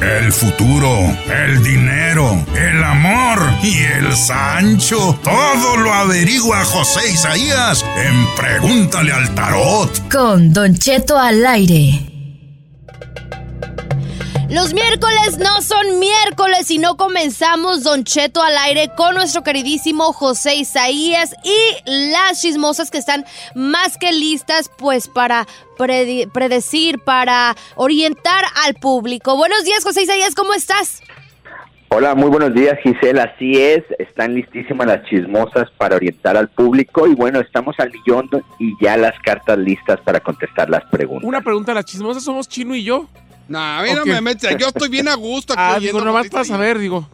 El futuro, el dinero, el amor y el Sancho. Todo lo averigua José Isaías en Pregúntale al Tarot. Con Don Cheto al aire. Los miércoles no son miércoles y no comenzamos Don Cheto al aire con nuestro queridísimo José Isaías y las chismosas que están más que listas pues para predecir, para orientar al público. Buenos días José Isaías, ¿cómo estás? Hola, muy buenos días Giselle, así es, están listísimas las chismosas para orientar al público y bueno, estamos al millón y ya las cartas listas para contestar las preguntas. Una pregunta, ¿las chismosas somos Chino y yo? No, a mí no me metes. Yo estoy bien a gusto aquí Ah, digo, nomás para saber, digo.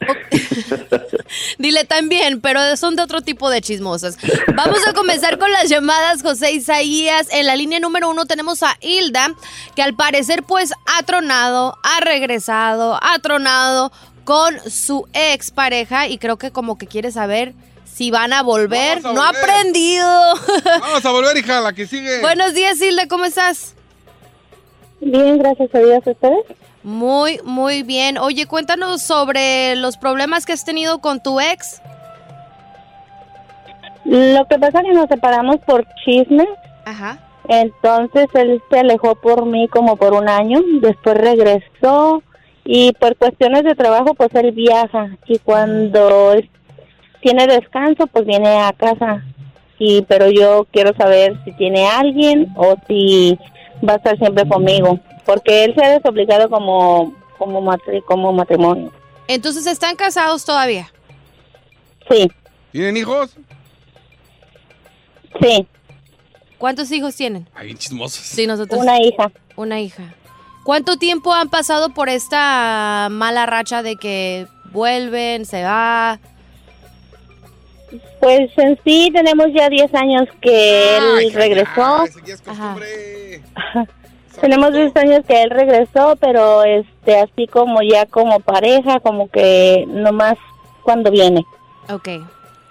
Dile también, pero son de otro tipo de chismosas. Vamos a comenzar con las llamadas, José Isaías. En la línea número uno tenemos a Hilda, que al parecer pues ha tronado, ha regresado, ha tronado con su ex pareja y creo que como que quiere saber si van a volver. A no ha aprendido. Vamos a volver, hija, la que sigue. Buenos días, Hilda, ¿cómo estás? Bien, gracias a Dios. ¿Ustedes? Muy, muy bien. Oye, cuéntanos sobre los problemas que has tenido con tu ex. Lo que pasa es que nos separamos por chismes. Ajá. Entonces él se alejó por mí como por un año. Después regresó y por cuestiones de trabajo pues él viaja. Y cuando tiene descanso pues viene a casa. Y pero yo quiero saber si tiene alguien o si va a estar siempre conmigo. Porque él se ha desobligado como, como, matri- como matrimonio. Entonces, ¿están casados todavía? Sí, ¿Tienen hijos? sí, ¿Cuántos hijos tienen? Ay, bien chismosos. Sí, nosotros. una hija. Una hija. ¿Cuánto tiempo han pasado por esta mala racha de que vuelven, se va? Pues en sí tenemos ya 10 años que Ay, él regresó. Eso ya es costumbre. Tenemos 10 años que él regresó, pero este así como ya como pareja, como que nomás cuando viene. Ok.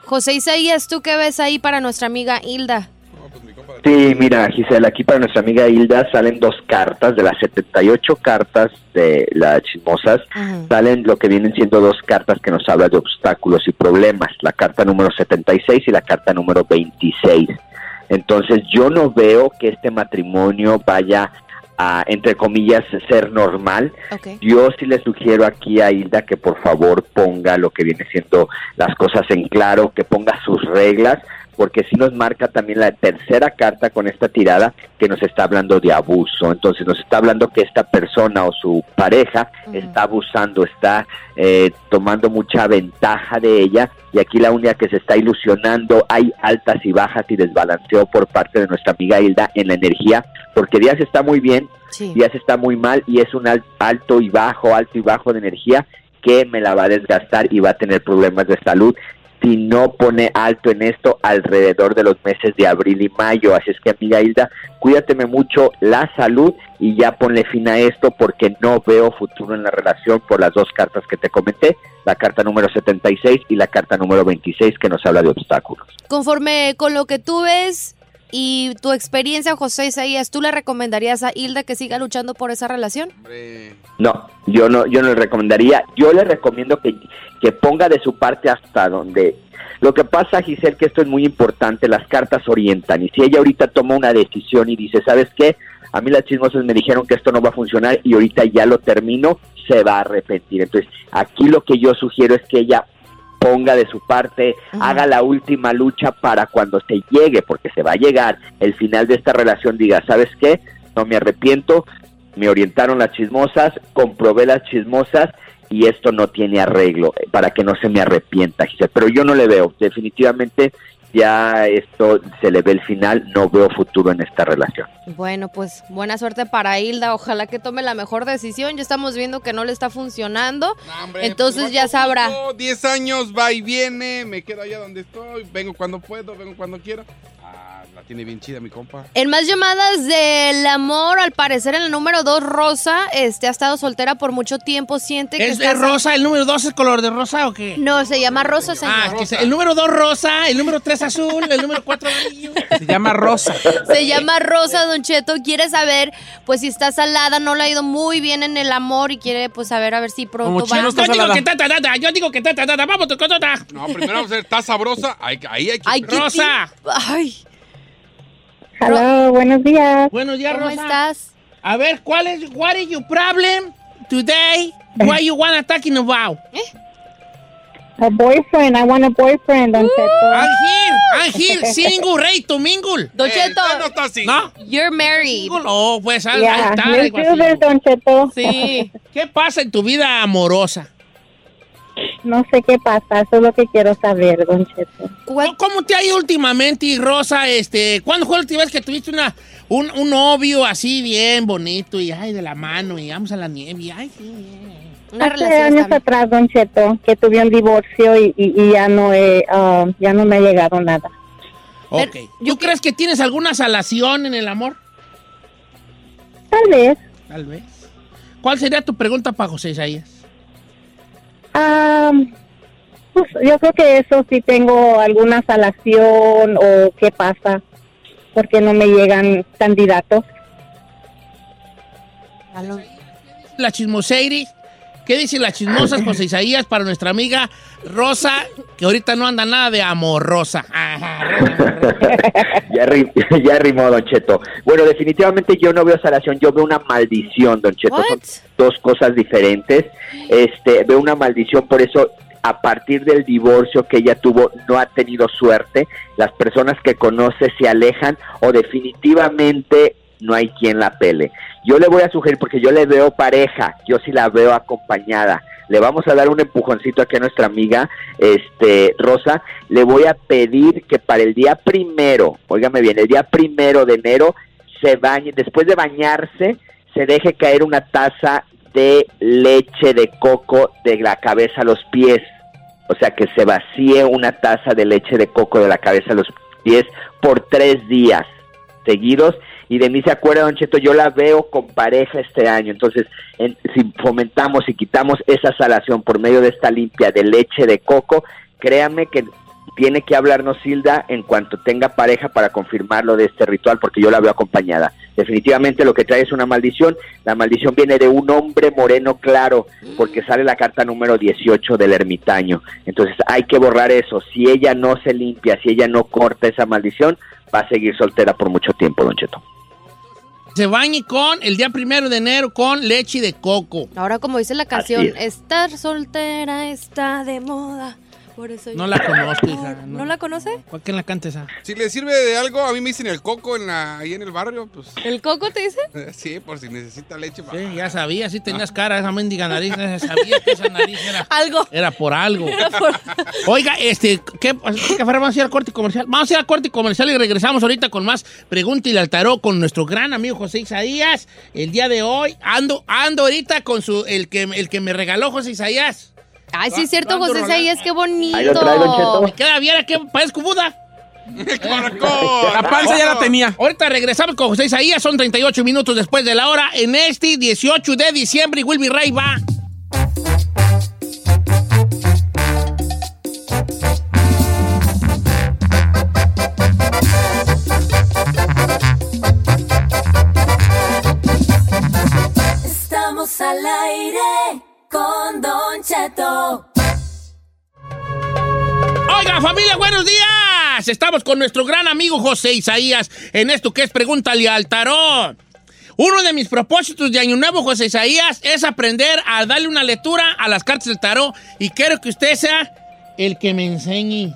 José Isaías, ¿tú qué ves ahí para nuestra amiga Hilda? Sí, mira, Giselle, aquí para nuestra amiga Hilda salen dos cartas, de las 78 cartas de las chismosas, salen lo que vienen siendo dos cartas que nos hablan de obstáculos y problemas, la carta número 76 y la carta número 26. Entonces yo no veo que este matrimonio vaya a, entre comillas, ser normal. Yo sí le sugiero aquí a Hilda que por favor ponga lo que viene siendo las cosas en claro, que ponga sus reglas, porque sí nos marca también la tercera carta con esta tirada que nos está hablando de abuso. Entonces nos está hablando que esta persona o su pareja está abusando, está eh, tomando mucha ventaja de ella y aquí la única que se está ilusionando, hay altas y bajas y desbalanceo por parte de nuestra amiga Hilda en la energía, porque Díaz está muy bien, Sí. Díaz está muy mal y es un al- alto y bajo, alto y bajo de energía que me la va a desgastar y va a tener problemas de salud si no pone alto en esto alrededor de los meses de abril y mayo. Así es que, amiga Hilda, cuídateme mucho la salud y ya ponle fin a esto porque no veo futuro en la relación por las dos cartas que te comenté, la carta número 76 y la carta número 26 que nos habla de obstáculos. Conforme con lo que tú ves y tu experiencia, José Isaías, ¿tú le recomendarías a Hilda que siga luchando por esa relación? No, yo no, yo no le recomendaría. Yo le recomiendo que, que ponga de su parte hasta donde. Lo que pasa, Giselle, que esto es muy importante, las cartas orientan. Y si ella ahorita toma una decisión y dice, ¿sabes qué? A mí las chismosas me dijeron que esto no va a funcionar y ahorita ya lo termino, se va a arrepentir. Entonces, aquí lo que yo sugiero es que ella ponga de su parte, haga la última lucha para cuando se llegue, porque se va a llegar el final de esta relación, diga, ¿sabes qué? No me arrepiento, me orientaron las chismosas, comprobé las chismosas y esto no tiene arreglo eh, para que no se me arrepienta, Giselle. Pero yo no le veo, definitivamente ya esto se le ve el final, no veo futuro en esta relación. Bueno, pues buena suerte para Hilda. Ojalá que tome la mejor decisión. Ya estamos viendo que no le está funcionando. Entonces ya sabrá. 10 años, va y viene, me quedo allá donde estoy, vengo cuando puedo, vengo cuando quiero. Tiene bien chida mi compa. En más llamadas del amor, al parecer en el número 2, Rosa, este, ha estado soltera por mucho tiempo, siente que ¿Es, está... es rosa? ¿El número 2 es color de rosa o qué? No, se llama Rosa, señor. Ah, que se- el número 2 rosa, el número 3 azul, el número 4 amarillo. Se llama Rosa. Se llama Rosa, Don Cheto. Quiere saber, pues, si está salada, no le ha ido muy bien en el amor y quiere, pues, saber a ver si pronto va. Yo digo que ta, ta, ta, ta, yo digo que ta, ta, ta, ta, vamos, tu cotota. No, primero vamos a ver, está sabrosa, ahí, hay que... Ay, qué Rosa. Ay. Hola, buenos días. Buenos días, ¿Cómo Rosa. estás? A ver, ¿cuál es, what is your problem today? Why you wanna talking about? A boyfriend, I want a boyfriend, Don Cheto. I'm here, I'm here, single, ready to mingle. Don Cheto, no está así. ¿No? you're married. Single, oh, pues ahí Yeah, está. me algo así. Don Cheto. Sí. ¿Qué pasa en tu vida amorosa? No sé qué pasa, eso es lo que quiero saber, Don Cheto. ¿Cómo, te ha ido últimamente, Rosa? Este, ¿Cuándo fue la última vez que tuviste una, un, un novio así bien bonito y ay, de la mano y vamos a la nieve? y, ay, sí, bien. Una Hace años estable. atrás, Don Cheto, que tuve un divorcio y, y- y ya no he, ah, ya no me ha llegado nada. Ok. ¿Tú crees que tienes alguna salación en el amor? Tal vez. Tal vez. ¿Cuál sería tu pregunta para José Isaías? Ah, pues, yo creo que eso sí tengo alguna salación o qué pasa, porque no me llegan candidatos. La chismoseiri. ¿Qué dicen las chismosas José Isaías para nuestra amiga Rosa, que ahorita no anda nada de amorosa? Ya, ri- ya rimó, Don Cheto. Bueno, definitivamente yo no veo salación, yo veo una maldición, Don Cheto. Son dos cosas diferentes. Este, veo una maldición, por eso a partir del divorcio que ella tuvo no ha tenido suerte. Las personas que conoce se alejan o definitivamente no hay quien la pele. Yo le voy a sugerir porque yo le veo pareja, yo sí la veo acompañada. Le vamos a dar un empujoncito aquí a nuestra amiga, este Rosa. Le voy a pedir que para el día primero, óigame bien, el día primero de enero se bañe, después de bañarse, se deje caer una taza de leche de coco de la cabeza a los pies. O sea, que se vacíe una taza de leche de coco de la cabeza a los pies por tres días seguidos. Y de mí se acuerda, Don Cheto, yo la veo con pareja este año. Entonces, en- si fomentamos y quitamos esa salación por medio de esta limpia de leche de coco, créame que tiene que hablarnos Hilda en cuanto tenga pareja para confirmarlo de este ritual, porque yo la veo acompañada. Definitivamente lo que trae es una maldición. La maldición viene de un hombre moreno claro, porque sale la carta número 18 del ermitaño. Entonces hay que borrar eso. Si ella no se limpia, si ella no corta esa maldición, va a seguir soltera por mucho tiempo, Don Cheto. Se bañe con el día primero de enero con leche de coco. Ahora, como dice la canción, es. estar soltera está de moda. Por eso No yo- la conozco, hija. ¿No la conoce? ¿Cuál que la canta esa? Si le sirve de algo, a mí me dicen el coco en la, ahí en el barrio, pues ¿El coco te dice? eh, sí, por si necesita leche. pa- Sí, ya sabía, sí tenías cara, esa mendiga nariz, ya sabía que esa nariz era, Algo. era por algo. Oiga, este, ¿qué, qué vamos a ir al corte comercial? Vamos a ir al corte comercial y regresamos ahorita con más Pregúntale al tarot con nuestro gran amigo José Isaías. El día de hoy ando, ando ahorita con su, el que, el que me regaló José Isaías. Ay, sí es cierto, José. Isaías, qué bonito. Ahí lo traigo, Cheto. Me queda bien, que parezco Buda. La panza ya la tenía. Ahorita regresamos con José Isaías, son 38 minutos después de la hora en este 18 de diciembre y Wilby Ray va. Estamos al aire con Don Cheto. Oiga, familia, buenos días. Estamos con nuestro gran amigo José Isaías en esto que es Pregúntale al Tarot. Uno de mis propósitos de Año Nuevo, José Isaías, es aprender a darle una lectura a las cartas del tarot y quiero que usted sea el que me enseñe.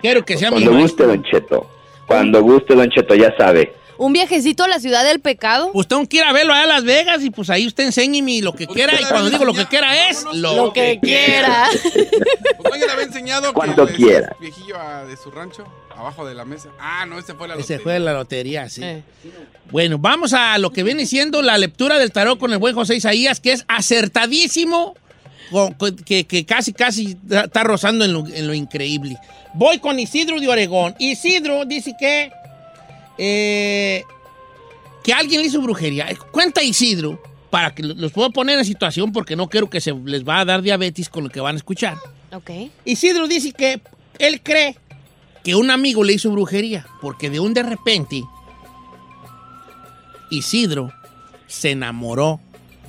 Quiero que sea mi Cuando maestro. guste, Don Cheto. Cuando guste, Don Cheto, ya sabe. Un viajecito a la ciudad del pecado. Usted aún quiera verlo allá a Las Vegas y pues ahí usted enséñeme lo que quiera y cuando digo lo que quiera es lo, Lo que quiera. Pues le había enseñado Cuando que el quiera. viejillo ah, de su rancho, abajo de la mesa. Ah, no, ese fue la Ese lotería. fue la lotería, sí. Eh. Bueno, vamos a lo que viene siendo la lectura del tarot con el buen José Isaías, que es acertadísimo, que casi, casi está rozando en lo, en lo increíble. Voy con Isidro de Oregón. Isidro dice que, eh, que alguien le hizo brujería. Eh, Cuenta Isidro, para que lo- los puedo poner en situación, porque no quiero que se les va a dar diabetes con lo que van a escuchar. Ok. Isidro dice que él cree que un amigo le hizo brujería, porque de un de repente Isidro se enamoró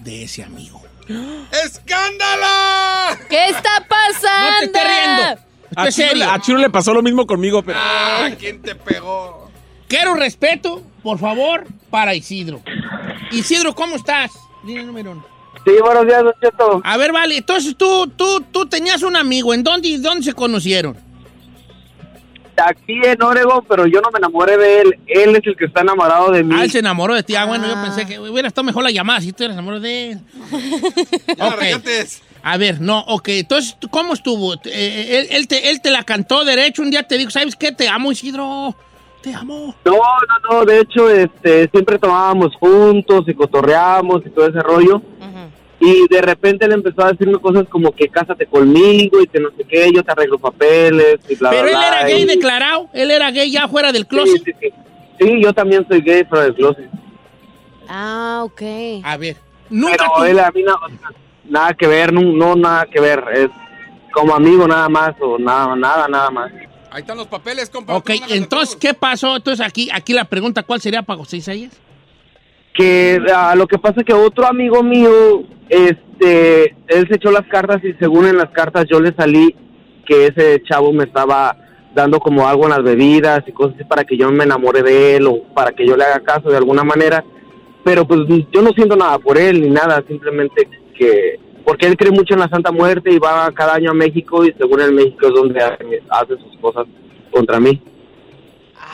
de ese amigo. ¡Escándalo! ¿Qué está pasando? No te estés riendo. A Chino, le- a le pasó lo mismo conmigo, pero. Ah, ¿quién te pegó? Quiero respeto, por favor, para Isidro. Isidro, ¿cómo estás? Dile el número uno. Sí, buenos días, Don Cheto. A ver, vale, entonces tú, tú, tú tenías un amigo. ¿En dónde, dónde se conocieron? Aquí en Oregon, pero yo no me enamoré de él. Él es el que está enamorado de mí. Ah, él se enamoró de ti. Ah, bueno, yo pensé que hubiera estado mejor la llamada si tú eres enamorado de él. Ya, Ok. regates. A ver, no, ok. Entonces, ¿tú ¿cómo estuvo? Eh, eh, él, él te, él te la cantó derecho. Un día te dijo, ¿sabes qué? Te amo, Isidro. Te amo. No, no, no. De hecho, este, siempre tomábamos juntos y cotorreábamos y todo ese rollo. Y de repente él empezó a decirme cosas como que cásate conmigo y que no sé qué, yo te arreglo papeles y bla, Pero bla, él bla, era gay declarado. Él era gay ya fuera del closet. sí, sí. Sí, yo también soy gay, pero del closet. Ah, ok. A ver, nunca Pero tú- él a mí no- nada que ver, no, no nada que ver. Es como amigo nada más o nada, nada, nada más. Ahí están los papeles, compa. Ok, entonces, ¿qué pasó? Entonces, aquí, aquí la pregunta, ¿cuál sería para José Isaías? que ah, lo que pasa que otro amigo mío, este, él se echó las cartas y según en las cartas yo le salí que ese chavo me estaba dando como algo en las bebidas y cosas así para que yo me enamore de él o para que yo le haga caso de alguna manera, pero pues yo no siento nada por él ni nada, simplemente que porque él cree mucho en la Santa Muerte y va cada año a México y según en México es donde hace, sus cosas contra mí.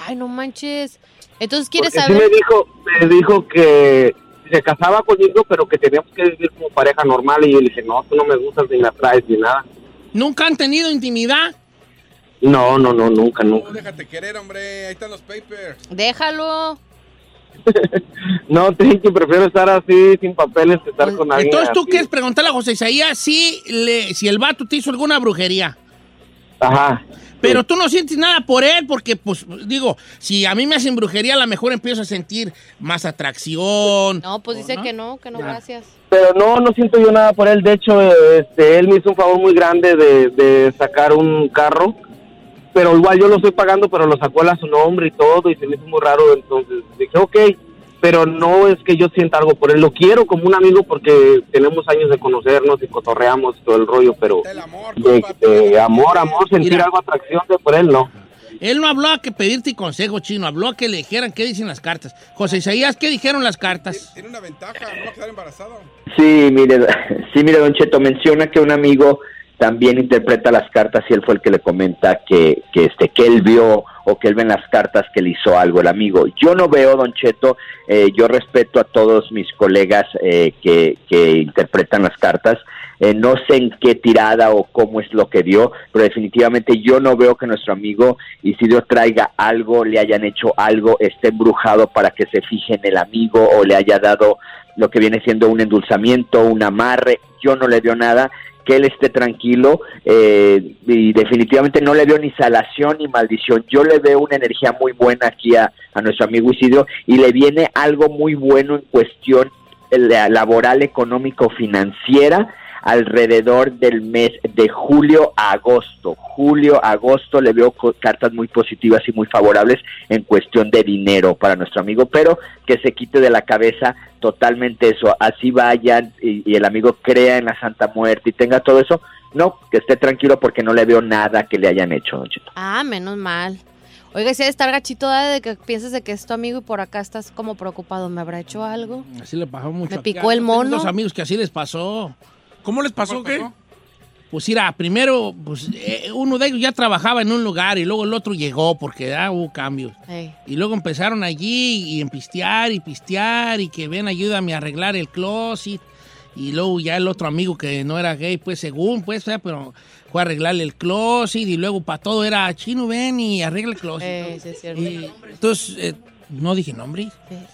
Ay, no manches. Entonces, ¿quieres Porque sí saber? me dijo, me dijo que se casaba conmigo, pero que teníamos que vivir como pareja normal. Y yo le dije, no, tú no me gustas ni me atraes ni nada. ¿Nunca han tenido intimidad? No, no, no, nunca, nunca. No, déjate querer, hombre. Ahí están los papers. Déjalo. No, te que prefiero estar así, sin papeles, que estar con alguien. Entonces, ¿tú así. quieres preguntarle a José Isaías si, le, si el vato te hizo alguna brujería? Ajá. Pero tú no sientes nada por él, porque, pues, digo, si a mí me hacen brujería, a lo mejor empiezo a sentir más atracción. No, pues dice que no, que no, gracias. Pero no, no siento yo nada por él. De hecho, este, él me hizo un favor muy grande de, de sacar un carro. Pero igual yo lo estoy pagando, pero lo sacó a su nombre y todo. Y se me hizo muy raro. Entonces dije, ok. Pero no es que yo sienta algo por él. Lo quiero como un amigo porque tenemos años de conocernos y cotorreamos y todo el rollo. Pero de, de amor, amor, sentir algo atracción de por él, no. Él no habló a que pedirte consejo, chino, habló a que le dijeran qué dicen las cartas. José Isaías, ¿qué dijeron las cartas? Tiene una ventaja, no va a quedar embarazado. Sí, mire, sí, mire, Don Cheto, menciona que un amigo también interpreta las cartas y él fue el que le comenta que, que, este, que él vio o que él ve en las cartas que le hizo algo el amigo. Yo no veo, Don Cheto, eh, yo respeto a todos mis colegas eh, que, que interpretan las cartas, eh, no sé en qué tirada o cómo es lo que dio, pero definitivamente yo no veo que nuestro amigo Isidro traiga algo, le hayan hecho algo, esté embrujado para que se fije en el amigo o le haya dado lo que viene siendo un endulzamiento, un amarre, yo no le veo nada, que él esté tranquilo eh, y definitivamente no le veo ni salación ni maldición, yo le veo una energía muy buena aquí a, a nuestro amigo Isidro y le viene algo muy bueno en cuestión eh, laboral, económico, financiera alrededor del mes de julio a agosto. Julio, agosto le veo cartas muy positivas y muy favorables en cuestión de dinero para nuestro amigo, pero que se quite de la cabeza totalmente eso. Así vayan y, y el amigo crea en la Santa Muerte y tenga todo eso. No, que esté tranquilo porque no le veo nada que le hayan hecho, don Cheto. Ah, menos mal. Oiga, si ha de estar gachito de que pienses de que es tu amigo y por acá estás como preocupado. ¿Me habrá hecho algo? Así le pasó mucho. Me picó el mono. dos amigos que así les pasó. ¿Cómo les pasó qué? Pues mira, primero, pues eh, uno de ellos ya trabajaba en un lugar y luego el otro llegó porque ya hubo cambios. Ey. Y luego empezaron allí y en pistear y pistear y que ven, ayúdame a arreglar el closet. Y luego ya el otro amigo que no era gay, pues según, pues, pero fue a arreglarle el closet y luego para todo era chino, ven y arregla el closet. Eh, sí, es cierto. Y entonces, eh, no dije nombre.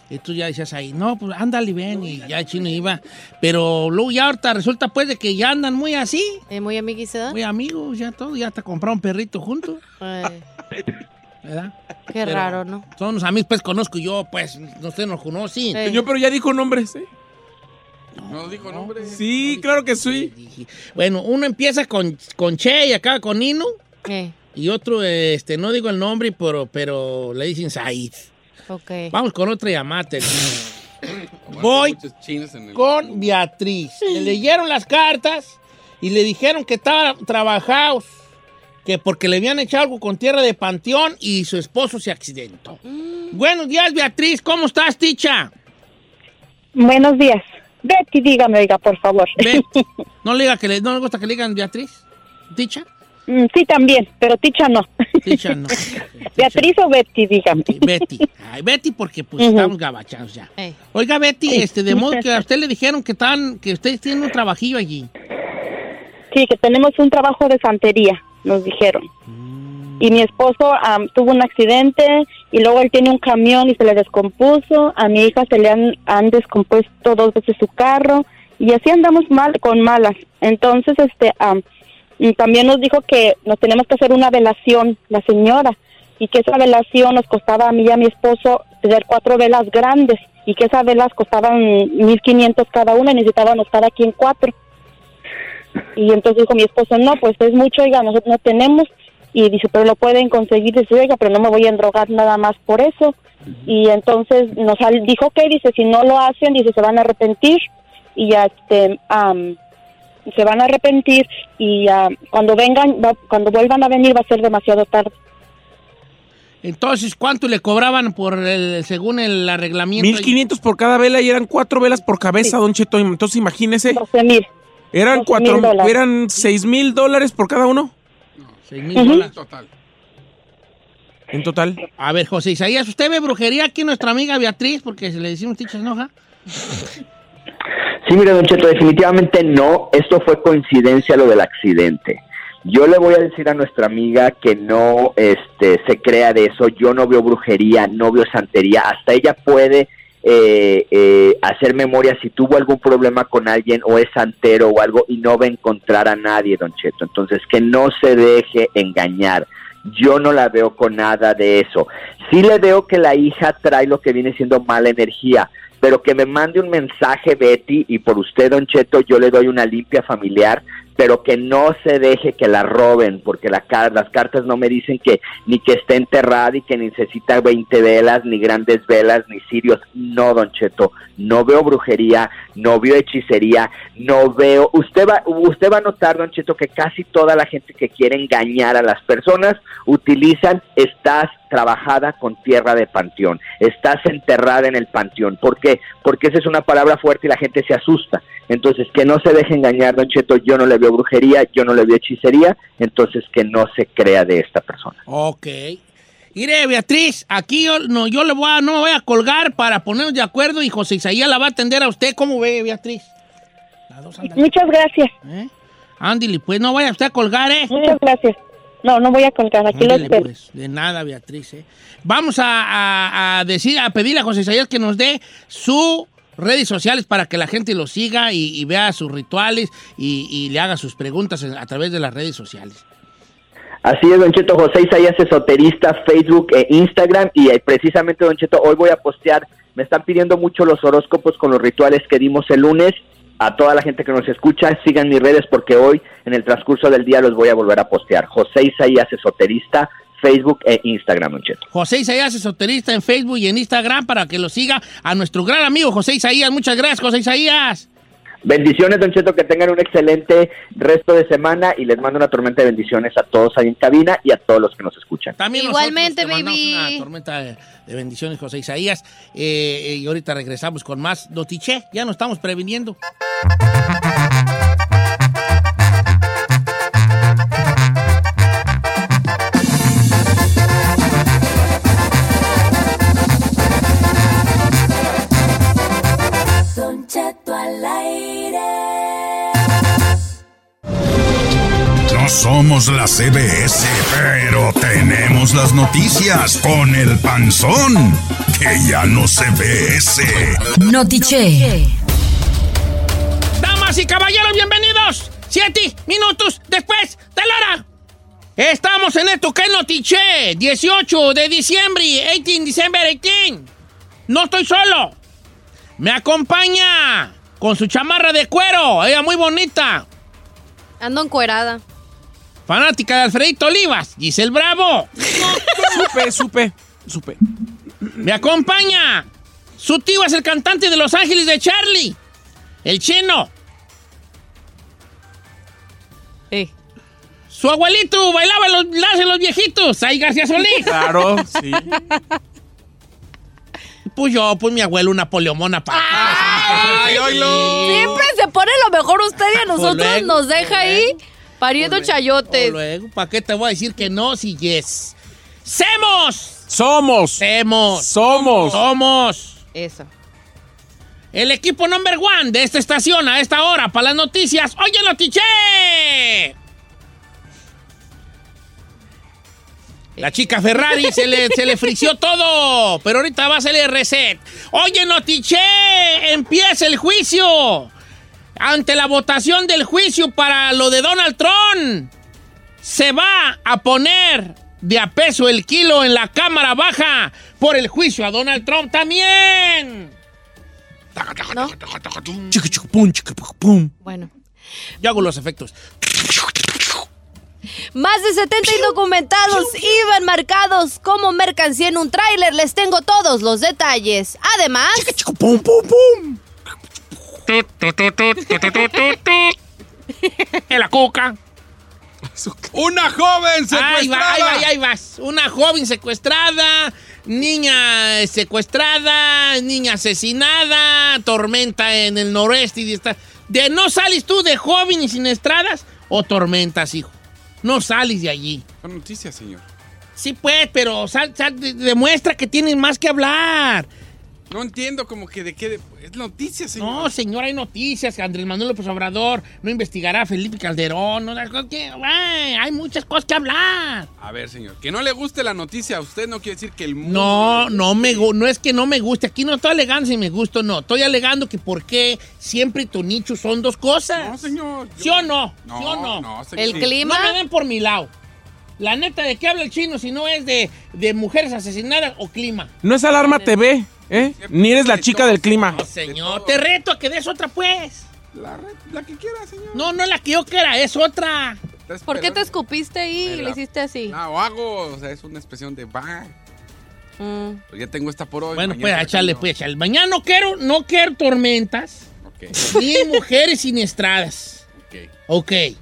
Y tú ya decías ahí, no, pues ándale, ven. Y ya el chino iba. Pero luego ya ahorita resulta pues de que ya andan muy así. Eh, muy amiguis, ¿verdad? Muy amigos, ya todo. Ya hasta compraron perrito juntos. ¿Verdad? qué Pero raro, ¿no? Son los amigos, pues conozco yo, pues, no usted nos conoce. Eh. Yo, pero ya dijo nombres, ¿eh? No dijo nombre. Sí, claro que sí. Bueno, uno empieza con, con Che y acaba con Nino. Eh, Y otro, este, no digo el nombre, pero, pero le dicen Said. Ok. Vamos con otra llamada. Voy con Beatriz. Le leyeron las cartas y le dijeron que estaba trabajados, que porque le habían echado algo con tierra de panteón y su esposo se accidentó. Buenos días, Beatriz. ¿Cómo estás, ticha? Buenos días. Betty, dígame, oiga, por favor. Betty. ¿No le, diga que le, ¿No le gusta que le digan Beatriz? ¿Ticha? Mm, sí, también, pero Ticha no. Ticha no. Beatriz o Betty, dígame. Betty. Ay, Betty, porque pues estamos gabachados ya. Eh, Oiga, Betty, este, de modo que a usted le dijeron que estaban, que ustedes tienen un trabajillo allí. Sí, que tenemos un trabajo de santería, nos dijeron. Y mi esposo am, tuvo un accidente y luego él tiene un camión y se le descompuso. A mi hija se le han, han descompuesto dos veces su carro y así andamos mal con malas. Entonces, este, am, y también nos dijo que nos tenemos que hacer una velación, la señora, y que esa velación nos costaba a mí y a mi esposo tener cuatro velas grandes y que esas velas costaban 1500 cada una y necesitábamos cada quien cuatro. Y entonces dijo mi esposo, no, pues es mucho, oiga, nosotros no tenemos. Y dice, pero lo pueden conseguir. Dice, oiga, pero no me voy a endrogar nada más por eso. Y entonces nos dijo que, dice, si no lo hacen, dice, se van a arrepentir. Y ya, este, am, se van a arrepentir y ah, cuando vengan, va- cuando vuelvan a venir va a ser demasiado tarde. Entonces, ¿cuánto le cobraban por el, según el arreglamiento? 1500 por cada vela y eran cuatro velas por cabeza, Don Cheto. Entonces imagínese. 12 mil. Eran 12,000 cuatro, eran 6 mil dólares por cada uno. Seis mil dólares. Total. En total. A ver, José Isaías, ¿usted ve brujería aquí nuestra amiga Beatriz? Porque se le decimos ticha enoja. Sí, mire, Don Cheto, definitivamente no. Esto fue coincidencia lo del accidente. Yo le voy a decir a nuestra amiga que no este, se crea de eso. Yo no veo brujería, no veo santería. Hasta ella puede eh, eh, hacer memoria si tuvo algún problema con alguien o es santero o algo y no va a encontrar a nadie, Don Cheto. Entonces, que no se deje engañar. Yo no la veo con nada de eso. Sí le veo que la hija trae lo que viene siendo mala energía, pero que me mande un mensaje Betty y por usted, Don Cheto, yo le doy una limpia familiar, pero que no se deje que la roben, porque la, las cartas no me dicen que ni que esté enterrada y que necesita 20 velas, ni grandes velas, ni cirios. No, Don Cheto, no veo brujería, no veo hechicería, no veo... Usted va, usted va a notar, Don Cheto, que casi toda la gente que quiere engañar a las personas utilizan, estás trabajada con tierra de panteón. Estás enterrada en el panteón. ¿Por qué? Porque esa es una palabra fuerte y la gente se asusta. Entonces, que no se deje engañar, Don Cheto, yo no le veo brujería, yo no le veo hechicería, entonces que no se crea de esta persona. Ok. Mire, Beatriz, aquí yo, no, yo le voy a, no me voy a colgar para ponernos de acuerdo y José Isaías la va a atender a usted. ¿Cómo ve, Beatriz? Muchas gracias. Ándile, pues no vaya usted a colgar, ¿eh? Muchas gracias. No, no voy a colgar, aquí lo Ándele, espero. pues, de nada, Beatriz. ¿eh? Vamos a, a- a decir, a pedirle a José Isaías que nos dé sus redes sociales para que la gente lo siga y, y vea sus rituales y, y le haga sus preguntas a través de las redes sociales. Así es, Don Cheto, José Isaías Esoterista, Facebook e Instagram. Y eh, precisamente, Don Cheto, hoy voy a postear, me están pidiendo mucho los horóscopos con los rituales que dimos el lunes. A toda la gente que nos escucha, sigan mis redes porque hoy, en el transcurso del día, los voy a volver a postear. José Isaías Esoterista, Facebook e Instagram, Don Cheto. José Isaías Esoterista en Facebook y en Instagram para que lo siga a nuestro gran amigo José Isaías. Muchas gracias, José Isaías. Bendiciones, Don Cheto, que tengan un excelente resto de semana y les mando una tormenta de bendiciones a todos ahí en cabina y a todos los que nos escuchan. También Igualmente, nosotros te mandamos baby. Una tormenta de, de bendiciones, José Isaías. Eh, eh, y ahorita regresamos con más Notiche. Ya nos estamos previniendo. Somos la CBS, pero tenemos las noticias con el panzón, que ya no se ve ese. Notiche. Damas y caballeros, bienvenidos. Siete minutos después de la hora. Estamos en esto que es Notiche. 18 de diciembre, 18 December 18. No estoy solo. Me acompaña con su chamarra de cuero. Ella muy bonita. Ando encuerada. Fanática de Alfredito Olivas. Giselle Bravo. Supe, supe, supe. Me acompaña. Su tío es el cantante de Los Ángeles de Charlie. El chino. Su abuelito bailaba los las de los viejitos. Ahí García Solís. Claro, sí. Pues yo, pues mi abuelo, una poliomona para. Siempre se pone lo mejor usted y a nosotros luego, nos deja ahí pariendo chayotes. Luego, ¿para qué te voy a decir que no si yes? ¡Semos! Somos. ¡Semos! Somos. ¡Somos! Eso. El equipo number one de esta estación a esta hora para las noticias. ¡Oye, Notiche! La chica Ferrari se le, se le frició todo, pero ahorita va a hacerle reset. Oye, Notiche, empieza el juicio. Ante la votación del juicio para lo de Donald Trump, se va a poner de a peso el kilo en la Cámara Baja por el juicio a Donald Trump también. Pum. Bueno. Yo hago los efectos. Más de 70 indocumentados iban marcados como mercancía en un tráiler. Les tengo todos los detalles. Además... ¡Pum, pum, pum! En la coca. Una joven secuestrada. Ahí va, ahí va, ahí vas. Una joven secuestrada, niña secuestrada, niña asesinada, tormenta en el noreste y de esta- ¿De no sales tú de joven y sin estradas o tormentas, hijo? No sales de allí. Son noticias, señor. Sí, pues, pero sal- sal- de- demuestra que tienes más que hablar. No entiendo como que de qué... de- Es noticia, señor. No, señor, hay noticias. Andrés Manuel López Obrador no investigará a Felipe Calderón. No, hay muchas cosas que hablar. A ver, señor, que no le guste la noticia a usted no quiere decir que el mundo... No, no me no es que no me guste. Aquí no estoy alegando si me gusta o no. Estoy alegando que por qué siempre tu nicho son dos cosas. No, señor. ¿Sí o no? No, ¿Sí o no? no, señor. El clima... No me den por mi lado. La neta, ¿de qué habla el chino si no es de, de mujeres asesinadas o clima? No es Alarma TV, ¿eh? Ni eres la chica del clima. No, señor, te reto a que des otra, pues. La, re- la que quiera, señor. No, no la que yo quiera, es otra. ¿Por qué te esperando. escupiste ahí y le hiciste así? Ah, o hago, o sea, es una expresión de va. Mm. Pues ya tengo esta por hoy. Bueno, mañana pues la echarle, cambio. pues echarle. Mañana no quiero, no quiero tormentas Ok, ni mujeres siniestradas. ok. Ok. De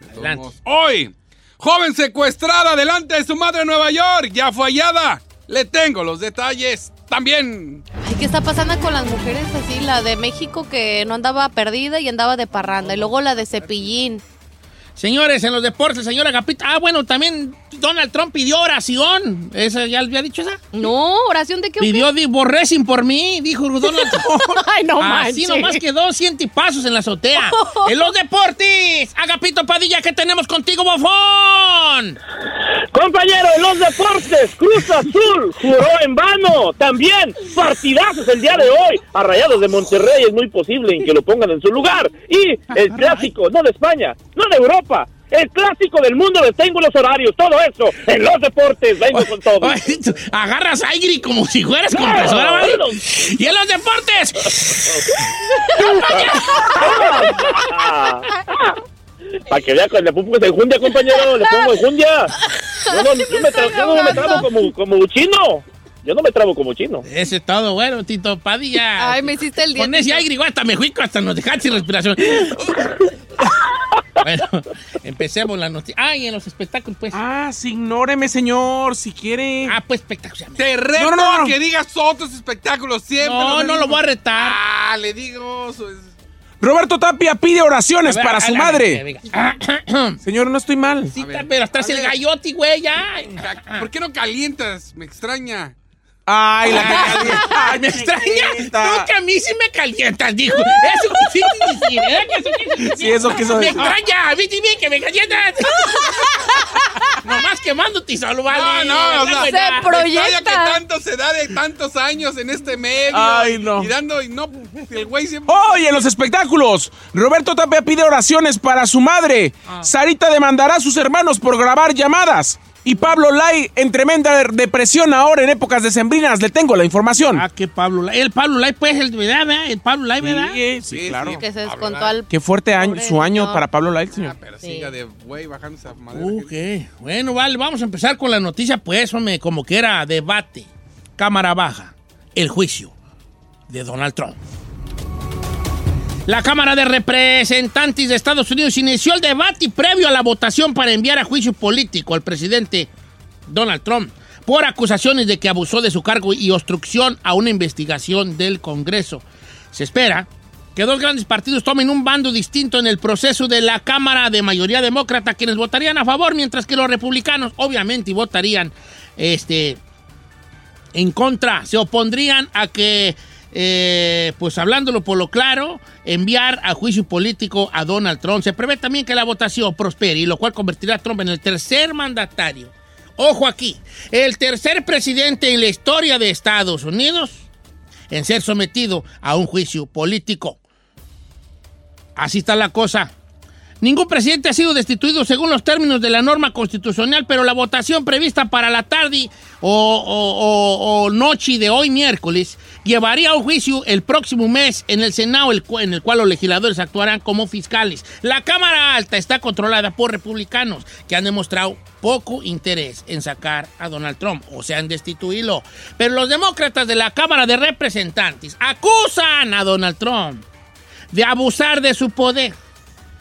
todos Adelante. modos, Hoy, Joven secuestrada delante de su madre en Nueva York. Ya fue hallada. Le tengo los detalles también. Ay, ¿qué está pasando con las mujeres así? La de México que no andaba perdida y andaba de parranda. Y luego la de Cepillín. Señores, en los deportes, señora Capita. Ah, bueno, también Donald Trump pidió oración. ¿Esa ya había dicho esa? No, oración de qué. Pidió divorrecing por mí, dijo Donald Trump. Ay, no Así manches. nomás quedó pasos en la azotea. en los deportes, Agapito Padilla, ¿qué tenemos contigo, bofón? Compañero, en los deportes, Cruz Azul juró en vano. También partidazos el día de hoy. A Rayados de Monterrey es muy posible en que lo pongan en su lugar. Y el clásico, no de España, no de Europa. El clásico del mundo, les tengo los horarios, todo eso. En los deportes, vengo con todo. Agarras aire como si fueras compresora, ¿vale? Y en los deportes. Para que vea con le pongo enjundia, compañero, le pongo enjundia. Yo no, yo me tra- yo no me trabo como, como chino. Yo no me trabo como chino. Ese es todo, bueno, Tito Padilla. Ay, me hiciste el día. Con ese aire, igual hasta me fui, hasta nos dejaste sin respiración. Bueno, empecemos la noticia. Ah, y en los espectáculos, pues. Ah, sí, ignóreme, señor, si quiere. Ah, pues espectáculos. Te reto No, no, no, que digas otros espectáculos siempre. No, no lo voy a retar. Ah, le digo. eso es- Roberto Tapia pide oraciones ver, para su madre. venga. Señor, no estoy mal. Sí, pero estás el gallote, güey, ya. ¿Por qué no calientas? Me extraña. Ay, la que Ay, me extraña. No, que a mí sí me calientas, dijo. Eso sí quise decir, ¿eh? Que Eso quise decir. Sí, eso quiso Me decir. extraña, a mí sí que me calientas. Nomás quemándote solo, vale. No, no, o sea, Se me proyecta. que tanto se da de tantos años en este medio. Ay, no. Y dando, y no, el güey siempre. Hoy en los espectáculos, Roberto Tapia pide oraciones para su madre. Sarita demandará a sus hermanos por grabar llamadas. Y Pablo Lai en tremenda depresión ahora en épocas decembrinas. Le tengo la información. Ah, que Pablo Lai. El Pablo Lai, pues, el, ¿verdad? El Pablo Lai, ¿verdad? Sí, sí, claro. Que se descontó al. Qué fuerte año, su año señor. para Pablo Lai, señor. Pero siga de güey bajando esa madera. Ok, bueno, vale, vamos a empezar con la noticia, pues, hombre, como que era debate, cámara baja, el juicio de Donald Trump. La Cámara de Representantes de Estados Unidos inició el debate previo a la votación para enviar a juicio político al presidente Donald Trump por acusaciones de que abusó de su cargo y obstrucción a una investigación del Congreso. Se espera que dos grandes partidos tomen un bando distinto en el proceso de la Cámara de mayoría demócrata, quienes votarían a favor, mientras que los republicanos, obviamente, votarían este, en contra, se opondrían a que, eh, pues hablándolo por lo claro, enviar a juicio político a Donald Trump. Se prevé también que la votación prospere, y lo cual convertirá a Trump en el tercer mandatario. Ojo aquí, el tercer presidente en la historia de Estados Unidos en ser sometido a un juicio político. Así está la cosa. Ningún presidente ha sido destituido según los términos de la norma constitucional, pero la votación prevista para la tarde o, noche de hoy miércoles llevaría a un juicio el próximo mes en el Senado, en el cual los legisladores actuarán como fiscales. La Cámara Alta está controlada por republicanos que han demostrado poco interés en sacar a Donald Trump o sea, en destituirlo. Pero los demócratas de la Cámara de Representantes acusan a Donald Trump de abusar de su poder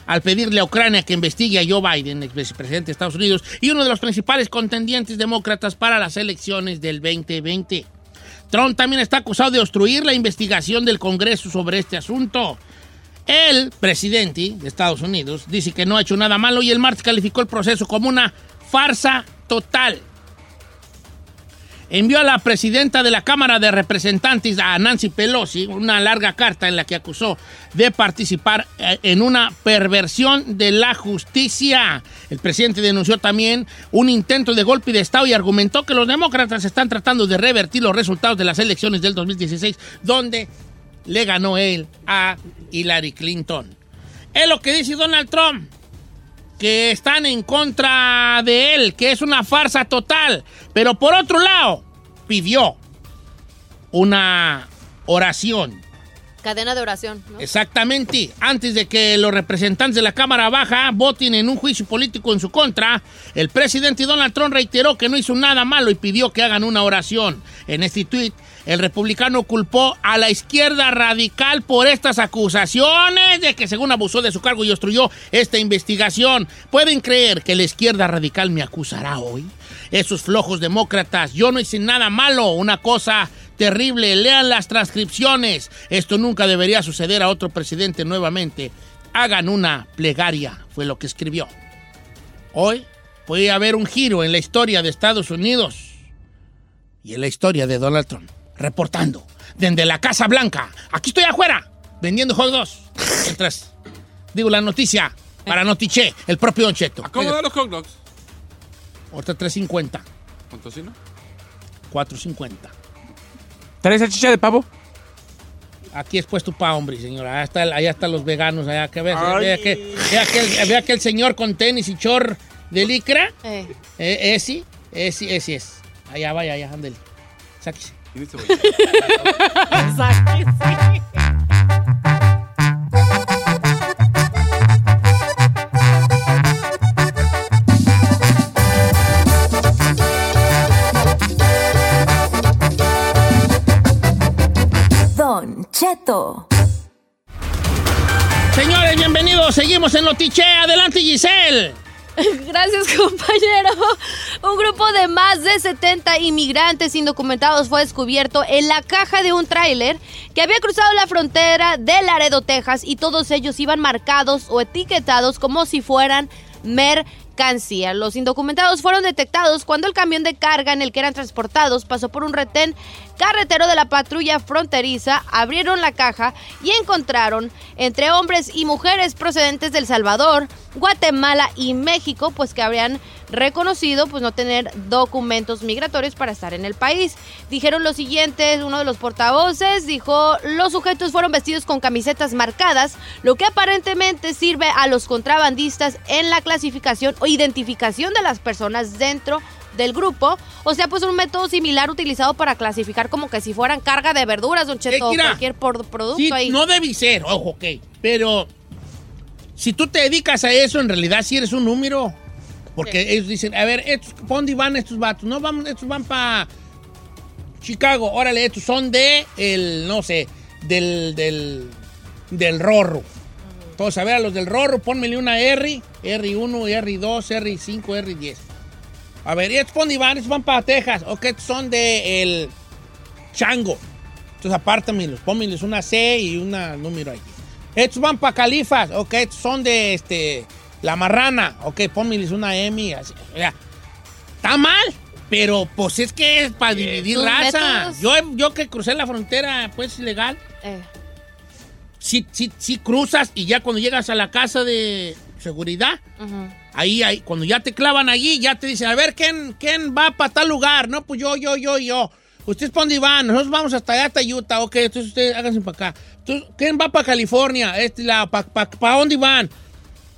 al pedirle a Ucrania que investigue a Joe Biden, ex vicepresidente de Estados Unidos, y uno de los principales contendientes demócratas para las elecciones del 2020. Trump también está acusado de obstruir la investigación del Congreso sobre este asunto. El presidente de Estados Unidos dice que no ha hecho nada malo y el martes calificó el proceso como una farsa total. Envió a la presidenta de la Cámara de Representantes, a Nancy Pelosi, una larga carta en la que acusó de participar eh, en una perversión de la justicia. El presidente denunció también un intento de golpe de Estado y argumentó que los demócratas están tratando de revertir los resultados de las elecciones del 2016, donde le ganó él a Hillary Clinton. Es lo que dice Donald Trump que están en contra de él, que es una farsa total. Pero por otro lado, pidió una oración. Cadena de oración. ¿no? Exactamente. Antes de que los representantes de la Cámara Baja voten en un juicio político en su contra, el presidente Donald Trump reiteró que no hizo nada malo y pidió que hagan una oración. En este tweet, El republicano culpó a la izquierda radical por estas acusaciones de que según abusó de su cargo y obstruyó esta investigación. ¿Pueden creer que la izquierda radical me acusará hoy? Esos flojos demócratas, yo no hice nada malo, una cosa terrible. Lean las transcripciones. Esto nunca debería suceder a otro presidente nuevamente. Hagan una plegaria, fue lo que escribió. Hoy puede haber un giro en la historia de Estados Unidos y en la historia de Donald Trump. Reportando desde la Casa Blanca. Aquí estoy afuera, vendiendo hot dogs. Mientras digo la noticia para Notiche, el propio Don Cheto. ¿Cómo dan los hot dogs? Otra 350, ¿Cuánto sí, no? 450. ¿Traes salchicha de pavo? Aquí es puesto para hombre, señora. Allá, está, allá están los veganos, allá que ves. Vea que, vea que el, vea que el señor con tenis y chor de licra. Eh. Eh, ese, ese, ese es. Allá vaya, allá, ándele. Sáquese. Don Cheto. Señores, bienvenidos. Seguimos en Notiche. Adelante, Giselle. Gracias, compañero. Un grupo de más de 70 inmigrantes indocumentados fue descubierto en la caja de un tráiler que había cruzado la frontera de Laredo, Texas, y todos ellos iban marcados o etiquetados como si fueran mercancía. Los indocumentados fueron detectados cuando el camión de carga en el que eran transportados pasó por un retén carretero de la patrulla fronteriza, abrieron la caja y encontraron entre hombres y mujeres procedentes del Salvador, Guatemala y México, pues que habrían reconocido pues no tener documentos migratorios para estar en el país. Dijeron lo siguiente, uno de los portavoces dijo, los sujetos fueron vestidos con camisetas marcadas, lo que aparentemente sirve a los contrabandistas en la clasificación o identificación de las personas dentro del grupo, o sea, pues un método similar utilizado para clasificar como que si fueran carga de verduras, don Cheto, mira, cualquier por- producto Sí, ahí. no debe ser, ojo, ok. Pero si tú te dedicas a eso, en realidad sí eres un número. Porque ellos dicen, a ver, estos, ¿pa' dónde van estos vatos? No, van, estos van para Chicago. Órale, estos son de el, no sé, del, del, del Rorro. Entonces, a ver, a los del Rorro, pónmele una R, R1, R2, R5, R10. A ver, ¿y estos van? Para Texas. Ok, estos son de el Chango. Entonces, apártamelos, pónmeles una C y una número ahí. Estos van para Califas, ok, estos son de este, La Marrana, ok, pónmeles una M y así. O sea, está mal, pero pues es que es para dividir sus raza. Yo, yo que crucé la frontera, pues ilegal, Eh, sí, sí, sí cruzas y ya cuando llegas a la casa de seguridad, ujú. Ahí, ahí, cuando ya te clavan allí, ya te dicen, a ver, ¿quién, quién va para tal lugar? No, pues yo, yo, yo, yo. ¿Ustedes para dónde van? Nosotros vamos hasta allá, hasta Utah. Ok, entonces ustedes háganse para acá. Entonces, ¿quién va para California? Este, la, ¿Para pa, pa dónde van?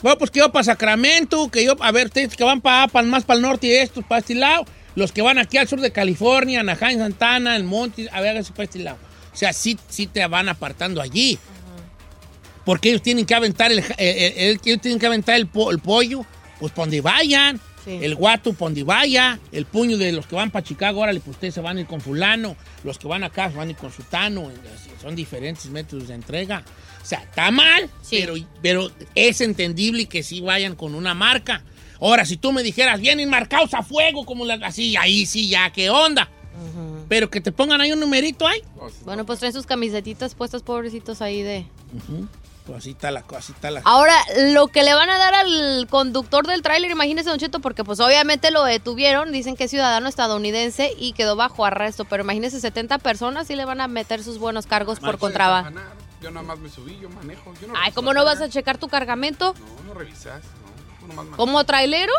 Bueno, pues que yo para Sacramento, que yo, a ver, ustedes que van para más para el norte y estos para este lado. Los que van aquí al sur de California, Anaheim, Santana, el Monte, a ver, háganse para este lado. O sea, sí, sí te van apartando allí. Porque ellos tienen que aventar el, eh, eh, el- ellos tienen que aventar el, po- el pollo, pues donde vayan. El guato, donde vaya. El puño de los que van para Chicago, órale, pues ustedes se van a ir con fulano. Los que van acá se van a ir con sutano. Son diferentes métodos de entrega. O sea, está mal, pero, pero es entendible que sí vayan con una marca. Ahora, si tú me dijeras, vienen marcados a fuego, como las, así, ahí sí, ya, ¿qué onda? Pero que te pongan ahí un numerito ahí. Bueno, pues traen sus camisetitas puestas, pobrecitos ahí de... Pues así está la cosa, así está la Ahora, lo que le van a dar al conductor del tráiler, imagínese, Don Cheto, porque pues obviamente lo detuvieron, dicen que es ciudadano estadounidense y quedó bajo arresto, pero imagínese 70 personas y le van a meter sus buenos cargos por contrabando. Yo nada más me subí, yo manejo. Yo no Ay, ¿cómo no vas a checar tu cargamento? No, no revisas. No. ¿Como trailero?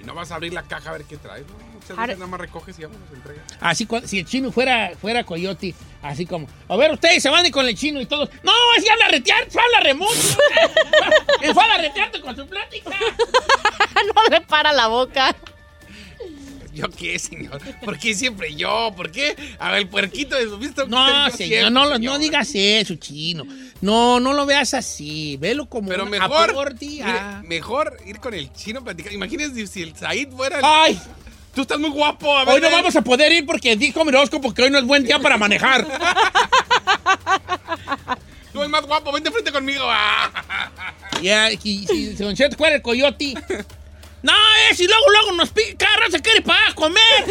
Y no vas a abrir la caja a ver qué traes. ¿no? Muchas veces nada más recoges y vámonos, entrega. Así, si el chino fuera, fuera coyote, así como, a ver, ustedes se van a ir con el chino y todos, no, así habla retear, se habla remucho. Él fue a retearte con su plática. no le para la boca. ¿Yo qué, señor? ¿Por qué siempre yo? ¿Por qué? A ver, el puerquito de su vista. No, señor, siempre, no, señor. no digas eso, chino. No, no lo veas así. Velo como Pero un mejor, mire, mejor ir con el chino a platicar. Imagínense si el Said fuera el... ¡Ay! Tú estás muy guapo. A ver, Hoy no vamos a poder ir porque dijo mi horóscopo que hoy no es buen día para manejar. Tú el más guapo, vente frente conmigo. Ya, y, y, Don Cheto, ¿cuál es el coyote? No, es y luego, luego nos pica, cada rato se quiere para comer.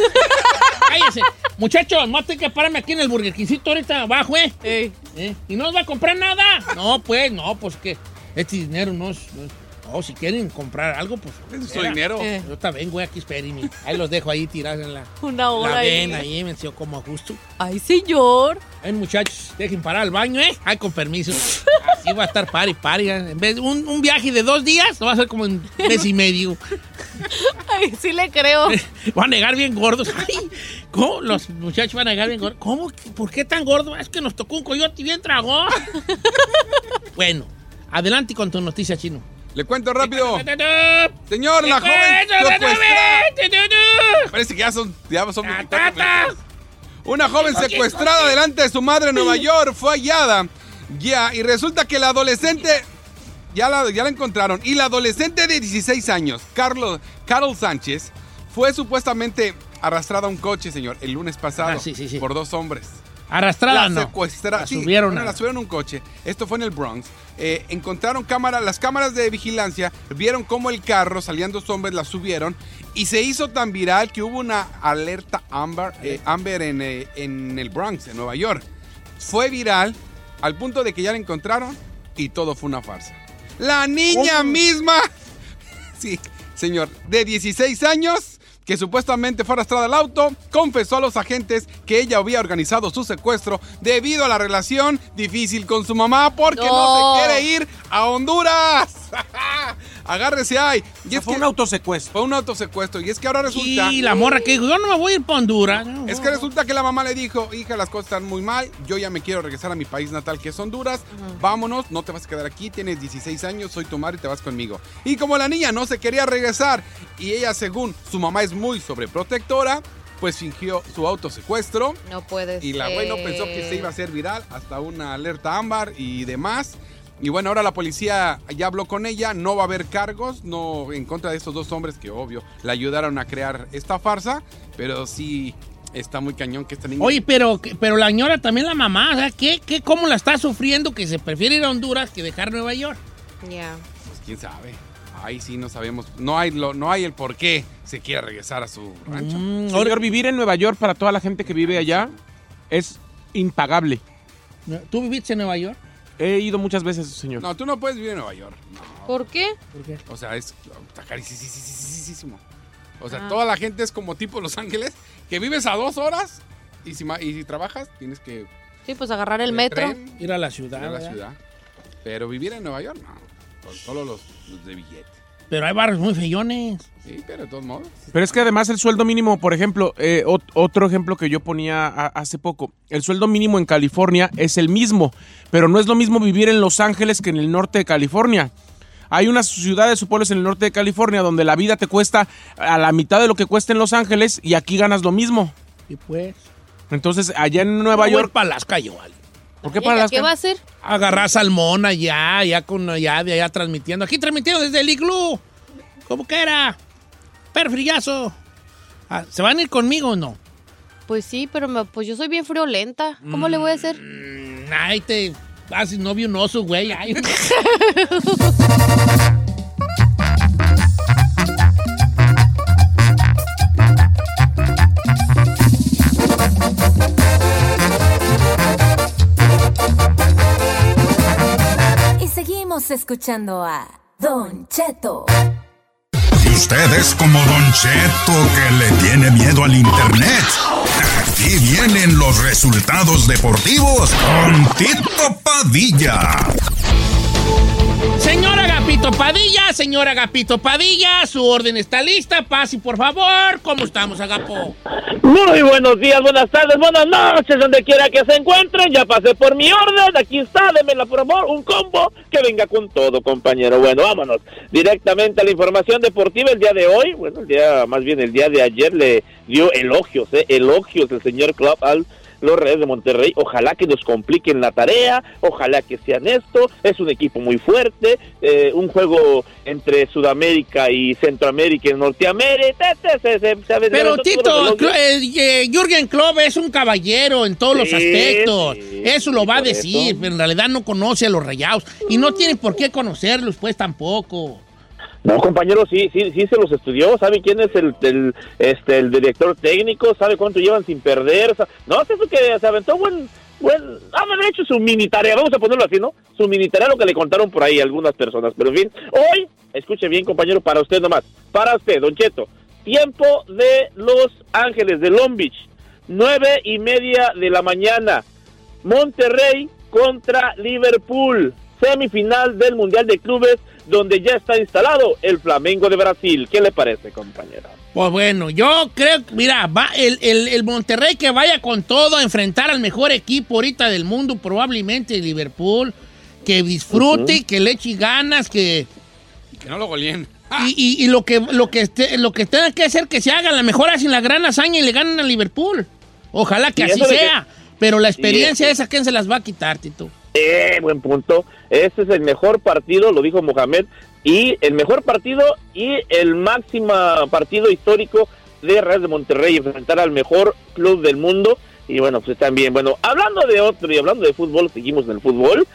Cállese. Muchachos, no tengo que pararme aquí en el Burger Kingcito ahorita abajo, ¿eh? ¿Eh? ¿Y no nos va a comprar nada? No, pues, no, pues que este dinero no es... No, es- no, si quieren comprar algo, pues... Es su dinero. Eh. Yo también, güey, aquí espérenme. Ahí los dejo ahí tirados en la... Una hora La ahí. ven ahí, me enseñó como a gusto. Ay, señor. Ven, muchachos, dejen parar al baño, ¿eh? Ay, con permiso. Así va a estar pari, pari. ¿eh? En vez de un, un viaje de dos días, lo va a hacer como en mes y medio. Ay, sí le creo. Van a negar bien gordos. Ay, ¿Cómo? Los muchachos van a negar bien gordos. ¿Cómo? ¿Por qué tan gordo? Es que nos tocó un coyote bien tragón. bueno, adelante con tu noticia, chino. Le cuento rápido. Señor, la joven secuestrada. Parece que ya son, ya son 24 minutos. Una joven secuestrada delante de su madre en Nueva York fue hallada. Ya, y resulta que la adolescente. Ya la, ya la encontraron. Y la adolescente de 16 años, Carlos, Carol Sánchez, fue supuestamente arrastrada a un coche, señor, el lunes pasado. Ah, sí, sí, sí. Por dos hombres. Arrastrada, La no. secuestraron. La subieron bueno, a- la subieron a un coche. Esto fue en el Bronx. Eh, encontraron cámaras, las cámaras de vigilancia vieron cómo el carro, salían dos hombres, la subieron y se hizo tan viral que hubo una alerta Amber, eh, Amber en, eh, en el Bronx, en Nueva York. Fue viral al punto de que ya la encontraron y todo fue una farsa. La niña misma, sí, señor, de 16 años, que supuestamente fue arrastrada al auto, confesó a los agentes que ella había organizado su secuestro debido a la relación difícil con su mamá porque no, No. se quiere ir a Honduras. Agárrese ahí. Y es fue que- un autosecuestro. Fue un autosecuestro. Y es que ahora resulta. Y la morra que dijo, yo no me voy a ir para Honduras. Es que resulta que la mamá le dijo, hija, las cosas están muy mal, yo ya me quiero regresar a mi país natal que es Honduras, vámonos, no te vas a quedar aquí, tienes 16 años, soy tu madre y te vas conmigo. Y como la niña no se quería regresar y ella según su mamá es muy sobreprotectora, pues fingió su autosecuestro No puede y la ser. güey no pensó que se iba a hacer viral hasta una alerta ámbar y demás. Y bueno, ahora la policía ya habló con ella, no va a haber cargos, no en contra de estos dos hombres que obvio le ayudaron a crear esta farsa, pero sí está muy cañón que esta niña... Oye, pero, pero la señora también la mamá, o sea, ¿qué, qué, ¿cómo la está sufriendo que se prefiere ir a Honduras que dejar Nueva York? Ya. Pues quién sabe. Ahí sí no sabemos, no hay, lo, no hay el por qué se quiere regresar a su rancho. Mm, Señor, vivir en Nueva York para toda la gente que vive allá es impagable. ¿Tú viviste en Nueva York? He ido muchas veces, señor. No, tú no puedes vivir en Nueva York. No. ¿Por qué? O sea, es está carísimo. O sea, Ah. toda la gente es como tipo Los Ángeles, que vives a dos horas y si, ma- y si trabajas tienes que Sí, pues agarrar el metro. tren Ir a la ir ciudad. a la ¿verdad? ciudad. Pero vivir en Nueva York, no. Con solo los, los de billete. Pero hay barrios muy feyones. Sí, pero de todos modos. Pero es que además el sueldo mínimo, por ejemplo, eh, ot- otro ejemplo que yo ponía hace poco, el sueldo mínimo en California es el mismo, pero no es lo mismo vivir en Los Ángeles que en el norte de California. Hay unas ciudades o pueblos en el norte de California donde la vida te cuesta a la mitad de lo que cuesta en Los Ángeles y aquí ganas lo mismo. Y pues. Entonces, allá en Nueva York. para Alaska igual. ¿Por qué ¿Y para ella Alaska? ¿Qué va a hacer? Agarrar salmón allá, allá con allá, de allá transmitiendo. Aquí transmitiendo desde el iglú. ¿Cómo que era? Perfrillazo. Ah, ¿Se van a ir conmigo o no? Pues sí, pero me- pues yo soy bien friolenta. ¿Cómo le voy a hacer? Mm, Ay, te haces novio un oso, güey. Ay. escuchando a Don Cheto. Y usted es como Don Cheto que le tiene miedo al internet. Aquí vienen los resultados deportivos con Tito Padilla. Señor Agapito Padilla, señor Agapito Padilla, su orden está lista. Pase, por favor. ¿Cómo estamos, Agapo? Muy buenos días, buenas tardes, buenas noches, donde quiera que se encuentren. Ya pasé por mi orden, aquí está, démela por amor, un combo que venga con todo, compañero. Bueno, vámonos directamente a la información deportiva el día de hoy. Bueno, el día, más bien el día de ayer le dio elogios, eh, elogios el señor Club al los Reyes de Monterrey. Ojalá que nos compliquen la tarea, ojalá que sean esto. Es un equipo muy fuerte, eh, un juego entre Sudamérica y Centroamérica y Norteamérica. Pero Tito, eh, eh, Jürgen Klopp es un caballero en todos los aspectos. sí, eso lo va a decir, eso. pero en realidad no conoce a los rayados. Y no tiene por qué conocerlos, pues tampoco. No, compañero, sí, sí, sí se los estudió, sabe quién es el, este, el director técnico, sabe cuánto llevan sin perder, no, es eso que se aventó buen, buen, ah, de hecho su mini tarea, vamos a ponerlo así, ¿no? Su mini tarea, lo que le contaron por ahí algunas personas, pero en fin, hoy, escuche bien, compañero, para usted nomás, para usted, Don Cheto, tiempo de Los Ángeles, de Long Beach, nueve y media de la mañana, Monterrey contra Liverpool, semifinal del Mundial de Clubes, donde ya está instalado el Flamengo de Brasil. ¿Qué le parece, compañero? Pues bueno, yo creo que, mira, va el, el- el Monterrey que vaya con todo a enfrentar al mejor equipo ahorita del mundo, probablemente Liverpool, que disfrute, que le eche ganas, que... Que no lo goleen. Y, y- y lo que lo que esté- lo que tenga que hacer que se haga, la mejor hacen la gran hazaña y le ganan a Liverpool. Ojalá que así que- sea. Pero la experiencia esa, ¿quién se las va a quitar, Tito? Eh, buen punto. Este es el mejor partido, lo dijo Mohamed, y el mejor partido y el máximo partido histórico de Real de Monterrey, enfrentar al mejor club del mundo. Y bueno, pues también, bueno, hablando de otro y hablando de fútbol, seguimos en el fútbol.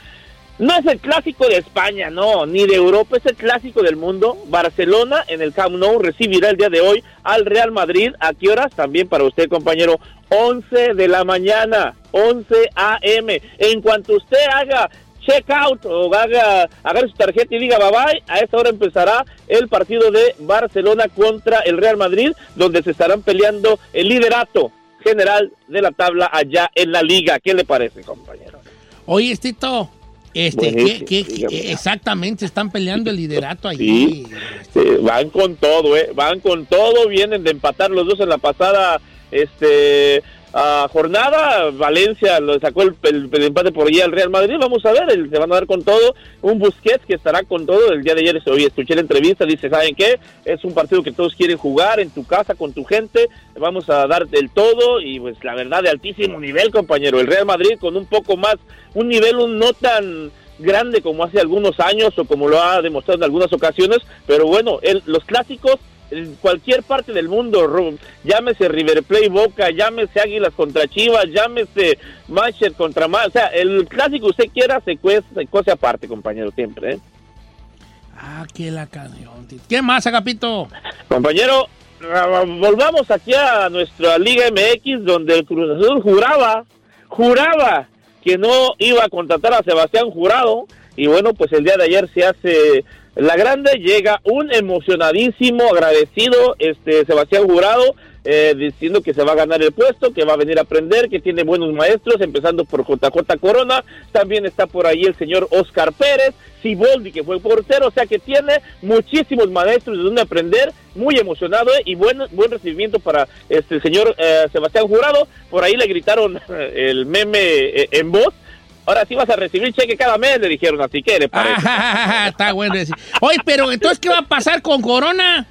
No es el clásico de España, no, ni de Europa, es el clásico del mundo. Barcelona en el Camp Nou recibirá el día de hoy al Real Madrid. ¿A qué horas? También para usted, compañero, 11 de la mañana, 11 a.m. En cuanto usted haga check out o haga, agarre su tarjeta y diga bye bye, a esta hora empezará el partido de Barcelona contra el Real Madrid, donde se estarán peleando el liderato general de la tabla allá en la liga. ¿Qué le parece, compañero? Oye, Tito, este, ¿qué- qué- qué- exactamente están peleando el liderato allí. Sí, sí, van con todo, ¿eh? Van con todo, vienen de empatar los dos en la pasada este ah, jornada. Valencia lo sacó el, el- el empate por allí al Real Madrid. Vamos a ver, el- se van a dar con todo. Un Busquets que estará con todo. El día de ayer hoy escuché la entrevista, dice, ¿saben qué? Es un partido que todos quieren jugar en tu casa, con tu gente. Vamos a dar el todo y pues la verdad de altísimo nivel, compañero. El Real Madrid con un poco más, un nivel un no tan grande como hace algunos años o como lo ha demostrado en algunas ocasiones, pero bueno, el- los clásicos en cualquier parte del mundo, llámese River Plate Boca, llámese Águilas contra Chivas, llámese Manchester contra más, o sea, el clásico usted quiera se cuece, se cuece aparte, compañero, siempre, ¿eh? Ah, qué la canción. ¿Qué más, Agapito? Compañero, ah, volvamos aquí a nuestra Liga MX, donde el Cruz Azul juraba, juraba que no iba a contratar a Sebastián Jurado. Y bueno, pues el día de ayer se hace la grande, llega un emocionadísimo, agradecido este Sebastián Jurado, eh, diciendo que se va a ganar el puesto, que va a venir a aprender, que tiene buenos maestros, empezando por JJ Corona, también está por ahí el señor Oscar Pérez, Siboldi, que fue portero, o sea que tiene muchísimos maestros de donde aprender, muy emocionado eh, y buen, buen recibimiento para este señor eh, Sebastián Jurado, por ahí le gritaron el meme eh, en voz, ahora sí vas a recibir cheque cada mes, le dijeron, así que le parece. Ah, está bueno decir. Oye, pero entonces, ¿qué va a pasar con Corona?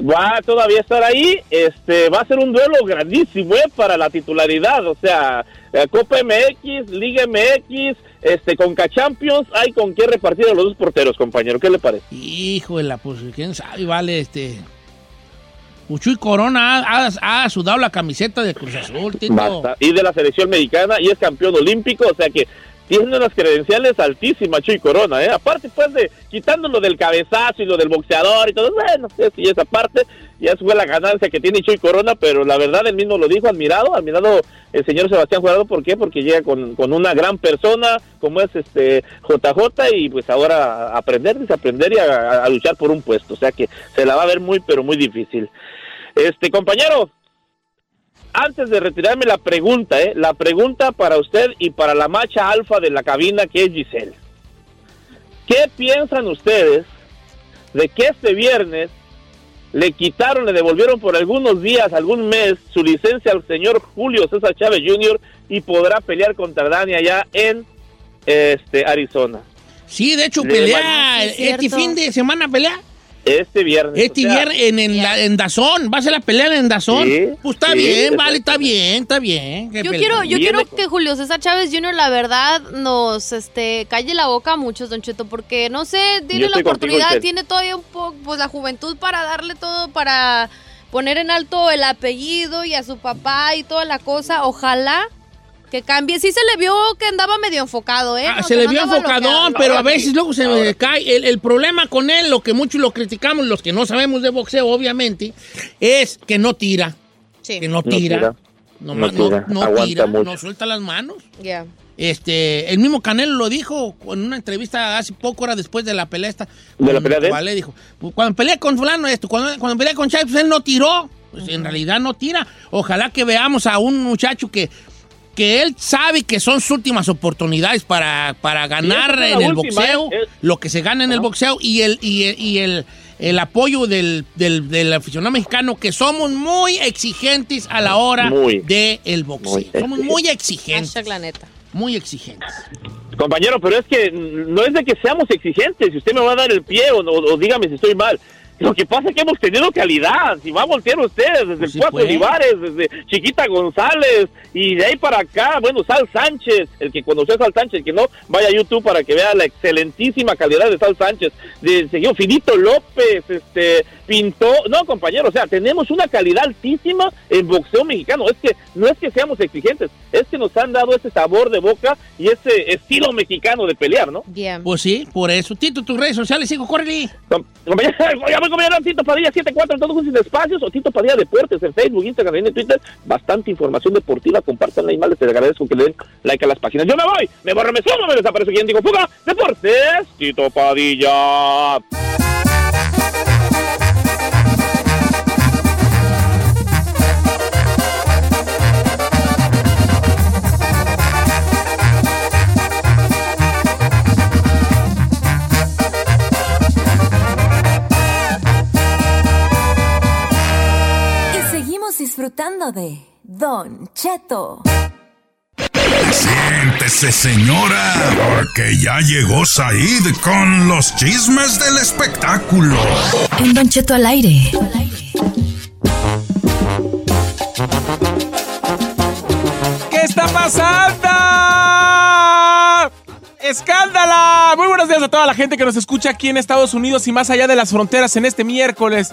va a todavía estar ahí, este, va a ser un duelo grandísimo eh, para la titularidad, o sea, eh, Copa MX, Liga MX, este, Conca Champions, hay con qué repartir a los dos porteros, compañero, ¿qué le parece? La, pues, quién sabe, vale, este. Uchuy Corona ha, ha- ha sudado la camiseta de Cruz Azul, Tito. Basta. Y de la selección mexicana y es campeón olímpico, o sea que tiene unas credenciales altísimas, Chuy Corona, ¿eh? Aparte, pues, de quitándolo del cabezazo y lo del boxeador y todo, bueno, y esa parte, ya fue la ganancia que tiene Chuy Corona, pero la verdad, él mismo lo dijo, admirado, admirado el señor Sebastián Jurado, ¿por qué? Porque llega con, con una gran persona como es este JJ y pues ahora aprender, desaprender y a, a luchar por un puesto, o sea que se la va a ver muy, pero muy difícil. Este, compañero, antes de retirarme la pregunta, ¿eh? la pregunta para usted y para la macha alfa de la cabina que es Giselle. ¿Qué piensan ustedes de que este viernes le quitaron, le devolvieron por algunos días, algún mes, su licencia al señor Julio César Chávez Jr. y podrá pelear contra Dani allá en este Arizona? Sí, de hecho, Le pelea. este fin de semana pelea. Este viernes. Este o sea, viernes en, en, la, en Dazón. ¿Va a ser la pelea en Dazón? Sí, pues está sí, bien, vale, está bien, está bien. Yo pelea. quiero, yo quiero que Julio César Chávez Jr. la verdad nos este calle la boca a muchos, Don Cheto, porque no sé, tiene la contigo, oportunidad, tiene todavía un poco pues la juventud para darle todo para poner en alto el apellido y a su papá y toda la cosa. Ojalá que cambie. Sí se le vio que andaba medio enfocado, ¿eh? Ah, No, se le no vio enfocadón, pero a veces luego se me cae. El, el problema con él, lo que muchos lo criticamos, los que no sabemos de boxeo, obviamente, es que no tira. Sí. Que no No tira. tira. No, No ma- no- tira, no aguanta tira, mucho. no suelta las manos. Ya. Este, el mismo Canelo lo dijo en una entrevista hace poco horas después de la pelea esta. ¿De la pelea de él? Vale, dijo, "Pues, cuando peleé con fulano esto, cuando, cuando peleé con Chávez, pues, él no tiró. Pues en realidad no tira. Ojalá que veamos a un muchacho que, que él sabe que son sus últimas oportunidades para, para ganar en el última, boxeo, ¿eh? lo que se gana en el boxeo y el, y el, y el, el apoyo del, del, del aficionado mexicano, que somos muy exigentes a la hora del boxeo. Muy somos muy exigentes. La neta. Muy exigentes. Compañero, pero es que no es de que seamos exigentes. Si usted me va a dar el pie o, o- o dígame si estoy mal. Lo que pasa es que hemos tenido calidad. Si va a voltear usted desde el sí, Cuatro pues. Olivares, desde Chiquita González y de ahí para acá, bueno, Sal Sánchez, el que conoció a Sal Sánchez, que no vaya a YouTube para que vea la excelentísima calidad de Sal Sánchez, de señor Finito López, este, pintó, no compañero, o sea, tenemos una calidad altísima en boxeo mexicano. Es que no es que seamos exigentes, es que nos han dado ese sabor de boca y ese estilo mexicano de pelear, ¿no? Bien. Pues sí, por eso. Tito, tus redes sociales, hijo, córrele. Com- Compañero, voy compañero Tito Padilla 74 en todos sus espacios o Tito Padilla Deportes en Facebook, Instagram y en Twitter. Bastante información deportiva. Compartan ahí más. Les agradezco que le den like a las páginas. Yo me voy, me borro, me sumo, me desaparezco. ¿Quién digo fuga? Deportes, Tito Padilla. Disfrutando de Don Cheto. Siéntese, señora, porque ya llegó Said con los chismes del espectáculo. En Don Cheto al aire. ¿Qué está pasando? ¡Escándala! Muy buenos días a toda la gente que nos escucha aquí en Estados Unidos y más allá de las fronteras en este miércoles.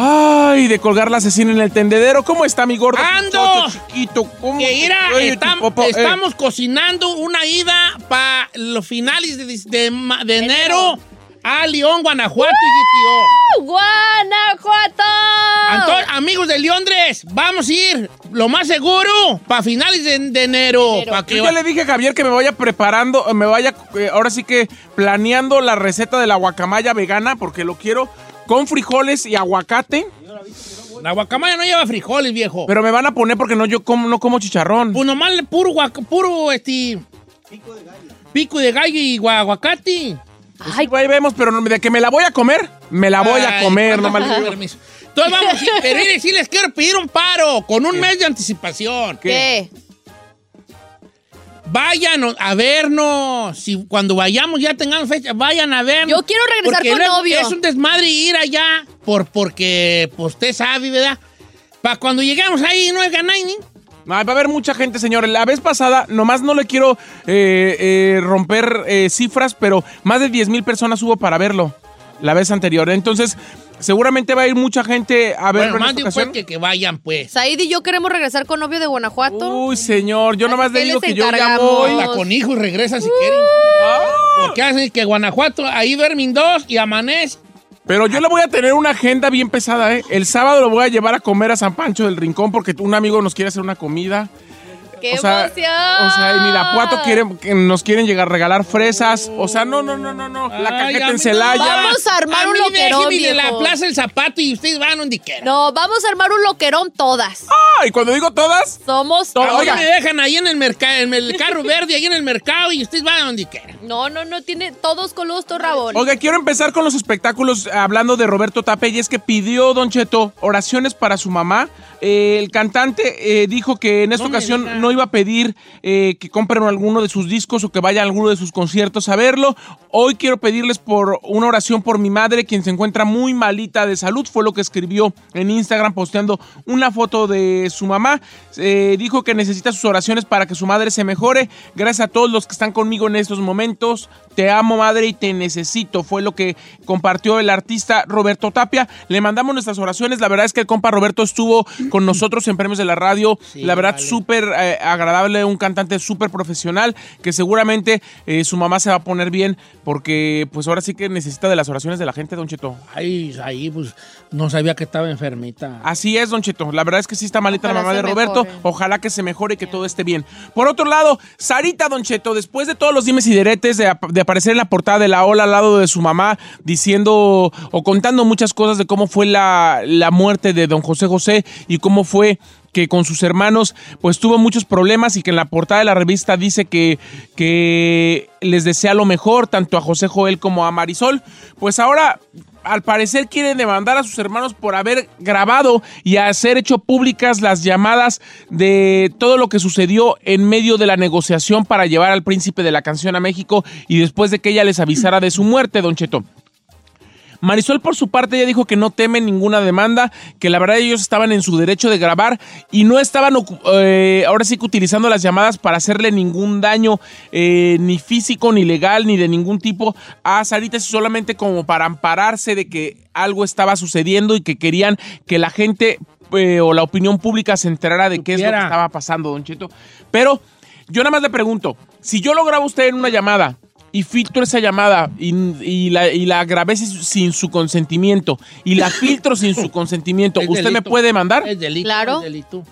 Ay, de colgar la asesina en el tendedero. ¿Cómo está mi gordo? ¡Ando! chiquito? ¿Cómo Que te- estam- eh. estamos cocinando una ida para los finales de, de enero a León, Guanajuato y GTO. ¡Guanajuato! Amigos de Leondres, vamos a ir, lo más seguro, para finales de, de enero. Enero. pa' que Yo ya le dije a Javier que me vaya preparando, me vaya eh, ahora sí que planeando la receta de la guacamaya vegana porque lo quiero con frijoles y aguacate. La guacamaya no lleva frijoles, viejo. Pero me van a poner porque no yo como, no como chicharrón. Pues nomás le puro, guac- puro este... Pico de gallo y gua- aguacate. Pues sí, ahí vemos, pero no- de que me la voy a comer, me la voy a Ay, comer, ¿cuándo nomás le con digo. permiso? Entonces vamos, sí, pero mire, sí les quiero pedir un paro con un mes de anticipación. ¿Qué? Vayan a vernos. Si cuando vayamos ya tengamos fecha, vayan a vernos. Yo quiero regresar Porque con novio. Es un desmadre ir allá por, porque pues, usted sabe, ¿verdad? Para cuando lleguemos ahí no haya nadie. Ay, va a haber mucha gente, señores. La vez pasada, nomás no le quiero eh, eh, romper eh, cifras, pero más de 10 mil personas hubo para verlo la vez anterior. Entonces, seguramente va a ir mucha gente a verlo Bueno, en más esta de ocasión. que, que vayan, pues. Said y yo queremos regresar con novio de Guanajuato. Uy, señor, yo nomás le ¿qué digo que yo ya voy. Con hijos regresa si quieren. Ah. Porque hacen que Guanajuato, ahí duermen dos y amanece. Pero yo le voy a tener una agenda bien pesada, ¿eh? El sábado lo voy a llevar a comer a San Pancho del Rincón porque un amigo nos quiere hacer una comida. ¡Qué o sea, emoción! O sea, en Irapuato quieren, nos quieren llegar a regalar fresas. O sea, no, no, no, no, no. La Ay, cajeta en Celaya. Vamos a armar a un mí loquerón, déjeme de la viejo. Plaza del Zapato y ustedes van donde quieran. No, vamos a armar un loquerón todas. Ay, cuando digo todas, Somos todas. me dejan ahí en el mercado, en el carro verde, ahí en el mercado y ustedes van a donde quieran. No, no, no, tiene todos coludos, todo rabón. Oiga, quiero empezar con los espectáculos eh, hablando de Roberto Tape y es que pidió Don Cheto oraciones para su mamá. Eh, el cantante eh, dijo que en esta No ocasión no no iba a pedir eh, que compren alguno de sus discos o que vayan a alguno de sus conciertos a verlo. Hoy quiero pedirles por una oración por mi madre, quien se encuentra muy malita de salud. Fue lo que escribió en Instagram posteando una foto de su mamá. Eh, dijo que necesita sus oraciones para que su madre se mejore. Gracias a todos los que están conmigo en estos momentos. Te amo, madre, y te necesito. Fue lo que compartió el artista Roberto Tapia. Le mandamos nuestras oraciones. La verdad es que el compa Roberto estuvo con nosotros en Premios de la Radio. la verdad, súper eh, agradable, un cantante súper profesional que seguramente eh, su mamá se va a poner bien porque pues ahora sí que necesita de las oraciones de la gente, Don Cheto. Ay, ahí pues no sabía que estaba enfermita. Así es, Don Cheto. La verdad es que sí está malita Ojalá la mamá de Roberto. mejore. Ojalá que se mejore y que todo esté bien. Por otro lado, Sarita, Don Cheto, después de todos los dimes y diretes de, ap- de aparecer en la portada de la ola al lado de su mamá, diciendo o contando muchas cosas de cómo fue la, la muerte de Don José José y cómo fue que con sus hermanos pues tuvo muchos problemas y que en la portada de la revista dice que, que les desea lo mejor tanto a José Joel como a Marisol, pues ahora al parecer quieren demandar a sus hermanos por haber grabado y hacer hecho públicas las llamadas de todo lo que sucedió en medio de la negociación para llevar al príncipe de la canción a México y después de que ella les avisara de su muerte, Don Cheto. Marisol por su parte ya dijo que no teme ninguna demanda, que la verdad ellos estaban en su derecho de grabar y no estaban eh, ahora sí que utilizando las llamadas para hacerle ningún daño eh, ni físico ni legal ni de ningún tipo a Sarita, solamente como para ampararse de que algo estaba sucediendo y que querían que la gente eh, o la opinión pública se enterara de qué es lo que estaba pasando, Don Cheto. Pero yo nada más le pregunto, si yo lo grabo a usted en una llamada y filtro esa llamada y, y la, y la grabé sin, su consentimiento y la filtro sin su consentimiento, ¿usted me puede mandar? Es delito, Claro. es delito.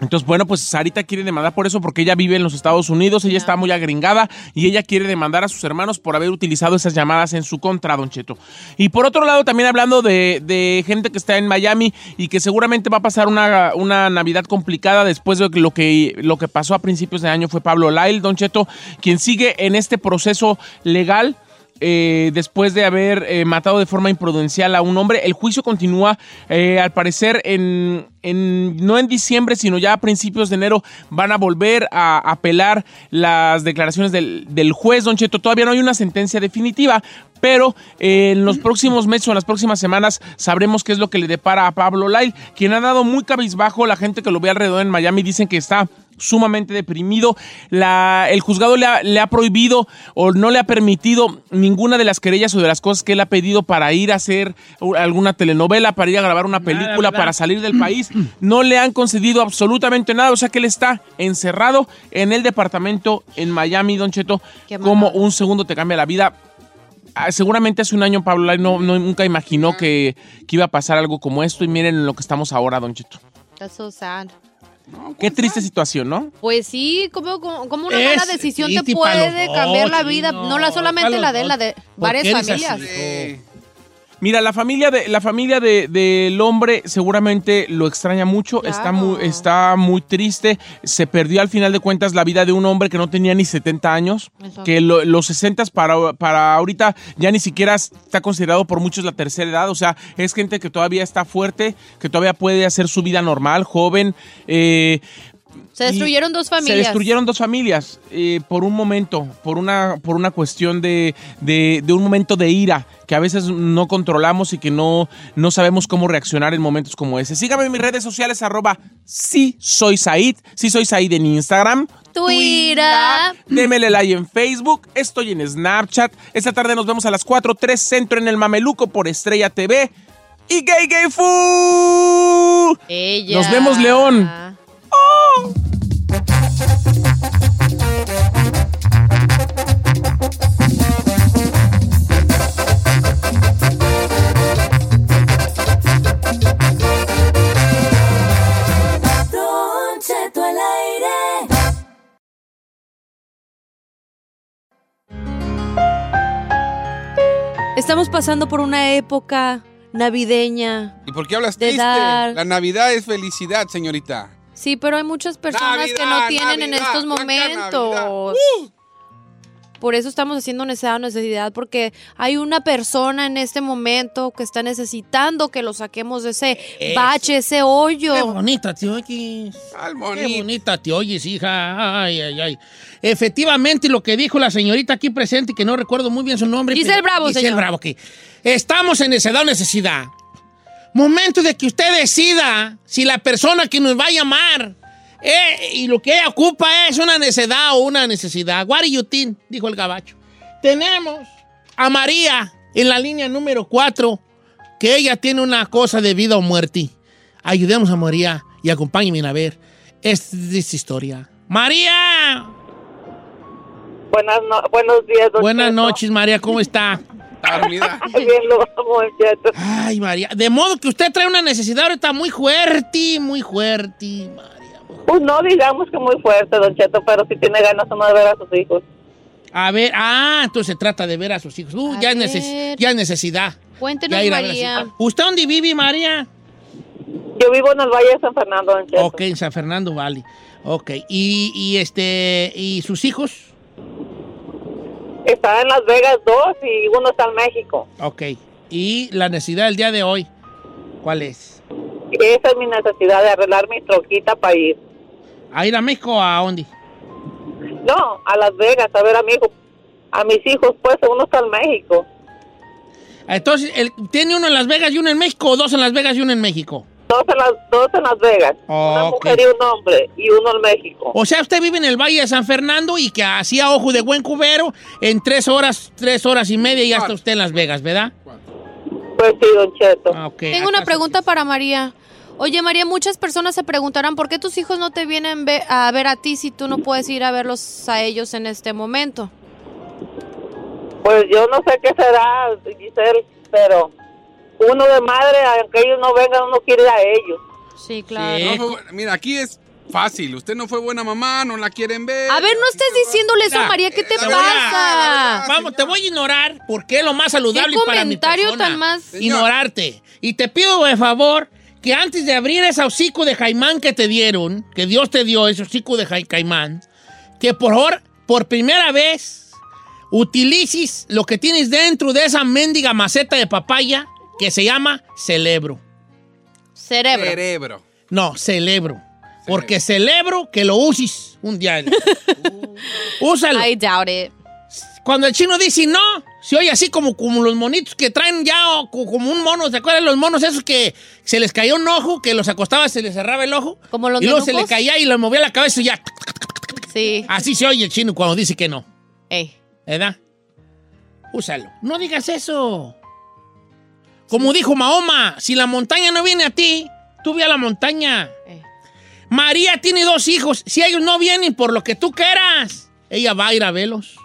Entonces, bueno, pues Sarita quiere demandar por eso porque ella vive en los Estados Unidos, ella está muy agringada y ella quiere demandar a sus hermanos por haber utilizado esas llamadas en su contra, Don Cheto. Y por otro lado, también hablando de, de gente que está en Miami y que seguramente va a pasar una, una Navidad complicada después de lo, que lo que pasó a principios de año fue Pablo Lyle, Don Cheto, quien sigue en este proceso legal eh, después de haber eh, matado de forma imprudencial a un hombre. El juicio continúa, eh, al parecer, en, no en diciembre, sino ya a principios de enero van a volver a apelar las declaraciones del, del juez, Don Cheto. Todavía no hay una sentencia definitiva, pero eh, en los próximos meses o en las próximas semanas sabremos qué es lo que le depara a Pablo Lyle, quien ha dado muy cabizbajo. La gente que lo ve alrededor en Miami dicen que está sumamente deprimido. La, el juzgado le ha, le ha prohibido o no le ha permitido ninguna de las querellas o de las cosas que él ha pedido para ir a hacer alguna telenovela, para ir a grabar una película, para salir del país. No le han concedido absolutamente nada. O sea que él está encerrado en el departamento en Miami, Don Cheto, como un segundo te cambia la vida. Ah, Seguramente hace un año Pablo Lai no, no- nunca imaginó que, que iba a pasar algo como esto y miren en lo que estamos ahora, Don Cheto. That's so sad. Qué triste situación, ¿no? Pues sí, como, como una Es mala decisión te triste puede cambiar la vida, no. La solamente la los de él, la de ¿Por varias qué eres así, familias. Mira, la familia de la familia de- del hombre seguramente lo extraña mucho, está muy está muy triste, se perdió al final de cuentas la vida de un hombre que no tenía ni 70 años, Exacto. que lo- los 60 para para ahorita ya ni siquiera está considerado por muchos la tercera edad, o sea, es gente que todavía está fuerte, que todavía puede hacer su vida normal, joven, eh, Se destruyeron dos familias. Se destruyeron dos familias eh, por un momento, por una, por una cuestión de, de- de un momento de ira que a veces no controlamos y que no, no sabemos cómo reaccionar en momentos como ese. Sígame en mis redes sociales, arroba sí soy Said, sí soy Said en Instagram. Twitter. Démele like en Facebook, estoy en Snapchat. Esta tarde nos vemos a las 4, 3 Centro en el Mameluco por Estrella TV. Y Gay Gay Fu. Nos vemos, León. Don Estamos pasando por una época navideña. ¿Y por qué hablas triste? dar- La Navidad es felicidad, señorita. Sí, pero hay muchas personas que no Navidad, tienen en estos momentos. Navidad. Por eso estamos haciendo necesidad o necesidad, porque hay una persona en este momento que está necesitando que lo saquemos de ese Eso. bache, ese hoyo. Qué bonita te oyes. Qué bonita te oyes, hija. Ay, ay, ay. Efectivamente, lo que dijo la señorita aquí presente, que no recuerdo muy bien su nombre. Giselle pero- Bravo, Giselle señor. Bravo, que estamos en necesidad o necesidad. Momento de que usted decida si la persona que nos va a llamar eh, y lo que ella ocupa es una necesidad o una necesidad. What do you think? Dijo el gabacho. Tenemos a María en la línea número 4, que ella tiene una cosa de vida o muerte. Ayudemos a María y acompáñenme a ver esta, esta historia. María, Buenas no- buenos días, don buenas Cheto. noches, María, ¿cómo está? Bien, lo vamos, Cheto. Ay, María, de modo que usted trae una necesidad ahorita muy fuerte, muy fuerte. Pues no digamos que muy fuerte, don Cheto, pero sí tiene ganas uno de ver a sus hijos. A ver, ah, entonces se trata de ver a sus hijos. Uh, A ya, es neces- ya necesidad. Cuéntenos, Ya María. ¿Usted dónde vive, María? Yo vivo en el Valle de San Fernando, don Cheto. Ok, en San Fernando Valley. Ok, y, y este, ¿y sus hijos? Está en Las Vegas dos y uno está en México. Ok, y la necesidad del día de hoy, ¿cuál es? Esa es mi necesidad de arreglar mi troquita para ir. ¿A ir a México o a dónde? No, a Las Vegas, a ver a mi hijo. A mis hijos, pues, uno está en México. Entonces, el- ¿tiene uno en Las Vegas y uno en México o dos en Las Vegas y uno en México? Dos en Las, dos en Las Vegas. Una Ok. mujer y un hombre, y uno en México. O sea, usted vive en el Valle de San Fernando y que hacía ojo de buen cubero, en tres horas, tres horas y media ya está usted en Las Vegas, ¿verdad? Pues sí, don Cheto. Ah. Tengo una pregunta para María. Oye, María, muchas personas se preguntarán por qué tus hijos no te vienen ve- a ver a ti si tú no puedes ir a verlos a ellos en este momento. Pues yo no sé qué será, Giselle, pero uno de madre, aunque ellos no vengan, uno quiere ir a ellos. Sí, fue bu- mira, aquí es fácil. Usted no fue buena mamá, no la quieren ver. A ver, no estés diciéndole eso, María, ¿qué te a- pasa? Vamos, te voy a ignorar porque es lo más saludable ¿Qué para mi comentario tan más- Ignorarte. Y te pido de favor que antes de abrir ese hocico de caimán que te dieron, que Dios te dio ese hocico de jai- caimán, que por favor, por primera vez, utilices lo que tienes dentro de esa mendiga maceta de papaya que se llama celebro. Cerebro. Cerebro. No, celebro. Porque celebro que lo uses un día. Úsalo. I doubt it. Cuando el chino dice no, se oye así como, como los monitos que traen ya o co- como un mono. ¿Se acuerdan los monos esos que se les caía un ojo, que los acostaba, se les cerraba el ojo? Como los Y luego se le caía y le movía la cabeza y ya. Sí. Así se oye el chino cuando dice que no. Ey. ¿Verdad? Úsalo. No digas eso. Como dijo Mahoma, si la montaña no viene a ti, tú ve a la montaña. María tiene dos hijos. Si ellos no vienen por lo que tú quieras, ella va a ir a verlos.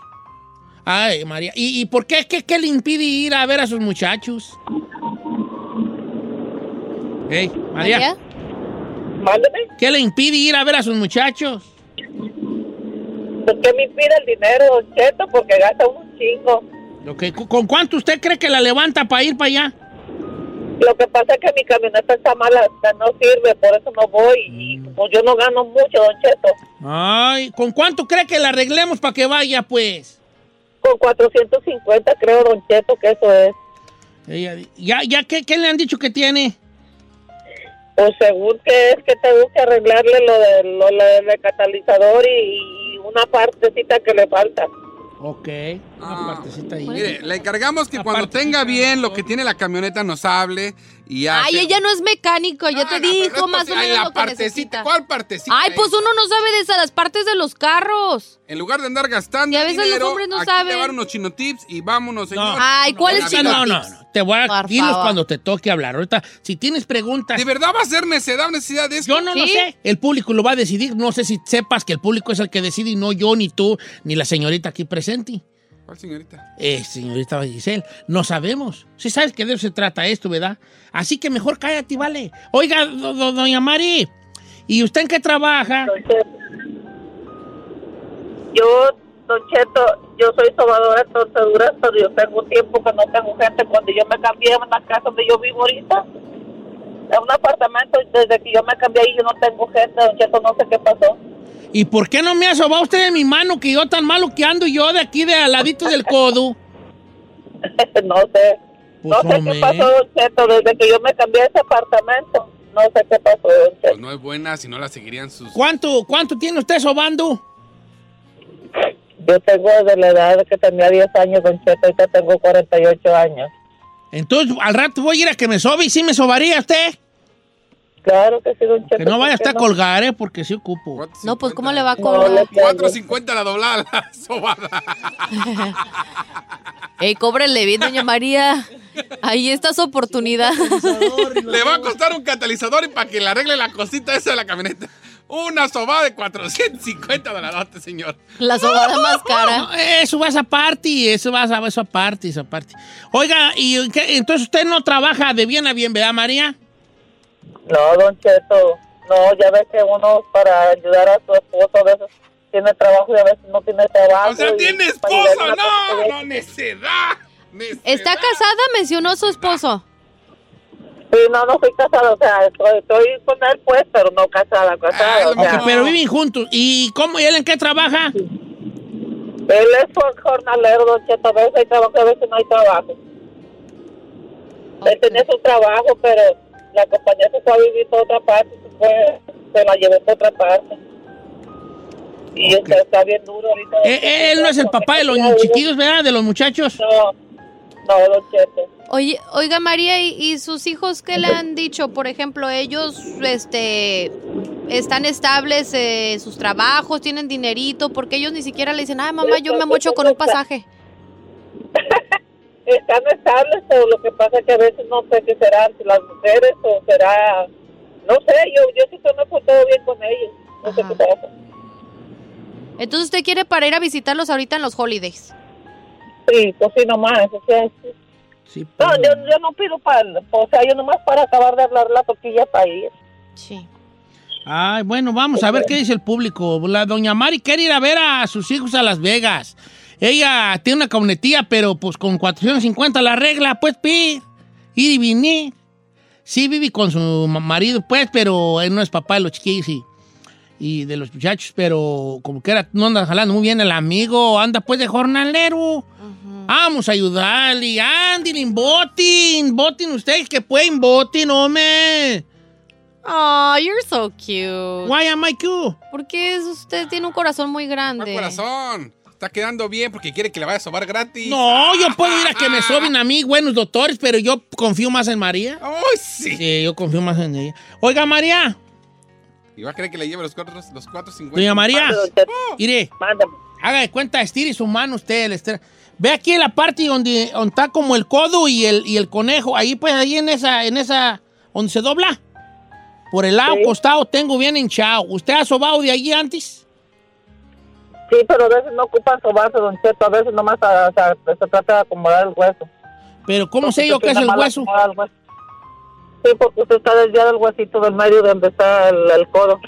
Ay, María. ¿Y, y por qué? qué? qué le impide ir a ver a sus muchachos? Hey, María. ¿Qué le impide ir a ver a sus muchachos? Pues que me impide el dinero, Cheto, porque gasta un chingo. Ok, ¿Con con cuánto usted cree que la levanta para ir para allá? Lo que pasa es que mi camioneta está mala, no sirve, por eso no voy. Y como yo no gano mucho, don Cheto, Ay, ¿con cuánto cree que la arreglemos para que vaya, pues? con 450 creo, don Cheto, que eso es. Ella ¿Ya, ya qué, qué le han dicho que tiene? Pues según que es que tengo que arreglarle lo, de, lo, lo del catalizador y, y una partecita que le falta. Ok, una partecita ahí. Mire, le encargamos que cuando tenga bien lo que tiene la camioneta nos hable y. Ay, ella no es mecánico, ya te dijo más o Ay, menos la lo que partecita, necesita. ¿cuál partecita? Ay, pues uno no sabe de esas las partes de los carros. En lugar de andar gastando Y a veces los dinero, hombres no aquí saben. le van unos chino tips y vámonos, señor. Ay, ¿cuál es No, chino no, no, no. Te voy a dinos cuando te toque hablar. Ahorita, si tienes preguntas. ¿De verdad va a ser necesidad o necesidad de esto? Yo no lo sé. El público lo va a decidir. No sé si sepas que el público es el que decide y no yo, ni tú, ni la señorita aquí presente. ¿Cuál señorita? Eh, señorita Giselle, no sabemos. Si sabes que de eso se trata esto, ¿verdad? Así que mejor cállate, vale. Oiga, do- do- doña Mari, ¿y usted en qué trabaja? Yo, don Cheto, yo soy sobadora de torceduras, pero yo tengo tiempo que no tengo gente. Cuando yo me cambié en la casa donde yo vivo ahorita, a un apartamento desde que yo me cambié y yo no tengo gente, Don Cheto, no sé qué pasó. ¿Y por qué no me ha sobado usted de mi mano que yo tan malo que ando yo de aquí de al ladito del codo? no sé. Pues, no sé hombre. qué pasó, Don Cheto, desde que yo me cambié a ese apartamento. No sé qué pasó, Don Cheto. Pues no es buena, si no la seguirían sus... ¿Cuánto, cuánto tiene usted sobando? Yo tengo desde la edad que tenía 10 años, Don Cheto, ahorita tengo 48 años. Entonces, al rato voy a ir a que me sobe y sí me sobaría usted. Claro que sí, Don Cheto. Que no vaya ¿por qué hasta a colgar, ¿eh? Porque sí ocupo. No, pues ¿cómo le va a No, cobrar? le- 4.50 la doblada, la sobada. Ey, cóbrele bien, doña María. Ahí está su oportunidad. Le va a costar un catalizador y para que le arregle la cosita esa de la camioneta. Una sobada de 450 dólares, señor. La sobada más cara. Eso va a esa parte, eso va a eso aparte, esa parte. Oiga, y qué? entonces usted no trabaja de bien a bien, ¿verdad, María? No, Don Cheto, no, ya ves que uno para ayudar a su esposo a veces tiene trabajo y a veces no tiene trabajo. O sea, tiene esposo. No, no, necedad. ¿Está casada? Mencionó su esposo. Sí, no, no soy casada, o sea, estoy, estoy con él pues, pero no casada, casada. o sea, Ok, pero viven juntos. ¿Y cómo y él en qué trabaja? Él es jor- jornalero, Don Cheto, a veces hay trabajo a veces no hay trabajo. Él tenía su trabajo, pero la compañía se fue a vivir por otra parte, se, fue, se la llevó por otra parte. Y está, está bien duro ahorita. Eh, eh, él no es el papá de los chiquillos, ¿verdad? De los muchachos. No, no, Don Cheto. Oye, oiga María, ¿y, y sus hijos qué le han dicho? Por ejemplo, ellos este están estables en sus trabajos, tienen dinerito, porque ellos ni siquiera le dicen, ay mamá, yo me mocho con un pasaje. Están estables, pero lo que pasa es que a veces no sé qué serán, si las mujeres o será... No sé, yo, yo siempre me he portado bien con ellos. No sé qué pasa. Entonces usted quiere para ir a visitarlos ahorita en los holidays. Sí, pues sí, nomás. O sea, sí. No, yo, yo no pido para... O sea, yo nomás para acabar de hablar la tortilla para ir. Sí. Ay, bueno, vamos a ver qué dice el público. La doña Mari quiere ir a ver a sus hijos a Las Vegas. Ella tiene una camionetilla, pero pues con 450 la regla, pues pi. Ir y venir. Sí vive con su ma- marido, pues, pero él no es papá de los chiquillos y, y de los muchachos, pero como que era, no anda jalando muy bien el amigo, anda pues de jornalero. Vamos a ayudarle. Andy, botin, botin ustedes que pueden, botin, hombre. Oh, you're so cute. Why am I cute? Porque usted tiene un corazón muy grande. Corazón. Está quedando bien porque quiere que le vaya a sobar gratis. No, yo puedo ir a que me soben a mí buenos doctores, pero yo confío más en María. ¡Ay, sí! yo confío más en ella. Oiga, María. Y va a querer que le lleve los cuatro, los cuatro cincuenta. Doña María. Mire. Haga de cuenta, estire su mano usted. el Ve aquí la parte donde, donde está como el codo y el, y el conejo. Ahí, pues, ahí en esa, en esa, donde se dobla. Por el lado costado tengo bien hinchado. ¿Usted ha sobado de allí antes? Sí, pero a veces no ocupan sobarse, Don Cheto. A veces nomás a- o sea, se trata de acomodar el hueso. Pero ¿cómo Porque sé yo qué es el hueso? el. Sí, porque usted está desviado del huesito del medio donde está el, el codo.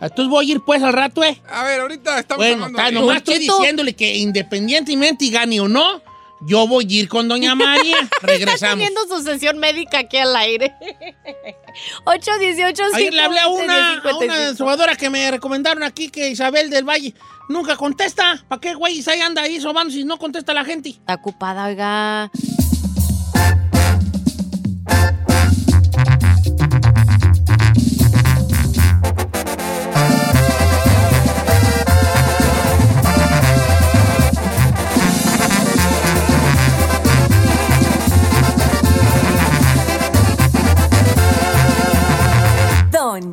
Entonces voy a ir pues al rato, ¿eh? A ver, ahorita estamos Bueno, está, nomás estoy diciéndole que independientemente y gane o no, yo voy a ir con Doña María. Está Regresamos. teniendo su sesión médica aquí al aire. 818 Ayer le hablé a una, a 55. una sobadora que me recomendaron aquí, que Isabel del Valle. Nunca contesta. ¿Para qué güey ahí anda ahí sobando si no contesta la gente? Está ocupada, oiga.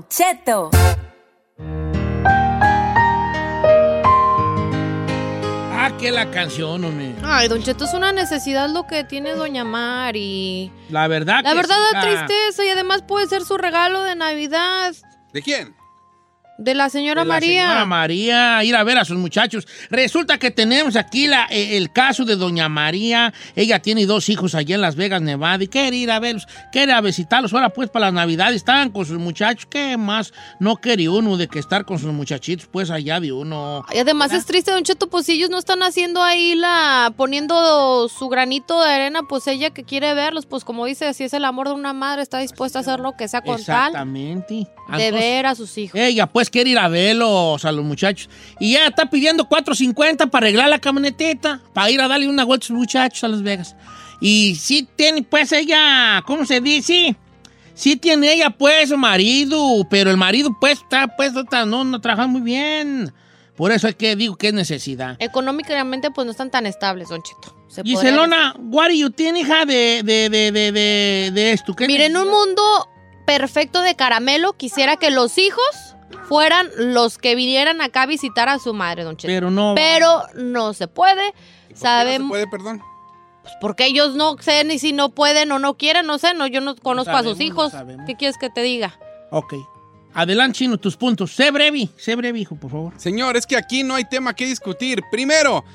Don Cheto. Ah, que la canción, hombre. Ay, Don Cheto, es una necesidad lo que tiene Doña Mari. La verdad La que verdad sí, da tristeza y además puede ser su regalo de Navidad. ¿De quién? De la señora de la María. señora María, ir a ver a sus muchachos. Resulta que tenemos aquí la- eh, el caso de doña María. Ella tiene dos hijos allá en Las Vegas, Nevada, y quiere ir a verlos, quiere a visitarlos. Ahora pues para la Navidad estaban con sus muchachos. ¿Qué más no quería uno de que estar con sus muchachitos pues allá de uno? Y además es triste, Don Cheto, pues ellos no están haciendo ahí la, poniendo su granito de arena, pues ella que quiere verlos, pues como dice, si es el amor de una madre, está dispuesta a hacer lo que sea con tal Exactamente. de ver a sus hijos. Ella pues quiere ir a verlos a los muchachos. Y ya está pidiendo 4.50 para arreglar la camionetita, para ir a darle una vuelta a sus muchachos a Las Vegas. Y sí tiene pues ella, ¿cómo se dice? Sí tiene ella pues su marido, pero el marido pues está pues está- no, no trabaja muy bien. Por eso es que digo que es necesidad. Económicamente, pues no están tan estables, Don Cheto. Se Giselona, what do you think, hija, de, de, de, de, de, esto? ¿Qué Mira, en un mundo perfecto de caramelo, quisiera que los hijos fueran los que vinieran acá a visitar a su madre, don Cheto. Pero no. Pero no se puede. Sabemos. puede, perdón? Pues porque ellos no sé ni si no pueden o no quieren, no sé, no, yo no conozco a sabemos, sus no hijos. ¿Qué quieres que te diga? Ok. Adelante, Chino, tus puntos. Sé breve, sé breve, hijo, por favor. Señor, es que aquí no hay tema que discutir. Primero,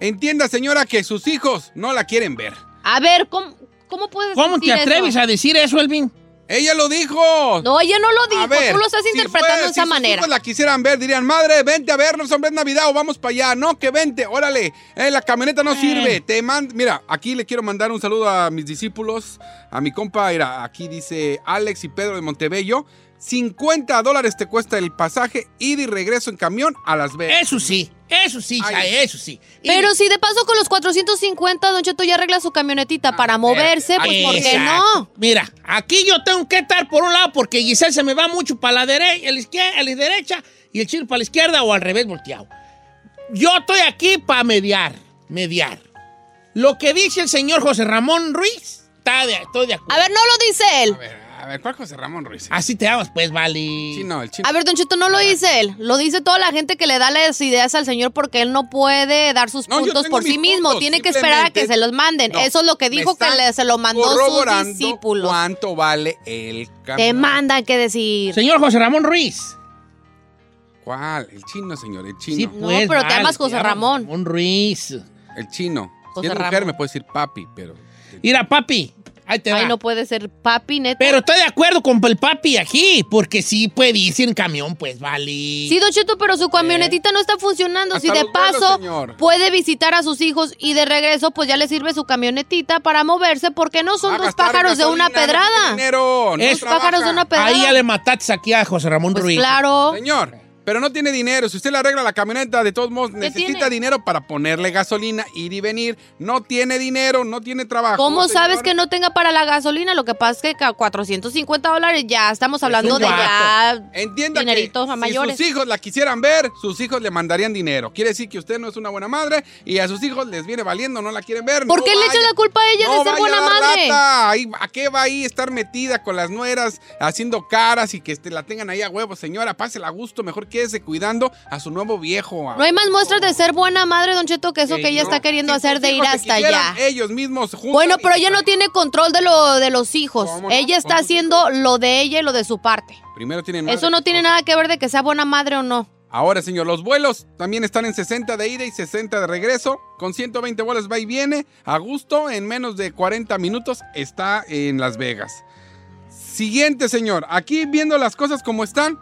entienda, señora, que sus hijos no la quieren ver. A ver, ¿cómo, cómo puedes ¿Cómo decir te atreves eso? a decir eso, Elvin? Ella lo dijo. No, ella no lo dijo, ver, tú lo estás si interpretando fue- de esa si manera. hijos la quisieran ver, dirían, madre, vente a vernos, hombre, es Navidad o vamos para allá. No, que vente, órale. Eh, la camioneta no sirve. Te man- Mira, aquí le quiero mandar un saludo a mis discípulos, a mi compa, mira, aquí dice Alex y Pedro de Montebello. 50 dólares te cuesta el pasaje, ida y regreso en camión a Las Vegas. Eso sí, eso sí, eso sí. Pero si de paso con los 450, Don Cheto ya arregla su camionetita para moverse, pues ¿por qué no? Mira, aquí yo tengo que estar por un lado porque Giselle se me va mucho para la derecha, la derecha y el chino para la izquierda o al revés volteado. Yo estoy aquí para mediar, mediar. Lo que dice el señor José Ramón Ruiz, está de, estoy de acuerdo. A ver, no lo dice él. A ver, ¿cuál José Ramón Ruiz? Así te llamas, pues, vale. Sí, no, el chino. A ver, Don Cheto, no lo dice él. Lo dice toda la gente que le da las ideas al señor porque él no puede dar sus No, yo puntos tengo por sí mis mismo. puntos, Tiene que esperar a que simplemente- se los manden. No, Eso es lo que me dijo que están le- se lo mandó sus corroborando discípulos. ¿Cuánto vale el Te camión? mandan que decir. Señor José Ramón Ruiz. ¿Cuál? El chino, señor, el chino. Sí, pues, pero te vale, llamas José llamas Ramón. Ramón Ruiz. El chino. José si es mujer Ramón. me puede decir papi, pero... Mira, papi, ahí te Ay, va. no puede ser papi, neta. Pero estoy de acuerdo con el papi aquí, porque sí puede irse en camión, pues vale. Sí, Don Cheto, pero su camionetita no está funcionando. Hasta si de los vuelos, paso señor. puede visitar a sus hijos y de regreso, pues ya le sirve su camionetita para moverse, porque no son a dos gastar pájaros de gasolina, una no tiene pedrada. dinero, no es pájaros de una pedrada. Ahí ya le mataste aquí a José Ramón Pues Ruiz. claro. Señor, pero no tiene dinero. Si usted le arregla la camioneta, de todos modos, ¿Qué necesita tiene? dinero para ponerle gasolina, ir y venir. No tiene dinero, no tiene trabajo. ¿Cómo sabes que no tenga para la gasolina? Lo que pasa es que ca- 450 dólares ya estamos hablando de ya Entienda dineritos que mayores. si sus hijos la quisieran ver, sus hijos le mandarían dinero. Quiere decir que usted no es una buena madre y a sus hijos les viene valiendo, no la quieren ver. ¿Por no qué le vaya. echa la culpa a ella No de ser buena a madre? Ahí- ¿A qué va ahí estar metida con las nueras haciendo caras y que este, la tengan ahí a huevo? Señora, pásela a gusto, mejor quédese cuidando a su nuevo viejo. No hay más muestras de ser buena madre, Don Cheto, que eso que ella no. está queriendo Si hacer de ir hasta allá. Ellos mismos juntan Bueno, pero ella no tiene control de lo de los hijos. Ella está haciendo lo de ella y lo de su parte. Primero tienen Eso no tiene nada que ver de que sea buena madre o no. Ahora, señor, los vuelos también están en 60 de ida y 60 de regreso. Con 120 vuelos va y viene. A gusto, en menos de 40 minutos está en Las Vegas. Siguiente, señor. Aquí viendo las cosas como están,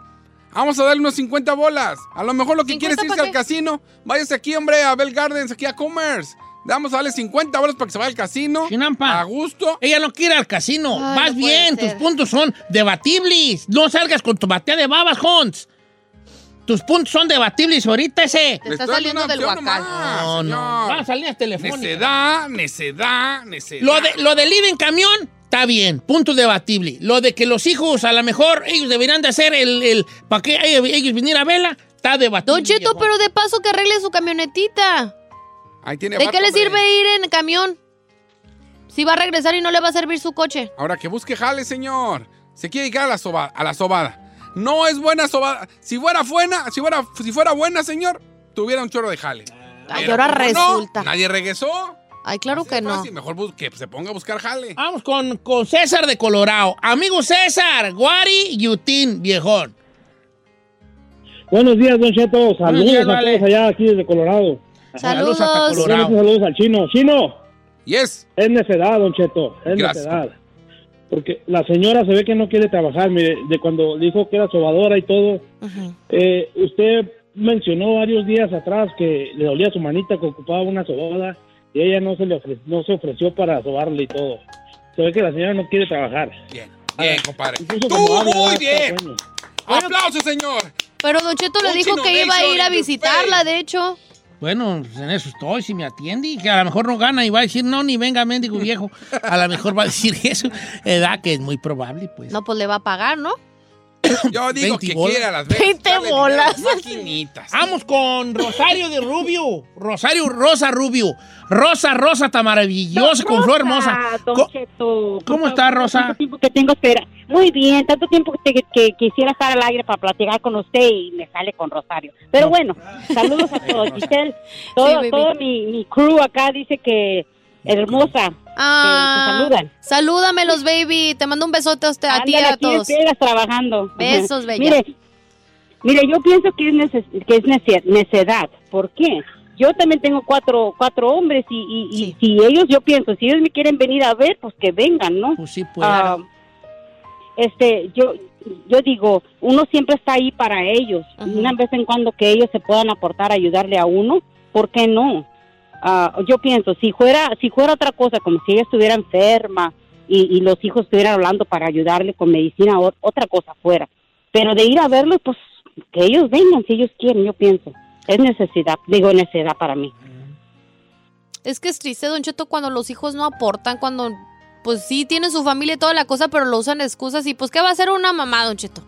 vamos a darle unos 50 bolas. A lo mejor lo que quiere es irse al casino. Váyase aquí, hombre, a Bell Gardens, aquí a Commerce. Vamos a darle 50 bolas para que se vaya al casino. A gusto. Ella no quiere ir al casino. Ay, Vas no bien, tus puntos son debatibles. No salgas con tu batea de babas, Hans. Tus puntos son debatibles ahorita ese. Estoy dando una opción nomás, No, no. Van a salir las telefónicas. Necedad, necedad, necedad. Lo de, lo del ir en camión, está bien, punto debatible. Lo de que los hijos, a lo mejor, ellos deberían de hacer el, el para que ellos, vinieran a verla, está debatible. Don Cheto, pero de paso que arregle su camionetita. Ahí tiene ¿De vato, qué le sirve ir en camión? Si va a regresar y no le va a servir su coche. Ahora que busque jale, señor. Se quiere dedicar a la sobada. A la sobada. No es buena sobada. Si fuera buena, si fuera, si fuera buena, señor, tuviera un chorro de jale. Ay, ahora no, resulta. nadie regresó. Ay, claro que no. Fácil, mejor que se ponga a buscar jale. Vamos con, con César de Colorado. Amigo César, Guari Yutín, viejón. Buenos días, Don Cheto. Saludos días, a vale. todos allá aquí desde Colorado. Saludos hasta Colorado. Saludos al chino. ¡Chino! Yes. Es necedad, Don Cheto. Es Gracias. necedad. Porque la señora se ve que no quiere trabajar. Mire, de cuando dijo que era sobadora y todo. Eh, usted mencionó varios días atrás que le dolía su manita, que ocupaba una sobada. Y ella no se, le ofre- no se ofreció para sobarle y todo. Se ve que la señora no quiere trabajar. Bien, bien, compadre. Incluso Tú habla, muy está bien. bueno. ¡Aplausos, señor! Pero Don Cheto le dijo que iba a ir a visitarla, de hecho. Bueno, pues en eso estoy, si me atiende, y que a lo mejor no gana y va a decir, no, ni venga, mendigo viejo. A lo mejor va a decir eso. Edad que es muy probable, pues. No, pues le va a pagar, ¿no? Yo digo 20 que bolas. quiere a las veces. 20 darle dinero a bolas. las maquinitas. Vamos con Rosario de Rubio. Rosario Rosa Rubio. Rosa, Rosa, está maravillosa, con flor hermosa. Don Co- Cheto, ¿Cómo está, Rosa? Tanto tiempo que tengo espera. Muy bien, tanto tiempo que, te- que quisiera estar al aire para platicar con usted y me sale con Rosario. Pero bueno, saludos a todos. Giselle, todo, Sí, todo mi, mi crew acá dice que hermosa. Ah, te saludan. Salúdamelos, baby. Te mando un besote a usted, a ti y a todos. Trabajando. Besos, bella. Mire, mire, yo pienso que es, neces- que es nece- necedad. ¿Por qué? Yo también tengo cuatro, cuatro hombres y, y, y si ellos, yo pienso, si ellos me quieren venir a ver, pues que vengan, ¿no? Pues sí, pues. Ah, este, yo, yo digo, uno siempre está ahí para ellos. Una vez en cuando que ellos se puedan aportar, ayudarle a uno, ¿por qué no? Ah, yo pienso, si fuera, si fuera otra cosa, como si ella estuviera enferma y, y los hijos estuvieran hablando para ayudarle con medicina, o- otra cosa fuera. Pero de ir a verlos, pues que ellos vengan si ellos quieren, yo pienso. Es necesidad, digo necesidad para mí. Es que es triste, Don Cheto, cuando los hijos no aportan, cuando, pues sí, tienen su familia y toda la cosa, pero lo usan excusas. Y pues, ¿qué va a hacer una mamá, Don Cheto?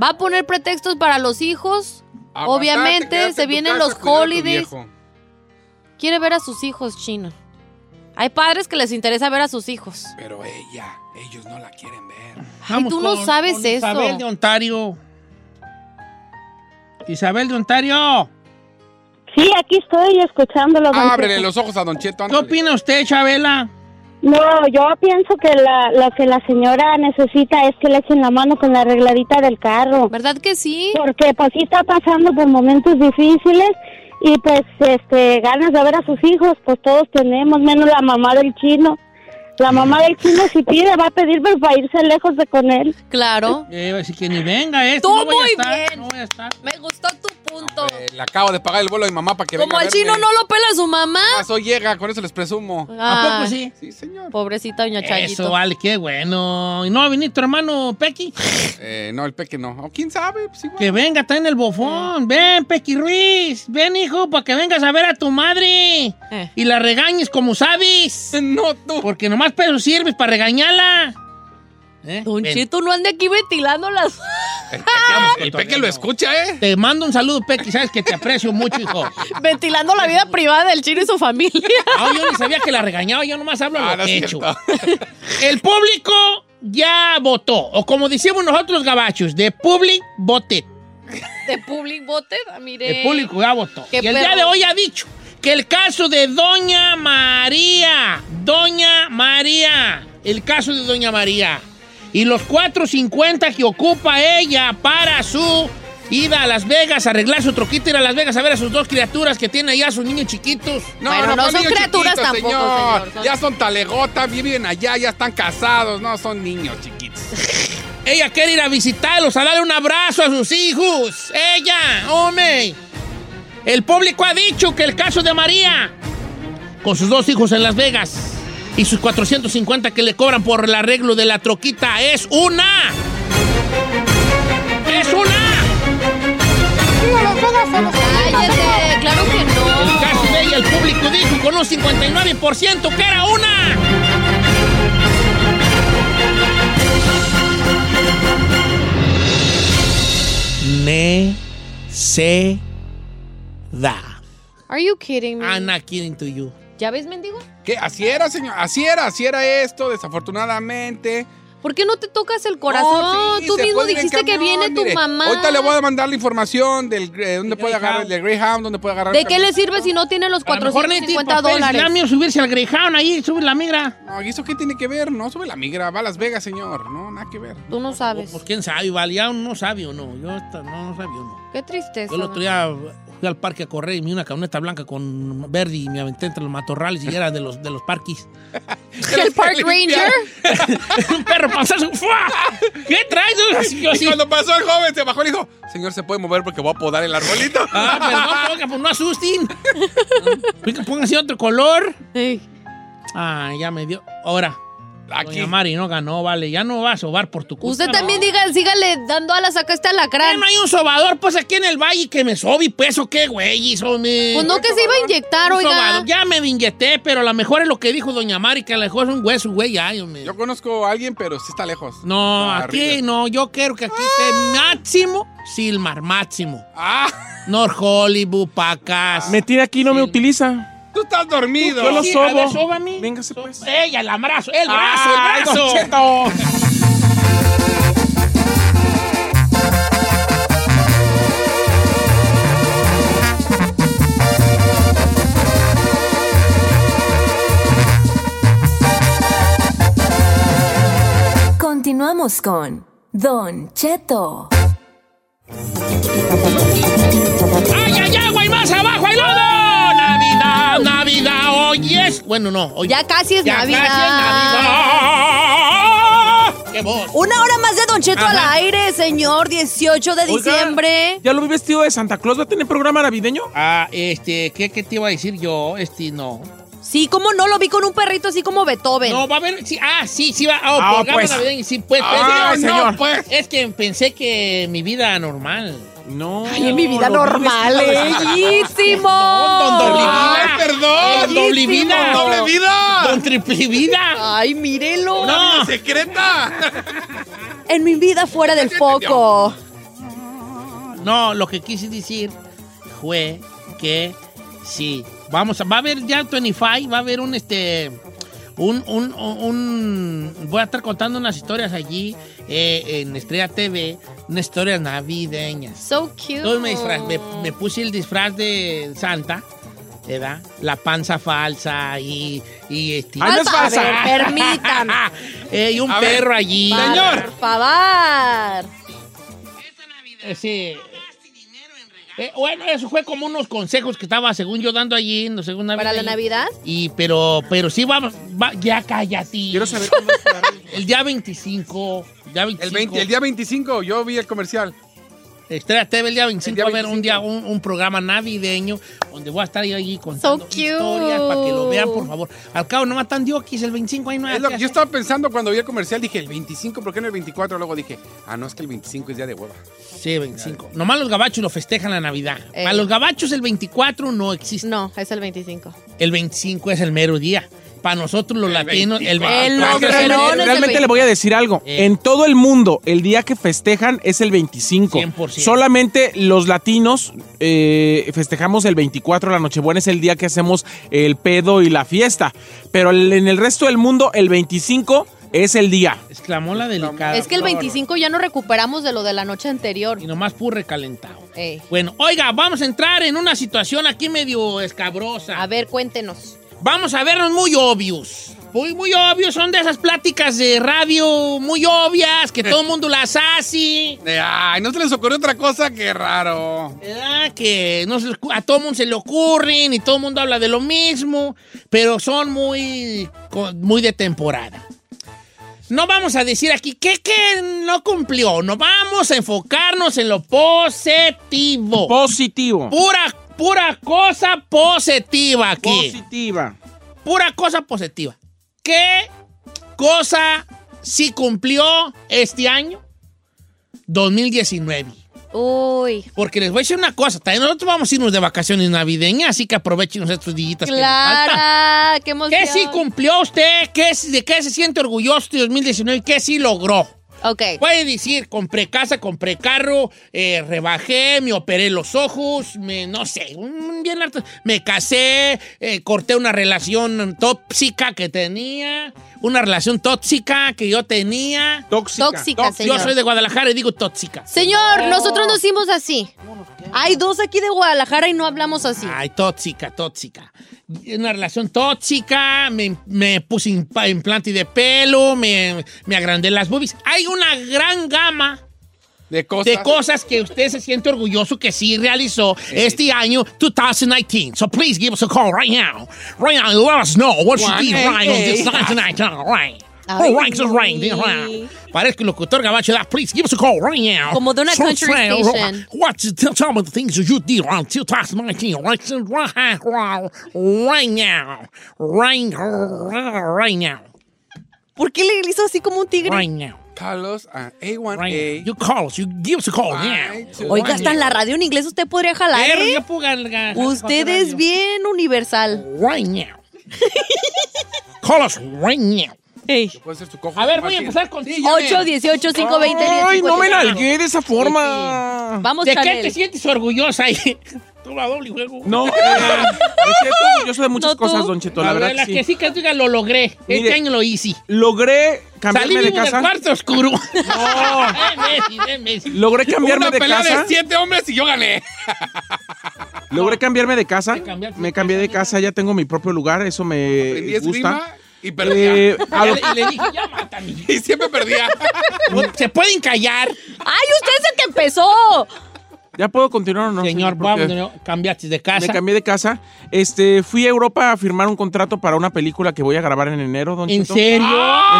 ¿Va a poner pretextos para los hijos? Obviamente, se vienen los holidays. Quiere ver a sus hijos, Chino. Hay padres que les interesa ver a sus hijos. Pero ella, ellos no la quieren ver. Ay, tú no sabes con eso. Isabel de Ontario. Isabel de Ontario. Sí, aquí estoy escuchándolo. don Ábrele Cheto. los ojos a Don Cheto. ¿Qué opina usted, Chabela? No, yo pienso que la, lo que la señora necesita es que le echen la mano con la arregladita del carro. ¿Verdad que sí? Porque pues sí está pasando por momentos difíciles y pues este ganas de ver a sus hijos, pues todos tenemos, menos la mamá del chino. La mamá del chino si pide va a pedir pero para irse lejos de con él. Claro. Eh, así que ni venga este. Tú no voy a muy estar, bien. no voy a estar. Me gustó tu punto. Eh, le acabo de pagar el vuelo a mi mamá para que Como venga al chino no lo pela su mamá. Ah, soy llega, con eso les presumo. ¿A poco sí? Sí, señor. Pobrecita doña Chayito. Eso, vale, qué bueno. ¿Y no va a venir tu hermano Pequi? Eh, no, el peque no. O quién sabe, pues igual. Que venga, está en el bofón. Ven, Pequi Ruiz. Ven, hijo, para que vengas a ver a tu madre. Eh. Y la regañes como sabes. No, tú. Porque nomás peso sirves para regañarla. ¿Eh? Don Ven. Cheto no ande aquí ventilando las... El peque lo escucha, ¿eh? Te mando un saludo, Pequi. Sabes que te aprecio mucho, hijo. ventilando la vida privada del chino y su familia. Ah, yo ni sabía que la regañaba. Yo nomás hablo Ah, lo no que he es hecho. El público ya votó. O como decimos nosotros, gabachos, de public voted. De public voted, ah, mire. El público ya votó. Y el día de hoy ha dicho que el caso de Doña María, Doña María, el caso de Doña María y los 4.50 que ocupa ella para su ida a Las Vegas, arreglar su troquita, ir a Las Vegas a ver a sus dos criaturas que tiene allá, sus niños chiquitos. No, Bueno, no, no son criaturas chiquitos, tampoco, señor. señor. Son- Ya son talegotas, viven allá, ya están casados. No, son niños chiquitos. Ella quiere ir a visitarlos, a darle un abrazo a sus hijos. Ella, hombre. El público ha dicho que el caso de María, con sus dos hijos en Las Vegas y sus 450 que le cobran por el arreglo de la troquita, es una. ¡Es una! Cállate, claro que El no. caso de ella, el público dijo con un 59% que era una. Neceda. Are you kidding me? I'm not kidding to you. ¿Ya ves, mendigo? ¿Qué? Así era, señor. Así era, así era esto, desafortunadamente. ¿Por qué no te tocas el corazón? No, sí, Tú mismo dijiste que viene tu mire. mamá. Ahorita le voy a mandar la información del eh, dónde puede agarrar el Greyhound, dónde puede agarrar ¿De el qué le sirve si no tiene los A lo mejor 450 dólares? Subirse al Greyhound ahí, sube la migra. No, ¿y eso qué tiene que ver? No, sube la migra, va a Las Vegas, señor. No, nada que ver. Tú no sabes. Pues quién sabe, vale, ya no sabe o no. Yo esta- no, no sabía o no. Qué tristeza. Yo el otro día fui al parque a correr y vi una camioneta blanca con verde y me aventé entre los matorrales y era de los, de los parquis. ¿El Park Ranger? un perro. ¡fua! ¿Qué traes? Y cuando pasó el joven, se bajó y dijo, señor, ¿se puede mover porque voy a podar el arbolito? Ah, perdón, pues no asusten. Pónganse otro color. Ah, ya me dio. Ahora. Doña Mari no ganó, vale. Ya no va a sobar por tu culpa. Usted también diga, sígale dando alas acá está la crán. No hay un sobador, pues aquí en el valle que me sobe, pues, ¿o qué, güey? Some. Pues no que se iba a inyectar, Un oiga. sobador. Ya me inyecté, pero a lo mejor es lo que dijo Doña Mari, que a lo mejor es un hueso, güey, ya. Yo, me- Yo conozco a alguien, pero sí está lejos. No, aquí arriba. no. Yo quiero que aquí esté máximo Silmar, máximo. Ah. North Hollywood, Pacas. Me tiene aquí y no me utiliza. Tú estás dormido. Yo lo Sí, sobo. a ver, sóbame. Véngase pues. Ella, el abrazo, el brazo, Ay, el Don brazo. Cheto. Continuamos con Don Cheto. ¡Ay, ay, agua y más abajo hay lodo! Hoy es. Bueno, no, hoy Ya casi es ya Navidad. casi es Navidad. ¡Qué voz! Una hora más de Don Cheto al aire, señor. 18 de Oiga, diciembre. ¿Ya lo vi vestido de Santa Claus? ¿Va a tener programa navideño? Ah, este, ¿qué, qué te iba a decir yo? Este, no. Sí, ¿cómo no? Lo vi con un perrito así como Beethoven. No, va a haber. Sí, ah, sí, sí va. Oh, Ah, programa pues. navideño, sí, pues. Pues, no, señor. no, pues. Es que pensé que mi vida normal. No. Ay, en mi vida normal, Claus. bellísimo. Don doble vida. Ay, perdón. Don doble vida. Don doble vida. Don triple vida. Ay, mírelo. No. secreta. En mi vida fuera del foco. No, lo que quise decir fue que sí. Vamos a, va a haber ya 25, va a haber un este. Un, un, un- voy a estar contando unas historias allí eh, en Estrella TV, unas historias navideñas. So cute. Entonces me, disfraz- me, me puse el disfraz de Santa, ¿verdad? La panza falsa y, y este. Ay, no es A falsa. ver, permítame. Eh, y un A ver, perro allí. Señor. Por favor. Eh, sí. Eh, bueno, eso fue como unos consejos que estaba, según yo, dando allí, no según ¿Para la Navidad? Y, pero, pero sí, vamos, va, ya cállate. Quiero saber cuándo es. El día 25, día 25. El, 20 el día 25 yo vi el comercial. Estrella TV el día 25 El día va a haber un 25. día un, un programa navideño donde voy a estar yo allí contando cute. historias para que lo vean, por favor. Al cabo, no matan diokis el 25, ahí no hay Es lo yo estaba pensando cuando vi el comercial, dije el 25, ¿por qué no el 24? Luego dije, ah, no, es que el 25 es día de hueva. Sí, 25. Nomás los gabachos lo festejan la Navidad. Eh. Para los gabachos el 24 no existe. No, es el 25. El 25 es el mero día. Para nosotros los latinos, el 24. El 24 es el reloj mero es el Realmente 20. le voy a decir algo. Eh. En todo el mundo, el día que festejan es el 25. 100%. Solamente los latinos eh, festejamos el 24, la Nochebuena es el día que hacemos el pedo y la fiesta. Pero en el resto del mundo, el 25 es el día. Exclamó la delicada. Es que el 25 ya no recuperamos de lo de la noche anterior. Y nomás puro recalentado. Ey. Bueno, oiga, vamos a entrar en una situación aquí medio escabrosa. A ver, cuéntenos. Vamos a vernos muy obvios. Muy, muy obvios. Son de esas pláticas de radio muy obvias que todo el mundo las hace. Ay, ¿no se les ocurrió otra cosa? Qué raro. ¿Verdad? Que no se a todo el mundo se le ocurren y todo el mundo habla de lo mismo, pero son muy, muy de temporada. No vamos a decir aquí que, que no cumplió, no vamos a enfocarnos en lo positivo. Positivo. pura, pura cosa positiva aquí. Positiva. Pura cosa positiva. ¿Qué cosa sí cumplió este año? 2019. Uy. Porque les voy a decir una cosa, también nosotros vamos a irnos de vacaciones navideñas, así que aprovechen estos que nos faltan. Clara, qué emoción. ¿Qué sí cumplió usted? ¿Qué, ¿De qué se siente orgulloso de 2019? ¿Qué sí logró? Ok. Puede decir, compré casa, compré carro, eh, rebajé, me operé los ojos, me, no sé, bien harto. Me casé, eh, corté una relación tóxica que tenía, una relación tóxica que yo tenía. Tóxica. Tóxica, Yo señor. soy de Guadalajara y digo tóxica. Señor, nosotros nos hicimos así. Hay dos aquí de Guadalajara y no hablamos así. Ay, tóxica, tóxica. Una relación tóxica, me, me puse implante de pelo, me, me agrandé las boobies. Hay una gran gama De cosas. de cosas que usted se siente orgulloso que sí realizó este año 2019. So please give us a call right now. Right now, let us know what you did right on this 2019. Right. Ay, Oh, right, so right, right. El locutor gabacho. da, Please give us a call right now. Como de una So, country right, station. What's tell, tell me the things you did around 2019. Right, right, right now. Right, right now. ¿Por qué le hizo así como un tigre? Right now. Carlos, ah, A1A. Right. You call us. You give us a call. Oiga, hasta en la radio en inglés usted podría jalar, ¿eh? Usted es bien universal. Right now. Call us right now. Puede ser tu cojo. A ver, voy a empezar con... 8, 18, 5, 20, 10, Ay, no me 50. nalgué de esa forma. Vamos, ¿De qué Chanel. te sientes orgullosa la doble juego. No, eh, me siento orgulloso de muchas No, tú. cosas, Don Cheto, la verdad La que que sí. sí que diga lo logré. Este Mire, año lo hice. Logré Salí cambiarme de vivo del casa. cuarto oscuro. No. Messi, Messi. Logré cambiarme Una de pelea casa. de siete hombres y yo gané. Logré cambiarme de casa. cambiaste Me cambié de casa, ya tengo mi propio lugar, eso me Aprendí gusta. esgrima y perdía. Eh, a lo- Y le dije, ya mátame. y siempre perdía. Se pueden callar. ¡Ay, usted es el que empezó! ¿Ya puedo continuar o no? Señor, vamos, no, cambiaste de casa. Me cambié de casa. Este, fui a Europa a firmar un contrato para una película que voy a grabar en enero, Don ¿En Cheto. serio?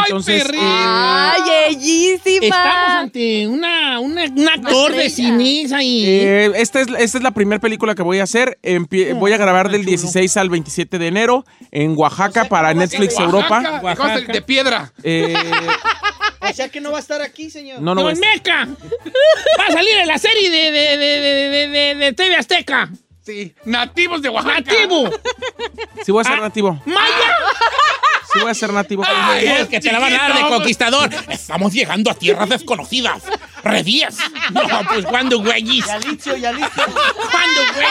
Entonces, perrín! eh, ¡Ay, bellísima! Estamos ante una, una, un actor de cine ahí. eh, esta, es, esta es la primera película que voy a hacer. Empie- voy a grabar del 16 al 27 de enero en Oaxaca para Netflix Europa. Oaxaca, de piedra. Eh, O sea que no va a estar aquí, señor. no, no, ¡Don es- Meca! Va a salir en la serie de, de, de, de, de, de- de TV Azteca. Sí. Nativos de Oaxaca. ¡Nativo! sí voy a ser nativo. ¡Maya! Sí voy a ser nativo. Ay, es es que te la van a dar de conquistador. Estamos llegando a tierras desconocidas. ¡Redías! No, pues cuando güeyis. Yalitio, Yalitio. ¿Cuándo, güey?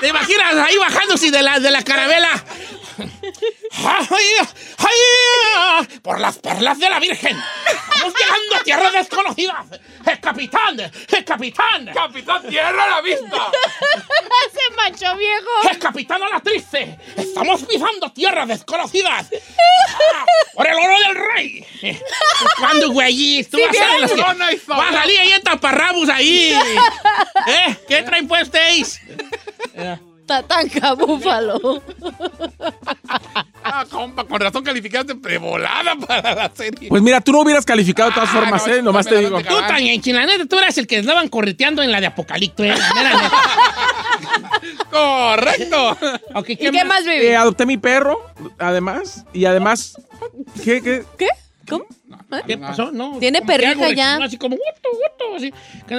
¿Te imaginas ahí bajándose de la, de la carabela? ¡Ay, ay, por las perlas de la Virgen! ¡Estamos llegando a tierras desconocidas! ¡El capitán! ¡El capitán! Capitán Tierra a la vista. ¡Ese macho viejo! ¡El capitán a la triste! ¡Estamos pisando tierras desconocidas! ¡Por el oro del rey! ¿Cuándo, güey? Tú Sí, vas a, los vas a salir ahí en taparrabos ahí. ¿Eh? ¿Qué traen pues ustedes? Tatanca, búfalo. Ah, compa, con razón calificaste de volada para la serie. Pues mira, tú no hubieras calificado de todas Ah, formas, no, ¿eh? Nomás te digo. Tú tan en la neta, tú eras el que andaban correteando en la de Apocalipto, ¿eh? Correcto. Ok, ¿Y qué más, Eh, baby? adopté mi perro, además, y además, ¿qué, qué? ¿Qué? ¿Cómo? ¿Qué pasó? No. Tiene perrija ya. Así como, gusto, gusto, así.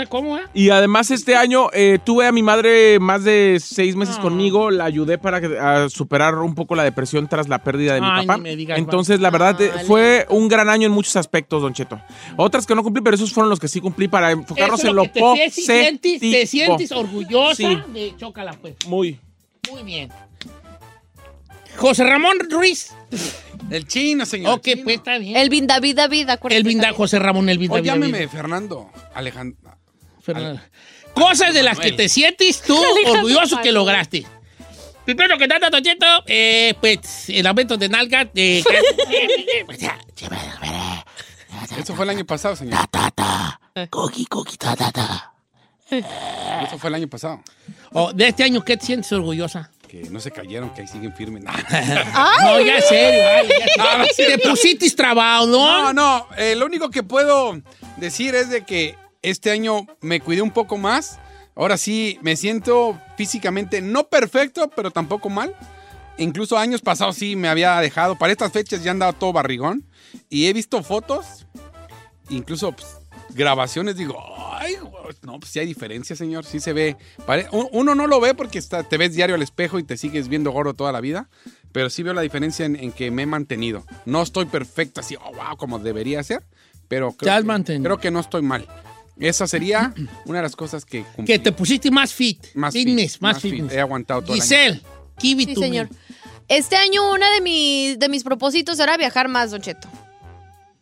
¿Cómo, eh? Y además este año eh, tuve a mi madre más de seis meses conmigo, la ayudé para que- a superar un poco la depresión tras la pérdida de mi papá. ni me digas, Entonces, la verdad, eh, fue un gran año en muchos aspectos, Don Cheto. Otras que no cumplí, pero esos fueron los que sí cumplí para enfocarnos Eso en lo que te, te sientes, te sientes orgullosa Sí. de Chócala, pues. Muy. Muy bien. José Ramón Ruiz. El chino, señor. Ok, pues está bien. El David David, acuérdate. El Vinda, José Ramón, el Vinda. O llámeme Fernando Alejandro. Fernando. Cosas de las que te sientes tú Alejandro orgulloso que lograste. Primero que nada, Tocheto, eh, pues el aumento de nalga. De... Eso fue el año pasado, señor. Coqui, coqui, ta, ta, ta. Eso fue el año pasado. Oh, de este año, ¿qué te sientes orgullosa? Que no se cayeron, que ahí siguen firmes. No, ya serio. ay, ya No, no. Te pusiste ¿no? No, no. eh, lo único que puedo decir es de que este año me cuidé un poco más. Ahora sí, me siento físicamente no perfecto, pero tampoco mal. Incluso años pasados sí me había dejado. Para estas fechas ya andaba todo barrigón. Y he visto fotos, incluso pues, grabaciones. Digo, ay, no, pues sí hay diferencia, señor. Sí se ve. Uno no lo ve porque está- te ves diario al espejo y te sigues viendo gordo toda la vida. Pero sí veo la diferencia en, en que me he mantenido. No estoy perfecto así, oh, wow, como debería ser. Pero creo, que, creo que no estoy mal. Esa sería una de las cosas que cumplí. Que te pusiste más fit. Más fitness, fit, más, más fit. fitness. He aguantado todo el año. Giselle, give it Sí, to me. señor. Este año una de mis, de mis propósitos era viajar más, Don Cheto.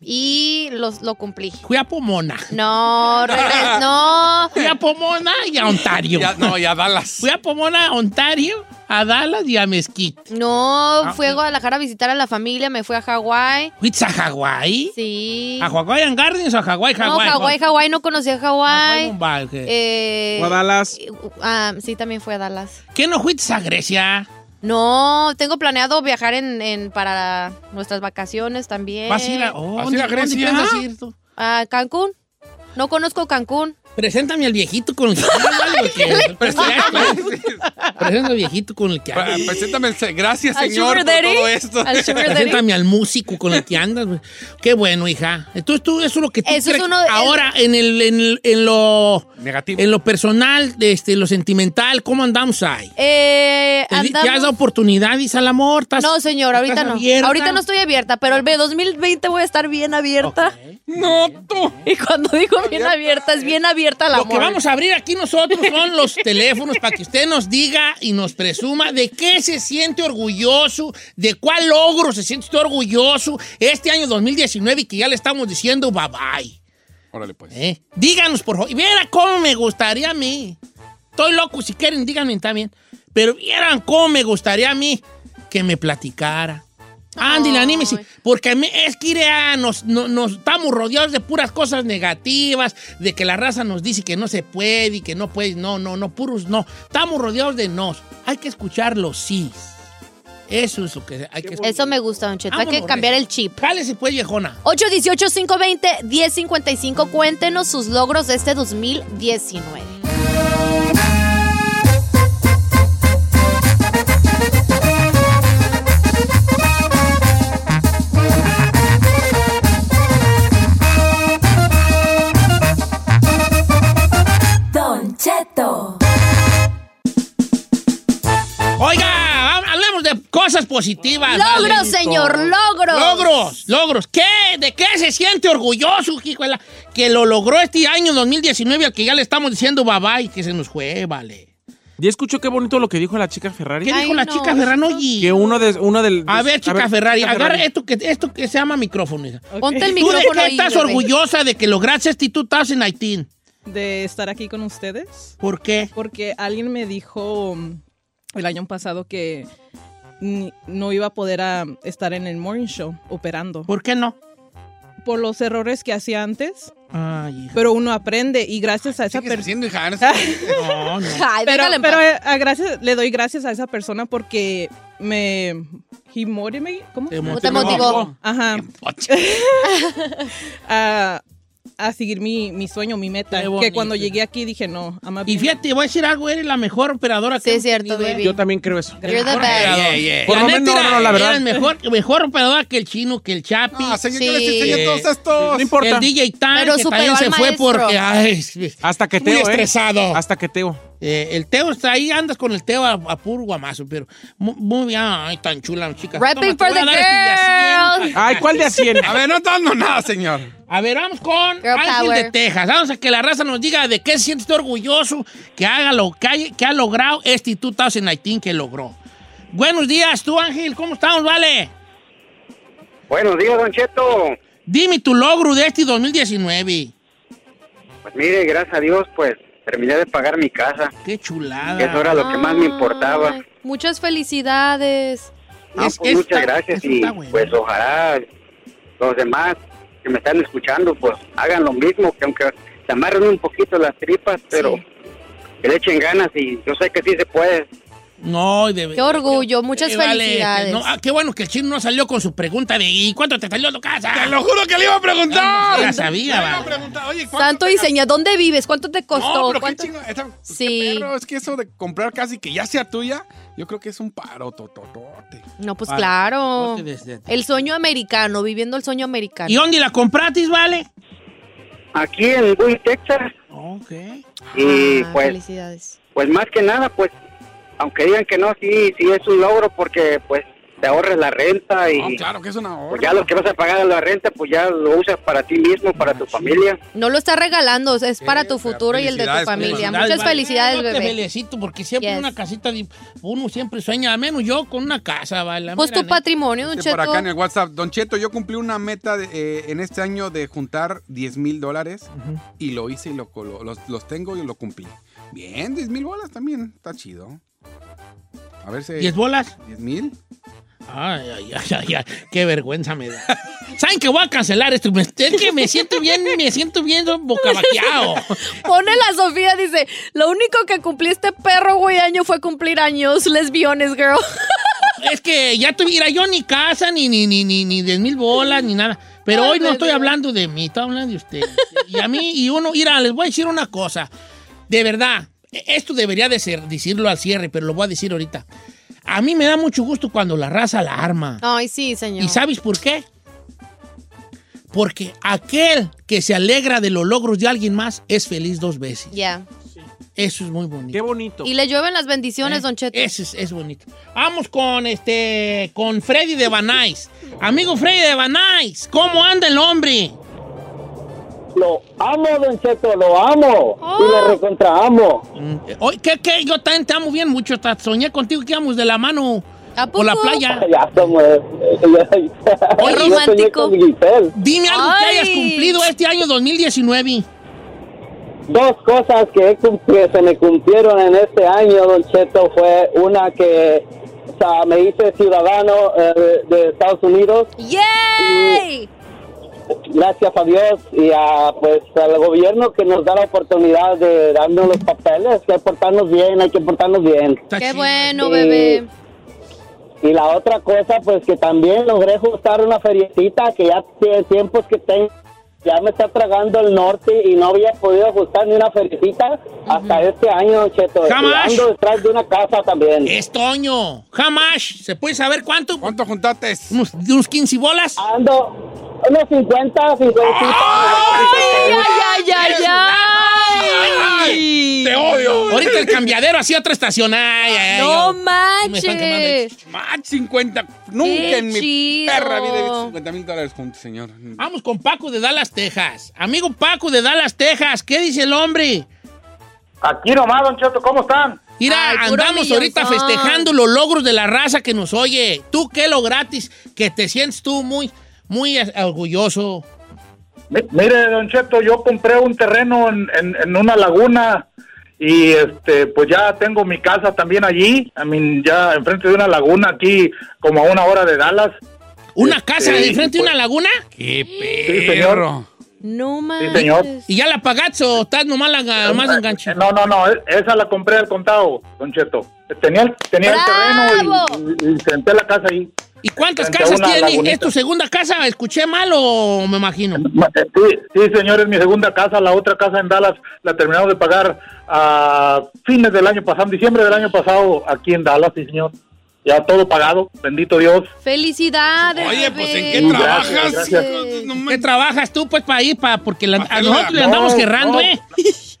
Y los, lo cumplí. Fui a Pomona. No, regres- no. Fui a Pomona y a Ontario. Ya- no, y a Dallas. Fui a Pomona, a Ontario, a Dallas y a Mesquite. No, Ah, fui a Guadalajara a visitar a la familia, me fui a Hawái. ¿Fuiste a Hawái? Sí. ¿A Hawaiian Gardens o a Hawái, No, Hawái? Hawái, Hawái, no conocí a Hawái. ¿qué? Eh, ¿O a Dallas? ah, sí, también fui a Dallas. ¿Qué no fuiste a Grecia? No, tengo planeado viajar en, en- para nuestras vacaciones también. ¿Vas a ir a, oh, ¿Vas a ir a ¿dónde- dónde Grecia? piensas ir tú? ¿A Cancún? No conozco Cancún. Preséntame al viejito con el que porque- Preséntame al viejito con el que. Pre- Preséntame el... Gracias, ¿Al señor, por daddy? todo esto. ¿Al? Preséntame al músico con el que andas. güey. Qué bueno, hija. Entonces tú, eso es lo que tú Eso es uno de- Ahora, en, el, en, el- en lo... Negativo. En lo personal, este, lo sentimental, ¿cómo andamos ahí? Eh, ¿Te, di- te andamos- has dado oportunidades al amor? ¿Estás- No, señor, ahorita estás no. abierta? Ahorita no estoy abierta, pero el 2020 voy a estar bien abierta. No, tú. Y cuando digo bien abierta, es bien abierta la Lo que vamos a abrir aquí nosotros son los teléfonos para que usted nos diga y nos presuma de qué se siente orgulloso, de cuál logro se siente usted orgulloso este año 2019 y que ya le estamos diciendo bye bye. Órale, pues. ¿Eh? Díganos, por favor. Y Viera cómo me gustaría a mí. Estoy loco, si quieren, díganme también. Pero vieran cómo me gustaría a mí que me platicara. Ándale, anímese. Porque a mí es que irea, nos, no- nos estamos rodeados de puras cosas negativas, de que la raza nos dice que no se puede y que no puede. No, no, no, puros no. Estamos rodeados de nos. Hay que escuchar los sí. Eso es lo que hay que escuchar. Eso me gusta, Don Cheto. Hay que cambiar el chip. Jálese pues, viejona. 818-520-1055. Cuéntenos sus logros de este 2019. Logros, vale. señor, logros. Logros, logros. ¿Qué? ¿De qué se siente orgulloso, hijuela? Que lo logró este año 2019 al que ya le estamos diciendo bye bye, que se nos fue, vale. ¿Ya escuchó qué bonito lo que dijo la chica Ferrari? ¿Qué dijo la chica Ferrari? Oye. Que uno de... Uno del, A ver, chica Ferrari, chica agarra Ferrari. esto que, esto que se llama micrófono. Ponte el ¿Tú de micrófono qué estás orgullosa de que lograste este 2019? de estar aquí con ustedes. ¿Por qué? Porque alguien me dijo el año pasado que no iba a poder ah, estar en el morning show operando. ¿Por qué no? Por los errores que hacía antes. Ay, hija. Pero uno aprende y gracias a esa persona. no No, Pero, pero eh, a gracias, le doy gracias a esa persona porque me... He motivated- ¿Cómo? Te te motivó? Ajá. a, a seguir mi, mi sueño, mi meta. Que cuando llegué aquí dije, no, Y fíjate, voy a decir algo, eres la mejor operadora que Sí, es cierto, tenido, ¿eh? baby. Yo también creo eso. You're the best. Yeah, yeah. Por lo menos, no, no, la verdad. eres mejor, mejor operadora que el chino, que el Chapi. No, señor, Sí. yo les enseñé todos estos. No importa. El DJ Tan, Pero que superó también se fue maestro. porque ay, Hasta que muy Teo, ¿eh? estresado. Hasta que Teo. Eh, el Teo está ahí, andas con el Teo a, a puro guamazo, pero mu- muy, bien, ay, tan chula, chica. Rapping Toma, for te voy a the dar este de a cien. girls. Ay, ¿cuál de a 100? A ver, no está dando nada, señor. A ver, vamos con Girl Ángel power. de Texas. Vamos a que la raza nos diga de qué se siente usted orgulloso que haga lo que, hay- que ha logrado este 2019 que logró. Buenos días, tú Ángel, ¿cómo estamos, vale? Buenos días, Don Cheto. Dime tu logro de este 2019. Pues mire, gracias a Dios, pues terminé de pagar mi casa. Qué chulada. Eso era lo que más me importaba. Muchas felicidades. No, Es- pues es- muchas está- gracias y bueno. pues ojalá los demás que me están escuchando pues hagan lo mismo, que aunque se amarren un poquito las tripas, pero que le echen ganas y yo sé que sí se puede. No, de Qué orgullo, muchas vale, felicidades. que no, ah, qué bueno que el chino no salió con su pregunta de ¿y cuánto te salió tu casa? Te lo juro que le iba a preguntar. Ya sabía, Le iba a preguntar, oye, ¿cuánto Santo diseña, ¿dónde vives? ¿Cuánto te costó? No, pero qué ¿Cuánto- chingo. esta- Sí. Pero es que eso de comprar casi que ya sea tuya, yo creo que es un paro tototote. No, pues Vale. claro. No El sueño americano, viviendo el sueño americano. ¿Y dónde la compratis, vale? Aquí en Bowie, Texas Ok. y Ah, pues Felicidades. pues más que nada pues aunque digan que no, sí sí es un logro porque pues te ahorres la renta y No, claro que es una pues ya lo que vas a pagar de la renta, pues ya lo usas para ti mismo, para tu familia. No lo estás regalando, es para tu futuro y el de tu familia. felicidades, Muchas vale. felicidades, Yo te bebé. felicito porque siempre Yes. una casita, uno siempre sueña, al menos yo con una casa, ¿vale? Pues Mira, tu patrimonio, Don Dice por Cheto. acá en el WhatsApp, Don Cheto, yo cumplí una meta de, eh, en este año de juntar 10 mil dólares y lo hice y lo, colo- los, los tengo y lo cumplí. Bien, 10 mil bolas también, está chido. A ver si... ¿Diez bolas? 10 mil. Ay, ay, ay, ay, ay, qué vergüenza me da. ¿Saben que voy a cancelar esto? Es que me siento bien, me siento bien bocabaqueado. Pone la Sofía, dice, lo único que cumplí este perro, güey, año fue cumplir años. Lesbiones, girl. Es que ya tuviera yo ni casa, ni, ni, ni, ni, ni 10 mil bolas, ni nada. Pero Ay, hoy no estoy hablando de mí, estoy hablando de ustedes. Y a mí, y uno, mira, les voy a decir una cosa. De verdad, esto debería de ser, decirlo al cierre, pero lo voy a decir ahorita. A mí me da mucho gusto cuando la raza la arma. Ay, sí, señor. ¿Y sabes por qué? Porque aquel que se alegra de los logros de alguien más es feliz dos veces. Ya. Eso es muy bonito. Qué bonito. Y le llueven las bendiciones, Don Cheto. Eso es, es bonito. Vamos con este con Freddy de Banais. Amigo Freddy de Banais, ¿cómo anda el hombre? Lo amo, Don Cheto, lo amo. Y le recontra amo. Oye, ¿qué, qué? Yo también te amo bien mucho. hasta Soñé contigo que íbamos de la mano por la playa. Ya somos. Soñé con Giselle. Dime algo que Ay. hayas cumplido este año 2019. Dos cosas que, se me cumplieron en este año, Don Cheto, fue una que o sea, me hice ciudadano eh, de Estados Unidos. ¡Yay! Gracias a Dios y a, pues, al gobierno que nos da la oportunidad de darnos los papeles. Hay que portarnos bien, hay que portarnos bien. Qué bueno, Y- bebé. Y la otra cosa, pues que también logré juntar una feriecita que ya tiene tiempos que tengo. Ya me está tragando el norte y no había podido ajustar ni una feriecita hasta este año, Cheto. Jamás. Ando detrás de una casa también. Es Toño. Jamás. ¿Se puede saber cuánto? ¿Cuánto juntaste? Unos, unos 15 bolas. Ando unos 50, 50. ¡Ay, ay, ay, ay! ¡Te odio! Ahorita el cambiadero hacía otra estación. Ay, ay, ay, ¡No manches! Más 50. Nunca Qué en mi perra vida he visto 50 mil dólares juntos, señor. Vamos con Paco de Dallas, Texas. Amigo Paco de Dallas, Texas. ¿Qué dice el hombre? Aquí nomás, Don Cheto, ¿cómo están? Mira, Ay, andamos ahorita festejando los logros de la raza que nos oye. ¿Tú qué lo gratis? Que te sientes tú muy, muy eh, orgulloso. Mi- Mire, Don Cheto, yo compré un terreno en, en- en una laguna y este pues ya tengo mi casa también allí, I mean, ya enfrente de una laguna aquí como a una hora de Dallas. ¿Una casa Este, de frente de una laguna? ¡Qué Sí, señor. No manches. señor. ¿Y ya la pagaste o estás nomás, la, más enganche? No, no, no, e- esa la compré al contado, Don Cheto. Tenía, el- tenía el terreno y, y senté la casa ahí. ¿Y cuántas casas tiene? lagunita. ¿Es tu segunda casa? ¿Escuché mal o me imagino? Ma- eh, Sí, sí, señor, es mi segunda casa. La otra casa en Dallas la terminamos de pagar a fines del año pasado, en diciembre del año pasado, aquí en Dallas, sí, señor. Ya todo pagado, bendito Dios. Felicidades. Oye, pues, ¿en qué Gracias, trabajas? gracias. ¿Qué trabajas tú, pues, para ir? Pa, porque la- a hacerla- nosotros le andamos No, gerrando, no. ¿eh?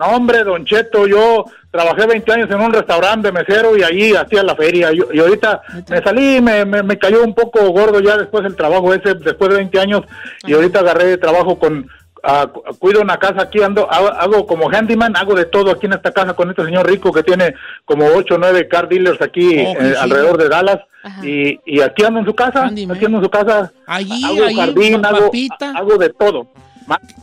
No, hombre, Don Cheto, yo trabajé 20 años en un restaurante de mesero y allí hacía la feria. Yo- y ahorita me salí, me, me, me cayó un poco gordo ya después del trabajo ese, después de 20 años. Y ahorita agarré trabajo con. cu- cuido una casa aquí, ando, hago, hago como handyman, hago de todo aquí en esta casa con este señor rico que tiene como 8 o 9 car dealers aquí Oh, eh, sí. alrededor de Dallas. Y, y aquí ando en su casa, aquí ando en su casa. Allí, hago allí, jardín, hago, hago de todo.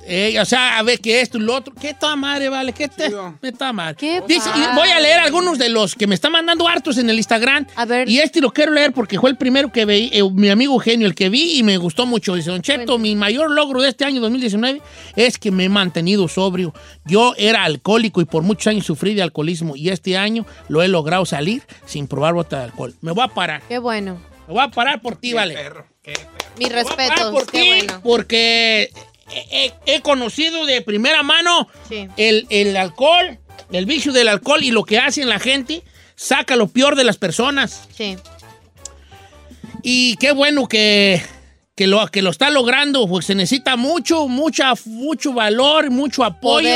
Eh, o sea, a ver, que esto y lo otro. ¿Qué toda madre, vale? ¿Qué te, me madre? Dice, y voy a leer algunos de los que me están mandando hartos en el Instagram. A ver. Y este lo quiero leer porque fue el primero que vi, eh, mi amigo Eugenio, el que vi y me gustó mucho. Dice, Don Cheto, mi mayor logro de este año 2019 es que me he mantenido sobrio. Yo era alcohólico y por muchos años sufrí de alcoholismo y este año lo he logrado salir sin probar bota de alcohol. Me voy a parar. Qué bueno. Me voy a parar por ti, vale. Mi Ah, respeto. por Qué bueno. porque he, conocido de primera mano Sí. el, el alcohol, el vicio del alcohol y lo que hacen la gente, saca lo peor de las personas. Sí. Y qué bueno que, que lo, que lo está logrando, pues se necesita mucho, mucha, mucho valor, mucho apoyo.